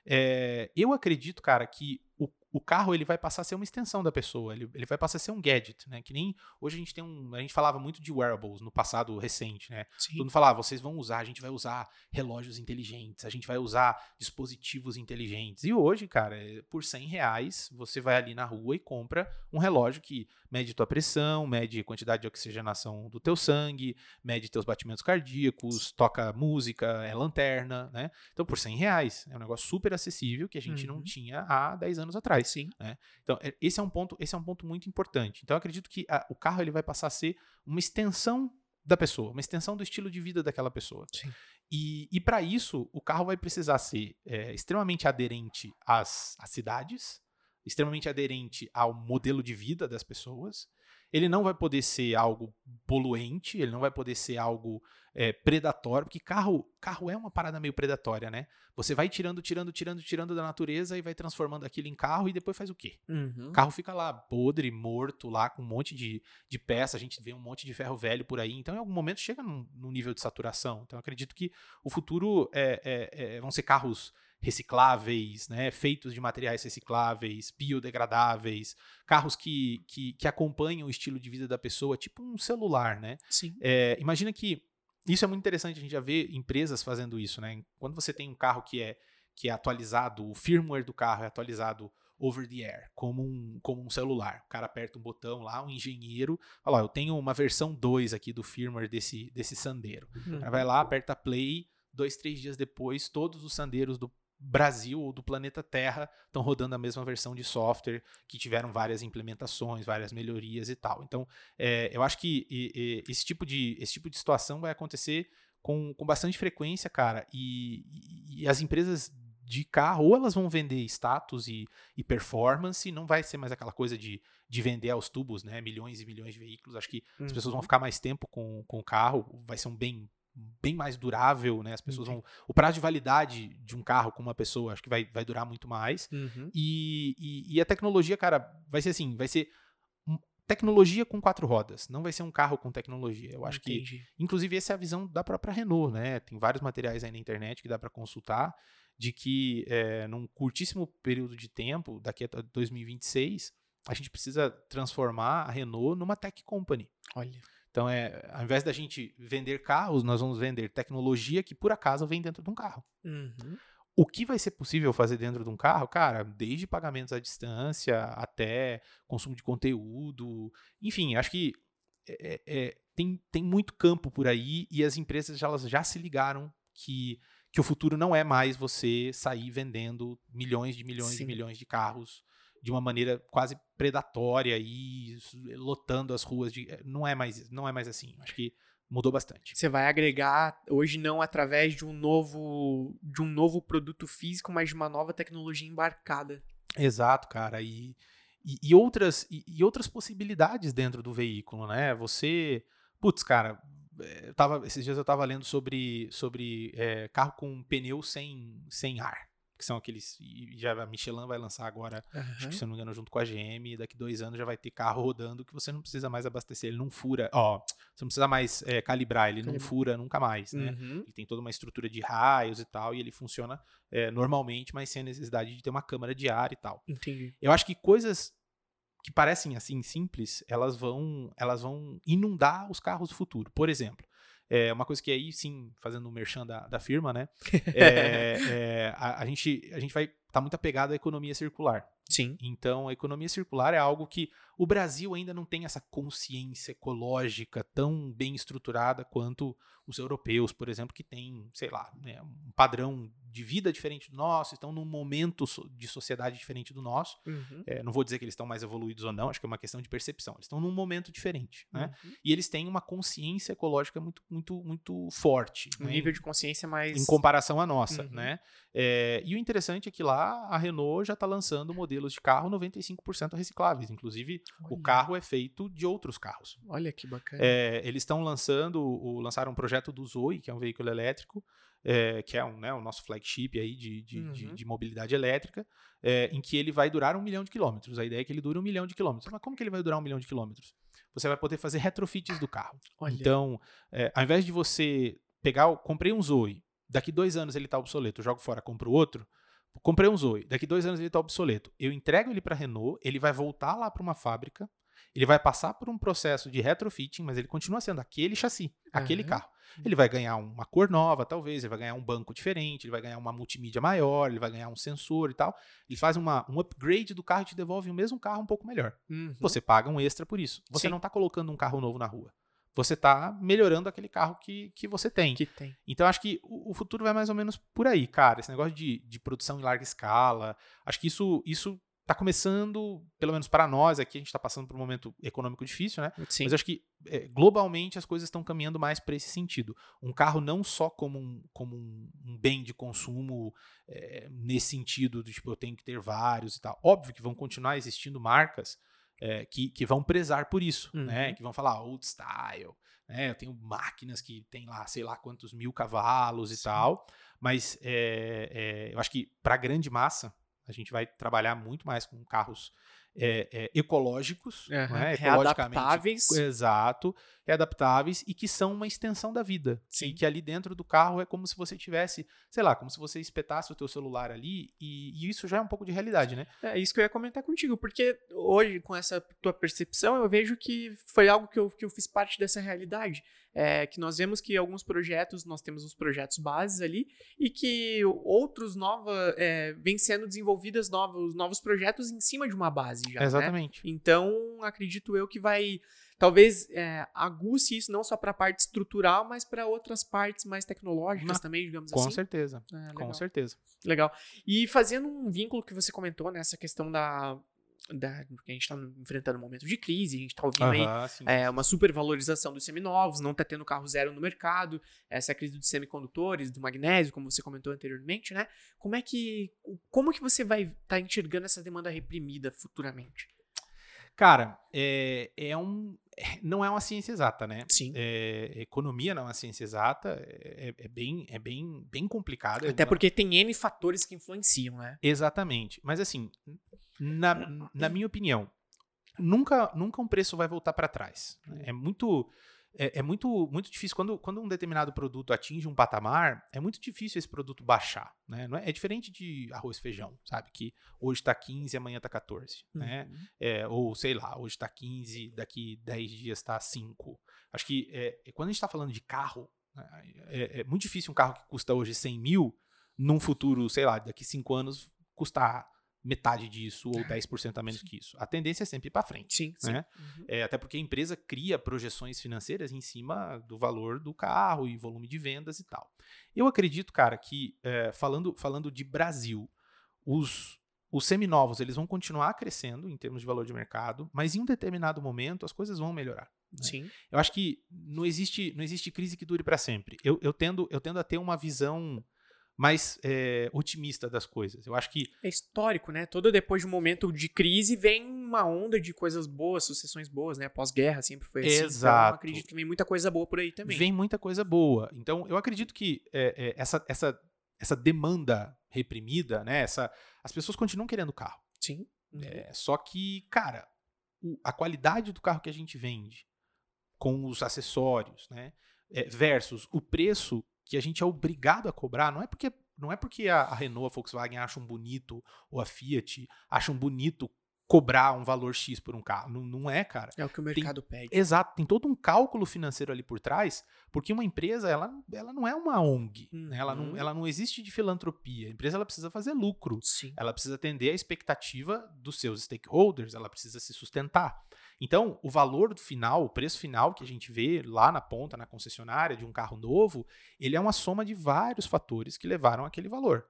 é, eu acredito, cara, que o, o, carro ele vai passar a ser uma extensão da pessoa, ele, ele vai passar a ser um gadget, né? Que nem hoje a gente tem um. A gente falava muito de wearables no passado recente, né? Sim. Todo mundo falava, vocês vão usar, a gente vai usar relógios inteligentes, a gente vai usar dispositivos inteligentes. E hoje, cara, é, por 100 reais, você vai ali na rua e compra um relógio que mede tua pressão, mede a quantidade de oxigenação do teu sangue, mede teus batimentos cardíacos, toca música, é lanterna, né? Então, por 100 reais, é um negócio super acessível que a gente uhum. não tinha há 10 anos atrás. Sim. Né? Então, é, esse é um ponto, esse é um ponto muito importante. Então, eu acredito que a, o carro ele vai passar a ser uma extensão da pessoa, uma extensão do estilo de vida daquela pessoa. Sim. E, e para isso, o carro vai precisar ser é, extremamente aderente às, às cidades, extremamente aderente ao modelo de vida das pessoas. Ele não vai poder ser algo poluente, ele não vai poder ser algo é, predatório, porque carro, carro é uma parada meio predatória, né? Você vai tirando, tirando, tirando, tirando da natureza e vai transformando aquilo em carro e depois faz o quê? Uhum. O carro fica lá podre, morto, lá com um monte de, de peça, a gente vê um monte de ferro velho por aí, então em algum momento chega num, num nível de saturação. Então eu acredito que o futuro é, é, é vão ser carros recicláveis, né, feitos de materiais recicláveis, biodegradáveis, carros que, que, que, acompanham o estilo de vida da pessoa, tipo um celular, né? Sim. É, imagina que isso é muito interessante, a gente já vê empresas fazendo isso, né? Quando você tem um carro que é, que é atualizado, o firmware do carro é atualizado over the air, como um, como um celular. O cara aperta um botão lá, um engenheiro, fala, ó, eu tenho uma versão 2 aqui do firmware desse, desse Sandero. Uhum. Vai lá, aperta play, dois, três dias depois, todos os Sandeiros do Brasil ou do planeta Terra estão rodando a mesma versão de software que tiveram várias implementações, várias melhorias e tal. Então, é, eu acho que e, e, esse, tipo de, esse tipo de situação vai acontecer com, com bastante frequência, cara. E, e, as empresas de carro, ou elas vão vender status e, e performance, não vai ser mais aquela coisa de, de vender aos tubos, né? Milhões e milhões de veículos. Acho que uhum. as pessoas vão uhum. ficar mais tempo com, com o carro, vai ser um bem bem mais durável, né? As pessoas vão. O prazo de validade de um carro com uma pessoa acho que vai, vai durar muito mais. Uhum. E, e, e, a tecnologia, cara, vai ser assim, vai ser tecnologia com quatro rodas. Não vai ser um carro com tecnologia. Eu acho Entendi. que, inclusive, essa é a visão da própria Renault, né? Tem vários materiais aí na internet que dá para consultar de que é, num curtíssimo período de tempo, daqui a 2026, a gente precisa transformar a Renault numa tech company. Olha. Então, é, ao invés da gente vender carros, nós vamos vender tecnologia que por acaso vem dentro de um carro. Uhum. O que vai ser possível fazer dentro de um carro, cara, desde pagamentos à distância até consumo de conteúdo, enfim, acho que é, é, é tem, tem muito campo por aí e as empresas já, elas já se ligaram que, que o futuro não é mais você sair vendendo milhões de milhões Sim. de milhões de carros de uma maneira quase predatória e lotando as ruas de eh, não é mais não é mais assim. Acho que mudou bastante. Você vai agregar hoje não através de um novo de um novo produto físico mas de uma nova tecnologia embarcada. Exato cara e e, e outras e, e, outras possibilidades dentro do veículo né? Você putz cara eh, eu tava, esses dias eu estava lendo sobre sobre é, carro com pneu sem sem ar que são aqueles. Já a Michelin vai lançar agora, uhum. acho que se eu não me engano, junto com a GM, daqui dois anos já vai ter carro rodando que você não precisa mais abastecer, ele não fura. Ó, você não precisa mais é, calibrar, ele Calibra. não fura nunca mais, né? Uhum. Ele tem toda uma estrutura de raios e tal, e ele funciona é, normalmente, mas sem a necessidade de ter uma câmara de ar e tal. Entendi. Eu acho que coisas que parecem assim simples, elas vão, elas vão inundar os carros do futuro. Por exemplo, é uma coisa que aí, sim, fazendo o merchan da, da firma, né? É, é, a, a, gente, a gente vai estar tá muito apegado à economia circular. Sim. Então, a economia circular é algo que o Brasil ainda não tem essa consciência ecológica tão bem estruturada quanto os europeus, por exemplo, que têm, sei lá, né, um padrão de vida diferente do nosso, estão num momento de sociedade diferente do nosso. Uhum. É, não vou dizer que eles estão mais evoluídos ou não, acho que é uma questão de percepção. Eles estão num momento diferente, né? Uhum. E eles têm uma consciência ecológica muito, muito, muito forte. Um né? nível de consciência mais... Em comparação à nossa, uhum. né? É, e o interessante é que lá a Renault já está lançando modelos de carro 95% recicláveis. Inclusive, Olha. o carro é feito de outros carros. Olha que bacana. É, eles estão lançando, o, lançaram um projeto do Zoe, que é um veículo elétrico, é, que é um, né, o nosso flagship aí de, de, uhum. de, de mobilidade elétrica, é, em que ele vai durar um milhão de quilômetros. A ideia é que ele dure um milhão de quilômetros. Mas como que ele vai durar um milhão de quilômetros? Você vai poder fazer retrofits do carro. Olha. Então, é, ao invés de você pegar, comprei um Zoe, daqui dois anos ele está obsoleto, jogo fora, compro outro. Comprei um Zoe, daqui dois anos ele está obsoleto. Eu entrego ele para a Renault, ele vai voltar lá para uma fábrica, ele vai passar por um processo de retrofitting, mas ele continua sendo aquele chassi, uhum. aquele carro. Ele vai ganhar uma cor nova, talvez, ele vai ganhar um banco diferente, ele vai ganhar uma multimídia maior, ele vai ganhar um sensor e tal. Ele faz uma, um upgrade do carro e te devolve o mesmo carro um pouco melhor. Uhum. Você paga um extra por isso. Você Sim. não está colocando um carro novo na rua. Você está melhorando aquele carro que, que você tem. Que tem. Então, acho que o, o, futuro vai mais ou menos por aí, cara. Esse negócio de, de produção em larga escala. Acho que isso, isso está começando, pelo menos para nós aqui, a gente está passando por um momento econômico difícil, né? Sim. Mas acho que é, globalmente as coisas estão caminhando mais para esse sentido. Um carro não só como um, como um, um bem de consumo é, nesse sentido, do tipo, eu tenho que ter vários e tal. Óbvio que vão continuar existindo marcas é, que, que vão prezar por isso, né? uhum. né? Que vão falar old style, né? Eu tenho máquinas que tem lá, sei lá quantos mil cavalos e Sim. tal, mas é, eu acho que para a grande massa a gente vai trabalhar muito mais com carros é, é, ecológicos, uhum, né? readaptáveis. Exato. readaptáveis e que são uma extensão da vida. Sim. E que ali dentro do carro é como se você tivesse, sei lá, como se você espetasse o teu celular ali e, e isso já é um pouco de realidade, né? É isso que eu ia comentar contigo, porque hoje, com essa tua percepção, eu vejo que foi algo que eu, que eu fiz parte dessa realidade. É, que nós vemos que alguns projetos, nós temos os projetos bases ali, e que outros novos, é, vêm sendo desenvolvidas novos, novos projetos em cima de uma base já. né? Exatamente. Então, acredito eu que vai talvez é, aguce isso não só para a parte estrutural, mas para outras partes mais tecnológicas também, digamos Com assim. certeza. É, Com legal. certeza. Legal. E fazendo um vínculo que você comentou nessa questão da. Da porque a gente está enfrentando um momento de crise, a gente está ouvindo aí sim. é, uma supervalorização dos seminovos, não está tendo carro zero no mercado, essa crise dos semicondutores, do magnésio, como você comentou anteriormente, né? Como é que. Como que você vai estar enxergando essa demanda reprimida futuramente? Cara, é, é um. Não é uma ciência exata, né? Sim. É, economia não é uma ciência exata, é, é bem, é bem, bem complicado. Até Não- porque tem N fatores que influenciam, né? Exatamente. Mas assim, na, na minha opinião, nunca, nunca um preço vai voltar para trás. né? É muito. É, é muito, muito difícil. Quando, quando um determinado produto atinge um patamar, é muito difícil esse produto baixar. Né? Não é, é diferente de arroz e feijão, sabe? Que hoje está 15 amanhã está 14. Né? Uhum. É, ou sei lá, hoje está 15, daqui 10 dias está 5. Acho que é, é, quando a gente está falando de carro, né, é, é muito difícil um carro que custa hoje 100 mil, num futuro, sei lá, daqui 5 anos, custar metade disso ou 10% a menos que isso. A tendência é sempre ir para frente. Sim, sim. Né? Uhum. É, até porque a empresa cria projeções financeiras em cima do valor do carro e volume de vendas e tal. Eu acredito, cara, que é, falando, falando de Brasil, os, os seminovos eles vão continuar crescendo em termos de valor de mercado, mas em um determinado momento as coisas vão melhorar. né? Sim. Eu acho que não existe, não existe crise que dure para sempre. Eu, eu, tendo, eu tendo a ter uma visão mais é, otimista das coisas. Eu acho que É histórico, né? Todo depois de um momento de crise vem uma onda de coisas boas, sucessões boas, né? Pós-guerra sempre foi assim. Exato. Então, acredito que vem muita coisa boa por aí também. vem muita coisa boa. Então, eu acredito que é, é, essa, essa, essa demanda reprimida, né? Essa, as pessoas continuam querendo carro. Sim. Uhum. É, só que, cara, o- a qualidade do carro que a gente vende, com os acessórios, né? é, versus o preço que a gente é obrigado a cobrar, não é porque não é porque a, a Renault, a Volkswagen acham bonito ou a Fiat acham bonito cobrar um valor X por um carro. Não, não é, cara. É o que o mercado pede. Exato, tem todo um cálculo financeiro ali por trás, porque uma empresa, ela, ela não é uma ONG, né? ela, não, Uhum. ela não existe de filantropia. A empresa ela precisa fazer lucro, Sim. ela precisa atender a expectativa dos seus stakeholders, ela precisa se sustentar. Então, o valor do final, o preço final que a gente vê lá na ponta, na concessionária de um carro novo, ele é uma soma de vários fatores que levaram aquele valor.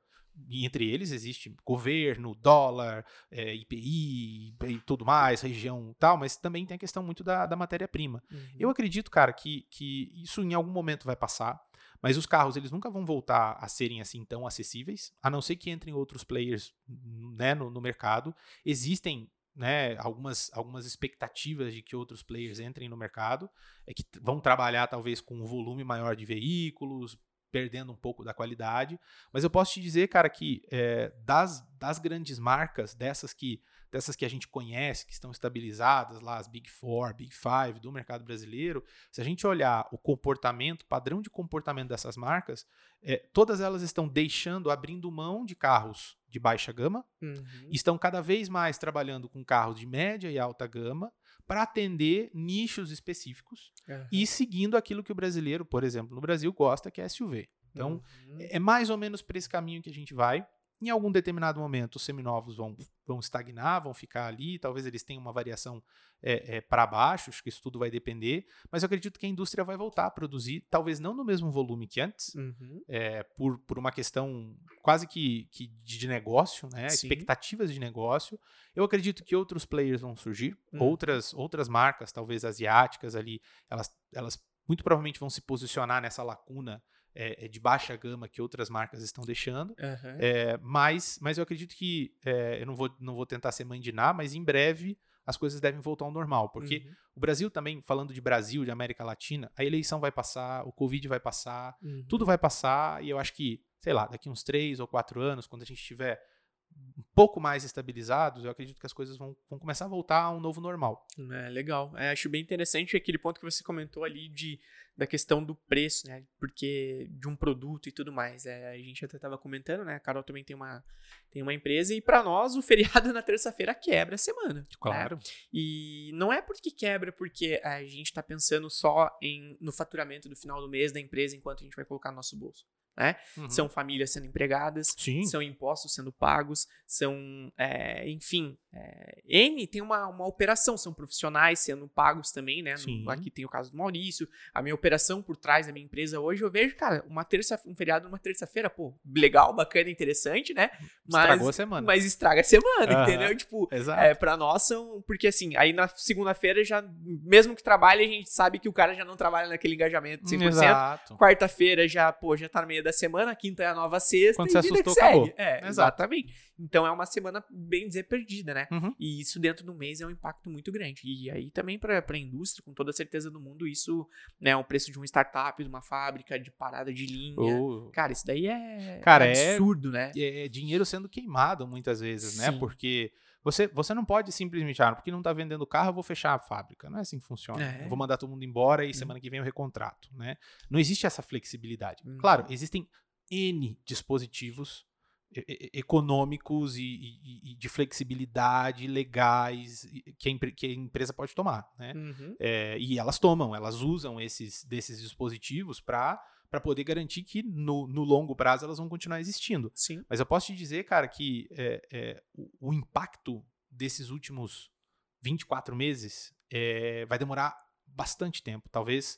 E entre eles existe governo, dólar, é, IPI e tudo mais, região e tal, mas também tem a questão muito da, da matéria-prima. Uhum. Eu acredito, cara, que, que isso em algum momento vai passar, mas os carros eles nunca vão voltar a serem assim tão acessíveis, a não ser que entrem outros players né, no, no mercado. Existem né, algumas, algumas expectativas de que outros players entrem no mercado, é que vão trabalhar talvez com um volume maior de veículos, perdendo um pouco da qualidade. Mas eu posso te dizer, cara, que é, das, das grandes marcas, dessas que, dessas que a gente conhece, que estão estabilizadas lá, as Big Four, Big Five do mercado brasileiro, se a gente olhar o comportamento, padrão de comportamento dessas marcas, é, todas elas estão deixando, abrindo mão de carros de baixa gama, Uhum. estão cada vez mais trabalhando com carros de média e alta gama para atender nichos específicos Aham. e seguindo aquilo que o brasileiro, por exemplo, no Brasil gosta, que é SUV. Então, Uhum. é mais ou menos por esse caminho que a gente vai. Em algum determinado momento, os seminovos vão, vão estagnar, vão ficar ali. Talvez eles tenham uma variação para baixo, acho que isso tudo vai depender. Mas eu acredito que a indústria vai voltar a produzir, talvez não no mesmo volume que antes, Uhum. é, por, por uma questão quase que, que de de negócio, né? Sim. expectativas de negócio. Eu acredito que outros players vão surgir, Uhum. outras, outras marcas, talvez asiáticas ali, elas, elas muito provavelmente vão se posicionar nessa lacuna é, é, de baixa gama que outras marcas estão deixando. Aham. É, mas, mas eu acredito que, é, eu não vou, não vou tentar ser mãe de Ná, mas em breve as coisas devem voltar ao normal, porque Uhum. o Brasil também, falando de Brasil, de América Latina, a eleição vai passar, o Covid vai passar, Uhum. tudo vai passar e eu acho que, sei lá, daqui uns três ou quatro anos, quando a gente tiver um pouco mais estabilizados, eu acredito que as coisas vão, vão começar a voltar a um novo normal. É, legal. É, acho bem interessante aquele ponto que você comentou ali de, da questão do preço, né? Porque de um produto e tudo mais. É, a gente até estava comentando, né? A Carol também tem uma, tem uma empresa e para nós o feriado na terça-feira quebra a semana. Claro. Né? E não é porque quebra porque a gente está pensando só em, no faturamento do final do mês da empresa enquanto a gente vai colocar no nosso bolso né? Uhum. São famílias sendo empregadas, Sim. são impostos sendo pagos, são, é, enfim, é, N tem uma, uma operação, são profissionais sendo pagos também, né? No, aqui tem o caso do Maurício, a minha operação por trás da minha empresa hoje, eu vejo, cara, uma terça, um feriado numa terça-feira, pô, legal, bacana, interessante, né? Mas, Estragou a semana. Mas estraga a semana, uhum. entendeu? Tipo, Exato. é, pra nós são, porque assim, aí na segunda-feira já, mesmo que trabalhe, a gente sabe que o cara já não trabalha naquele engajamento 100%. Exato. Quarta-feira já, pô, já tá no meio da semana, quinta é a nova sexta. Quando você assustou, acabou. É, exatamente. Então é uma semana, bem dizer, perdida, né? Uhum. E isso dentro do mês é um impacto muito grande. E aí também para a indústria, com toda a certeza do mundo, isso né, é o preço de uma startup, de uma fábrica, de parada de linha. Oh. Cara, isso daí é, Cara, é absurdo, é, né? É dinheiro sendo queimado muitas vezes, né? Sim. Porque você, você não pode simplesmente, ah, porque não está vendendo carro, eu vou fechar a fábrica. Não é assim que funciona. É. Eu vou mandar todo mundo embora e Uhum. semana que vem eu recontrato, né? Não existe essa flexibilidade. Uhum. Claro, existem N dispositivos econômicos e, e- e de flexibilidade legais que a, empre- que a empresa pode tomar, né? Uhum. É, e elas tomam, elas usam esses desses dispositivos para para poder garantir que no, no longo prazo elas vão continuar existindo. Sim. Mas eu posso te dizer, cara, que é, é, o, o impacto desses últimos 24 meses é, vai demorar bastante tempo, talvez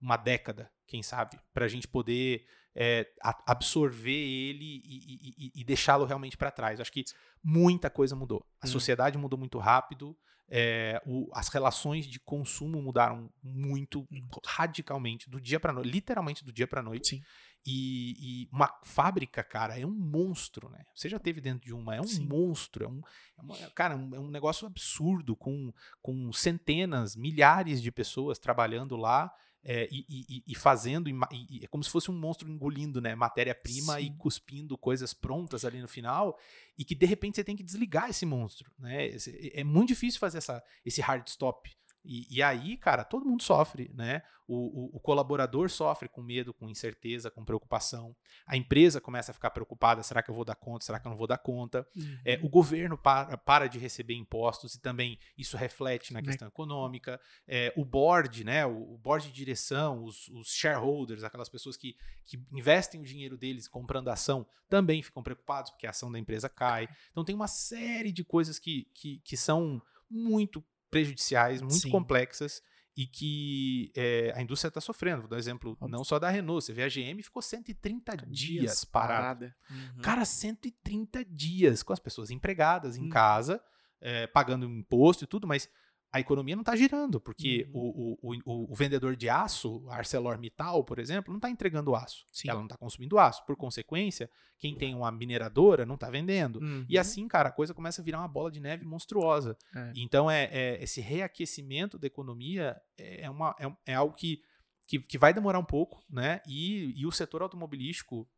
uma década, quem sabe, para a gente poder é, a- absorver ele e, e- e- deixá-lo realmente para trás. Acho que muita coisa mudou. A Hum. sociedade mudou muito rápido. É, o- as relações de consumo mudaram muito radicalmente do dia para noite, literalmente do dia para noite. Sim. E, e uma fábrica, cara, é um monstro, né? Você já teve dentro de uma, é um Sim. monstro, é um, é uma- cara, é um negócio absurdo com, com centenas, milhares de pessoas trabalhando lá é, e, e- e fazendo, e é como se fosse um monstro engolindo, né, matéria-prima e cuspindo coisas prontas ali no final e que de repente você tem que desligar esse monstro, né? Esse- É muito difícil fazer essa, esse hard stop. E, e aí, cara, todo mundo sofre, né? O, o- o colaborador sofre com medo, com incerteza, com preocupação. A empresa começa a ficar preocupada: será que eu vou dar conta? Será que eu não vou dar conta? É, Uhum. o governo para, para de receber impostos e também isso reflete na Né? questão econômica. É, o board, né, o, o board de direção, os, os shareholders, aquelas pessoas que, que investem o dinheiro deles comprando ação, também ficam preocupados porque a ação da empresa cai. Então tem uma série de coisas que, que, que são muito prejudiciais, muito Sim. complexas e que é, a indústria está sofrendo. Vou dar um exemplo Óbvio. não só da Renault, você vê a GM ficou 130 dias parada. Uhum. Cara, 130 dias com as pessoas empregadas em Hum. casa, é, pagando imposto e tudo, mas a economia não está girando, porque Uhum. o, o, o, o vendedor de aço, ArcelorMittal, por exemplo, não está entregando aço. Sim. Ela não está consumindo aço. Por consequência, quem tem uma mineradora não está vendendo. Uhum. E assim, cara, a coisa começa a virar uma bola de neve monstruosa. É. Então, é, é- esse reaquecimento da economia é, uma, é, é algo que, que, que vai demorar um pouco, né? E, e o setor automobilístico,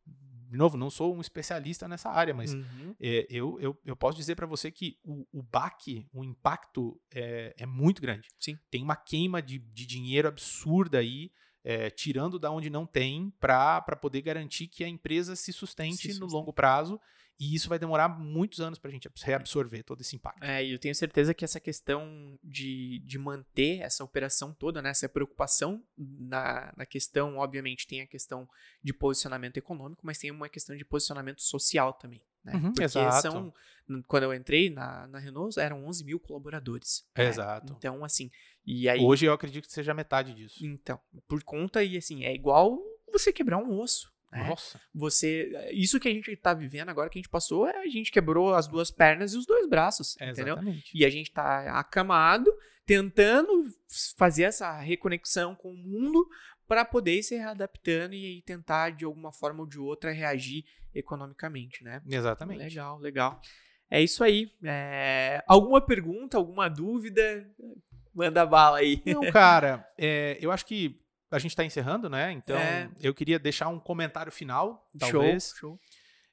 de novo, não sou um especialista nessa área, mas Uhum. é, eu, eu, eu posso dizer para você que o, o baque, o impacto é, é muito grande. Sim. Tem uma queima de, de dinheiro absurda aí, é, tirando da onde não tem, para poder garantir que a empresa se sustente Se no sustente. longo prazo. E isso vai demorar muitos anos para a gente reabsorver todo esse impacto. É, e eu tenho certeza que essa questão de, de manter essa operação toda, né, essa preocupação na, na questão, obviamente, tem a questão de posicionamento econômico, mas tem uma questão de posicionamento social também. Né? Uhum, Porque exato. são, quando eu entrei na, na Renault, eram 11 mil colaboradores. né? Exato. Então, assim, e aí... Hoje eu acredito que seja metade disso. Então, por conta, e assim, é igual você quebrar um osso. Né? Nossa. Você. Isso que a gente tá vivendo agora, que a gente passou, é a gente quebrou as duas pernas e os dois braços. É, entendeu? exatamente. E a gente tá acamado, tentando fazer essa reconexão com o mundo para poder ir se readaptando e aí tentar, de alguma forma ou de outra, reagir economicamente, né? Exatamente. Legal, legal. É isso aí. É, Alguma pergunta, alguma dúvida? Manda bala aí. Não, cara, é, eu acho que a gente está encerrando, né? Então, É. eu queria deixar um comentário final, talvez. Show, show.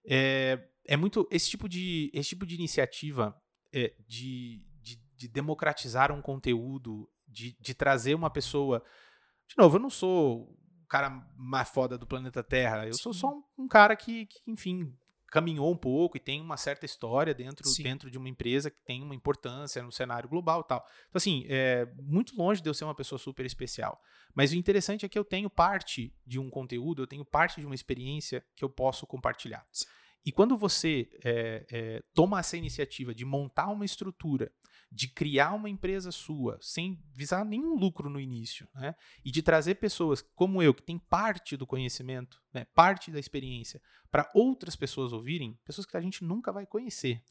É, é muito esse tipo de esse tipo de iniciativa é, de, de, de, democratizar um conteúdo, de, de trazer uma pessoa. De novo, eu não sou o cara mais foda do planeta Terra. Eu Sim. sou só um, um cara que, que, enfim, caminhou um pouco e tem uma certa história dentro, dentro de uma empresa que tem uma importância no cenário global e tal. Então, assim, é muito longe de eu ser uma pessoa super especial. Mas o interessante é que eu tenho parte de um conteúdo, eu tenho parte de uma experiência que eu posso compartilhar. E quando você é, é, toma essa iniciativa de montar uma estrutura, de criar uma empresa sua, sem visar nenhum lucro no início, né? e de trazer pessoas como eu, que tem parte do conhecimento, né? parte da experiência, para outras pessoas ouvirem, pessoas que a gente nunca vai conhecer. Né?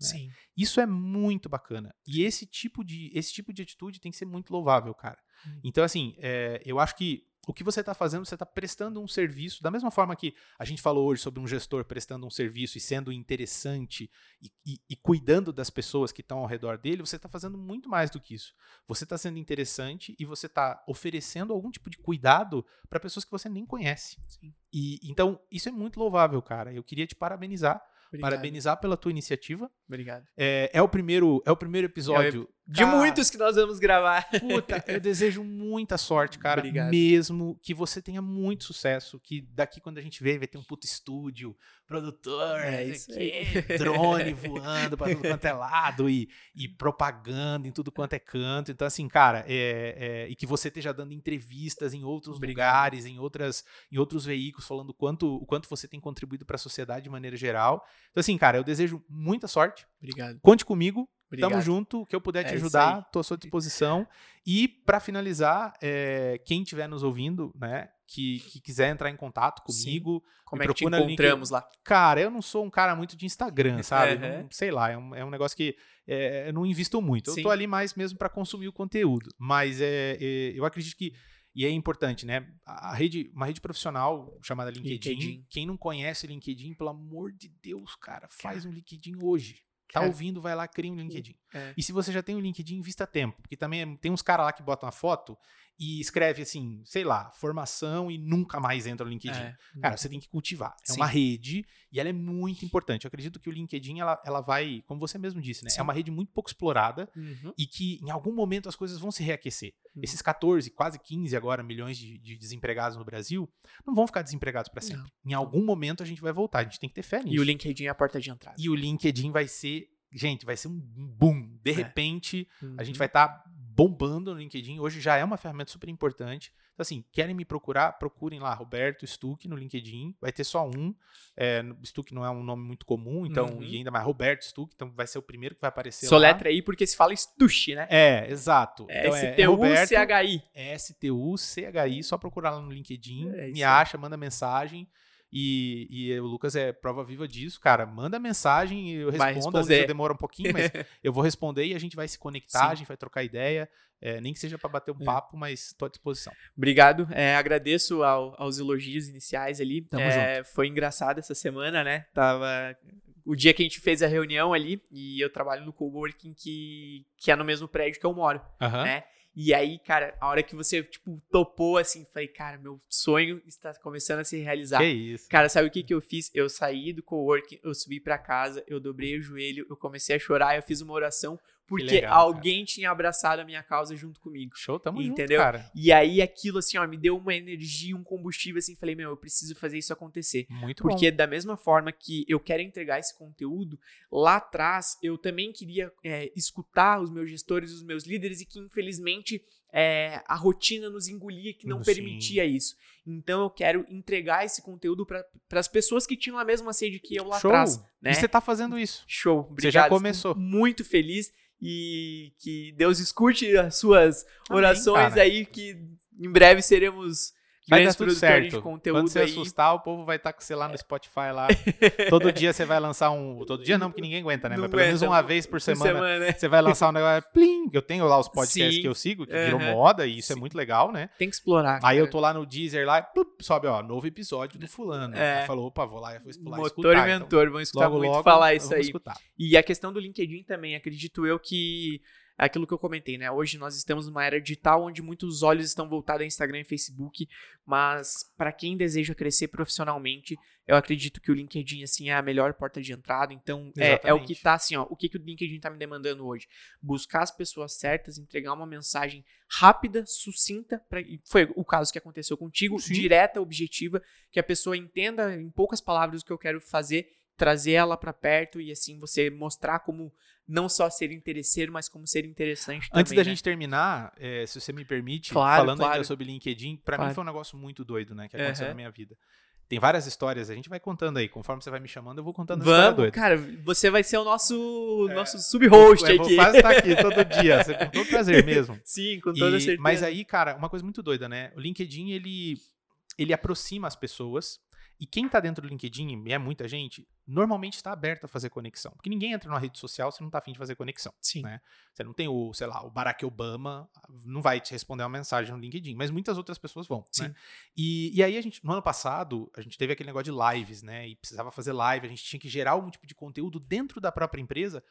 Isso é muito bacana. E esse tipo de, esse tipo de atitude tem que ser muito louvável, cara. Hum. Então, assim, é, eu acho que o que você está fazendo, você está prestando um serviço, da mesma forma que a gente falou hoje sobre um gestor prestando um serviço e sendo interessante e, e, e cuidando das pessoas que estão ao redor dele, você está fazendo muito mais do que isso. Você está sendo interessante e você está oferecendo algum tipo de cuidado para pessoas que você nem conhece. Sim. E então isso é muito louvável, cara. Eu queria te parabenizar Obrigado. Parabenizar pela tua iniciativa. Obrigado. É, é, o primeiro, é o primeiro episódio. De cara, muitos que nós vamos gravar. Puta, eu desejo muita sorte, cara. Obrigado. Mesmo que você tenha muito sucesso. Que daqui quando a gente vê, vai ter um puto estúdio, produtor, é isso aqui, drone voando pra tudo quanto é lado e, e propaganda em tudo quanto é canto. Então, assim, cara, é, é, e que você esteja dando entrevistas em outros Obrigado. lugares, em, outras, em outros veículos, falando o quanto, o quanto você tem contribuído para a sociedade de maneira geral. Então, assim, cara, eu desejo muita sorte. Obrigado. Conte comigo. Obrigado. Tamo junto, que eu puder te é ajudar, tô à sua disposição. E para finalizar, é, quem estiver nos ouvindo, né, que, que, quiser entrar em contato comigo, Sim. como é que te encontramos lá? Cara, eu não sou um cara muito de Instagram, sabe? Uhum. Não, sei lá, é um, é um negócio que é, eu não invisto muito. Sim. Eu tô ali mais mesmo para consumir o conteúdo. Mas é, é, eu acredito que e é importante, né? A rede, uma rede profissional chamada LinkedIn, LinkedIn. Quem não conhece LinkedIn, pelo amor de Deus, cara, faz um LinkedIn hoje. Tá ouvindo, vai lá, cria um LinkedIn. É. E se você já tem um LinkedIn, invista tempo. Porque também tem uns caras lá que botam a foto e escreve assim, sei lá, formação e nunca mais entra no LinkedIn. É. Cara, você tem que cultivar. É Sim. uma rede e ela é muito importante. Eu acredito que o LinkedIn, ela, ela vai, como você mesmo disse, né? É Sim. É uma rede muito pouco explorada uhum. e que em algum momento as coisas vão se reaquecer. Uhum. Esses 14, quase 15 agora milhões de, de, desempregados no Brasil não vão ficar desempregados para sempre. Não. Em algum momento a gente vai voltar. A gente tem que ter fé nisso. E o LinkedIn é a porta de entrada. E o LinkedIn vai ser gente, vai ser um boom. De é. repente, uhum. a gente uhum. vai estar tá bombando no LinkedIn. Hoje já é uma ferramenta super importante. Então, assim, querem me procurar? Procurem lá, Roberto Stuck no LinkedIn. Vai ter só um. É, Stuck não é um nome muito comum, então, uhum. e ainda mais Roberto Stuck, então vai ser o primeiro que vai aparecer Soletra lá. aí, porque se fala Stush, né? É, exato. É então, S-T-U-C-H-I. É S-T-U-C-H-I, só procurar lá no LinkedIn, é me acha, manda mensagem. E, e o Lucas é prova viva disso, cara. Manda mensagem e eu respondo. Às vezes demora um pouquinho, mas eu vou responder e a gente vai se conectar, Sim. a gente vai trocar ideia. É, nem que seja para bater um é. papo, mas estou à disposição. Obrigado. É, agradeço ao, aos elogios iniciais ali. Tamo é, junto. Foi engraçado essa semana, né? Tava o dia que a gente fez a reunião ali, e eu trabalho no coworking que, que é no mesmo prédio que eu moro, uhum. né? E aí, cara, a hora que você, tipo, topou, assim, falei, cara, meu sonho está começando a se realizar. Que isso. Cara, sabe o que que eu fiz? Eu saí do coworking, eu subi para casa, eu dobrei o joelho, eu comecei a chorar, eu fiz uma oração porque legal, alguém cara. tinha abraçado a minha causa junto comigo. Show, tamo entendeu? junto, cara. E aí aquilo assim, ó, me deu uma energia, um combustível assim, falei, meu, eu preciso fazer isso acontecer. Muito porque bom. da mesma forma que eu quero entregar esse conteúdo, lá atrás eu também queria é, escutar os meus gestores, os meus líderes e que infelizmente é, a rotina nos engolia, que não Sim. permitia isso. Então eu quero entregar esse conteúdo para as pessoas que tinham a mesma sede que eu lá Show. atrás. Né? E você tá fazendo isso. Show. Obrigado. Você já começou. Fico muito feliz e que Deus escute as suas Amém, orações cara. aí, que em breve seremos Vai dar tudo certo. De conteúdo Quando você aí. assustar, o povo vai estar com você lá no Spotify lá. todo dia você vai lançar um. Todo dia não, porque ninguém aguenta, né? Não Mas pelo menos uma vez por semana, semana né? você vai lançar um negócio. Plim! Eu tenho lá os podcasts Sim. que eu sigo, que uhum. virou moda, e isso é Sim. é muito legal, né? Tem que explorar. Aí eu tô lá no Deezer lá, plup, sobe, ó, novo episódio do fulano. É. Aí falou, opa, vou lá, vou explorar. Motor escutar, e mentor, então, vão escutar logo, muito logo, falar isso aí. Escutar. E a questão do LinkedIn também, acredito eu que é aquilo que eu comentei, né? Hoje nós estamos numa era digital onde muitos olhos estão voltados a Instagram e Facebook, mas para quem deseja crescer profissionalmente, eu acredito que o LinkedIn assim é a melhor porta de entrada. Então é, é, o que tá assim, ó, o que, que o LinkedIn tá me demandando hoje? Buscar as pessoas certas, entregar uma mensagem rápida, sucinta, pra, foi o caso que aconteceu contigo, Sim. direta, objetiva, que a pessoa entenda em poucas palavras o que eu quero fazer trazer ela para perto e assim você mostrar como não só ser interesseiro, mas como ser interessante Antes também, da né? gente terminar, é, se você me permite, claro, falando claro. ainda sobre LinkedIn, para Claro. mim foi um negócio muito doido, né, que aconteceu Uhum. na minha vida. Tem várias histórias, a gente vai contando aí, conforme você vai me chamando, eu vou contando Vamos, doida. cara, você vai ser o nosso nosso sub-host Eu vou aqui. quase estar aqui todo dia, com todo prazer mesmo. Sim, com toda E- certeza. Mas aí, cara, uma coisa muito doida, né? O LinkedIn, ele, ele aproxima as pessoas. E quem tá dentro do LinkedIn, e é muita gente, normalmente está aberto a fazer conexão. Porque ninguém entra numa rede social se não tá afim de fazer conexão. Sim. né? Você não tem o, sei lá, o Barack Obama, não vai te responder uma mensagem no LinkedIn, mas muitas outras pessoas vão, Sim. né? E, e aí a gente, no ano passado, a gente teve aquele negócio de lives, né? E precisava fazer live, a gente tinha que gerar algum tipo de conteúdo dentro da própria empresa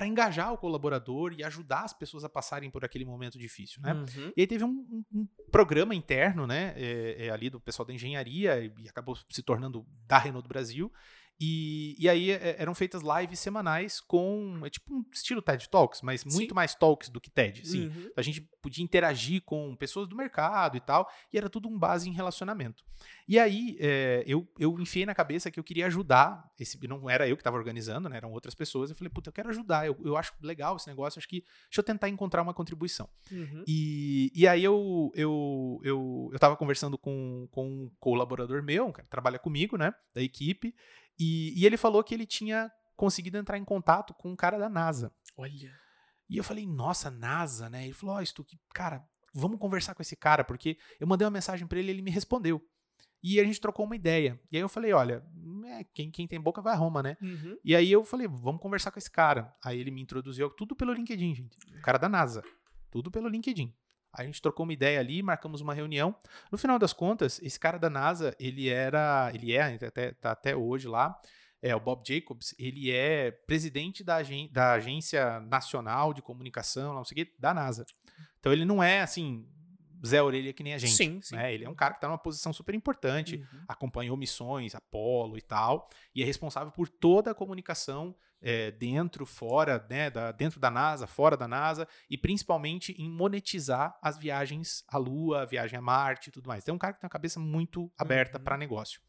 para engajar o colaborador e ajudar as pessoas a passarem por aquele momento difícil, né? Uhum. E aí teve um, um- programa interno, né, é, é, ali do pessoal da engenharia e acabou se tornando da Renault do Brasil. E, e aí é, eram feitas lives semanais com, é tipo um estilo TED Talks, mas muito Sim. mais talks do que TED, assim. Uhum. A gente podia interagir com pessoas do mercado e tal, e era tudo um base em relacionamento. E aí é, eu, eu enfiei na cabeça que eu queria ajudar, esse, não era eu que estava organizando, né, eram outras pessoas, eu falei, puta, eu quero ajudar, eu, eu acho legal esse negócio, acho que deixa eu tentar encontrar uma contribuição. Uhum. E, e aí eu, eu, eu, eu tava conversando com, com um colaborador meu, que trabalha comigo, né, da equipe, e, e ele falou que ele tinha conseguido entrar em contato com um cara da NASA. Olha. E eu falei, nossa, NASA, né? Ele falou, ó, oh, que cara, vamos conversar com esse cara, porque eu mandei uma mensagem pra ele e ele me respondeu. E a gente trocou uma ideia. E aí eu falei, olha, é, quem, quem tem boca vai a Roma, né? Uhum. E aí eu falei, vamos conversar com esse cara. Aí ele me introduziu tudo pelo LinkedIn, gente. O cara da NASA. Tudo pelo LinkedIn. A gente trocou uma ideia ali, marcamos uma reunião. No final das contas, esse cara da NASA, ele era, ele é, até, tá até hoje lá, é o Bob Jacobs, ele é presidente da, da Agência Nacional de Comunicação, não sei o da NASA. Então ele não é assim, Zé Orelha que nem a gente. Sim, sim. né? Ele é um cara que está numa posição super importante, Uhum. acompanhou missões, Apolo e tal, e é responsável por toda a comunicação é, dentro, fora, né, da, dentro da NASA, fora da NASA, e principalmente em monetizar as viagens à Lua, a viagem a Marte e tudo mais. Então é um cara que tem uma cabeça muito aberta Uhum. para negócio.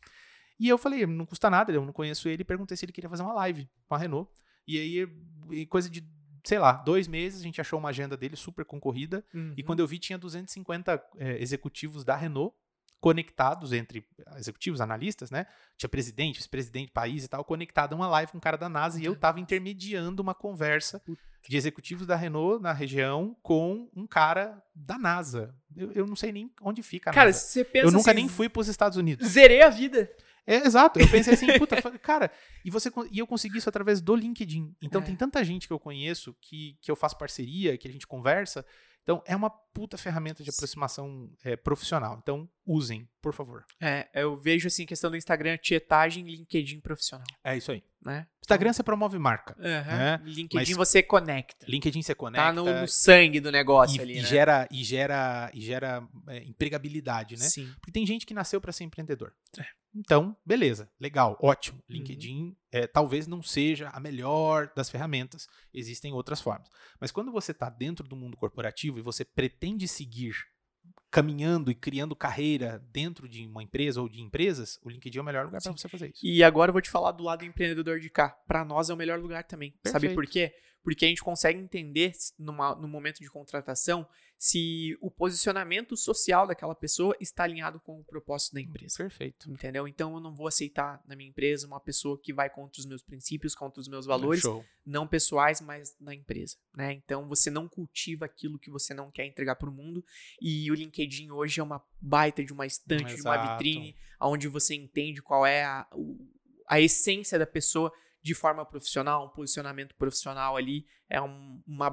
E eu falei, não custa nada, eu não conheço ele, e perguntei se ele queria fazer uma live com a Renault. E aí, coisa de, sei lá, dois meses, a gente achou uma agenda dele super concorrida, Uhum. e quando eu vi, tinha 250 é, executivos da Renault conectados entre executivos, analistas, né? Tinha presidente, vice-presidente, país e tal, conectado a uma live com um cara da NASA e eu tava intermediando uma conversa de executivos da Renault na região com um cara da NASA. Eu, eu não sei nem onde fica Cara, NASA. você pensa Eu nunca assim, nem fui para os Estados Unidos. Zerei a vida. É, exato. Eu pensei assim, puta, cara, e você e eu consegui isso através do LinkedIn. Então É. tem tanta gente que eu conheço que, que eu faço parceria, que a gente conversa. Então é uma puta ferramenta de aproximação é, profissional. Então usem, por favor. É, eu vejo assim, questão do Instagram, tietagem, LinkedIn profissional, É isso aí. né? Instagram você promove marca. Aham. né? LinkedIn Mas- você conecta. LinkedIn você conecta. Tá no, no sangue do negócio e, ali, e né? gera e gera e gera é, empregabilidade, né? Sim. Porque tem gente que nasceu para ser empreendedor. Então, beleza, legal, ótimo. Uhum. LinkedIn é, talvez não seja a melhor das ferramentas, existem outras formas. Mas quando você está dentro do mundo corporativo e você pretende seguir caminhando e criando carreira dentro de uma empresa ou de empresas, o LinkedIn é o melhor lugar para você fazer isso. E agora eu vou te falar do lado empreendedor de cá. Pra nós é o melhor lugar também. Sabe Perfeito. por quê? Porque a gente consegue entender numa, no momento de contratação se o posicionamento social daquela pessoa está alinhado com o propósito da empresa. Perfeito. Entendeu? Então eu não vou aceitar na minha empresa uma pessoa que vai contra os meus princípios, contra os meus valores, Show. não pessoais, mas na empresa, né? Então você não cultiva aquilo que você não quer entregar para o mundo e o LinkedIn hoje é uma baita de uma estante, de uma Exato. vitrine, onde você entende qual é a, a essência da pessoa de forma profissional, um posicionamento profissional ali. É um, uma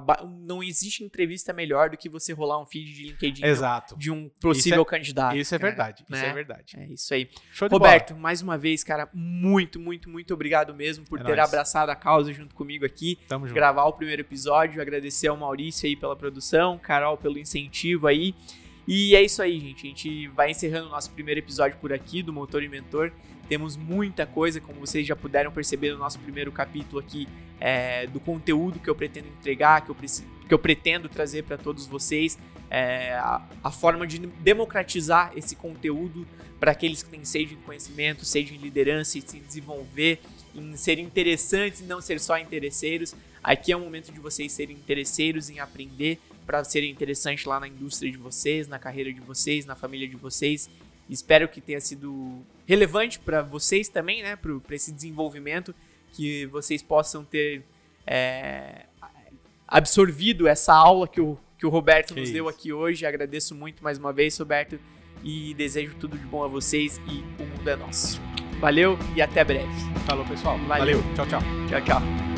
não existe entrevista melhor do que você rolar um feed de LinkedIn Exato. de um possível é, candidato. Isso é verdade. Né? Isso é verdade. É isso aí. Show de Roberto, bola. mais uma vez, cara, muito, muito, muito obrigado mesmo por é ter nóis. abraçado a causa junto comigo aqui. Tamo junto. Gravar o primeiro episódio, agradecer ao Maurício aí pela produção, Carol pelo incentivo aí. E é isso aí, gente. A gente vai encerrando o nosso primeiro episódio por aqui do Motor e Mentor. Temos muita coisa, como vocês já puderam perceber no nosso primeiro capítulo aqui, é, do conteúdo que eu pretendo entregar, que eu, que eu pretendo trazer para todos vocês. É, a, a, forma de democratizar esse conteúdo para aqueles que têm sede de conhecimento, sede de liderança e se desenvolver, em ser interessantes e não ser só interesseiros. Aqui é o momento de vocês serem interesseiros em aprender para serem interessantes lá na indústria de vocês, na carreira de vocês, na família de vocês. Espero que tenha sido relevante para vocês também, né? Para esse desenvolvimento, que vocês possam ter é, absorvido essa aula que o, que o Roberto que nos isso. deu aqui hoje. Agradeço muito mais uma vez, Roberto, e desejo tudo de bom a vocês e o mundo é nosso. Valeu e até breve. Falou, pessoal. Valeu. Valeu. Tchau, tchau. Tchau, tchau.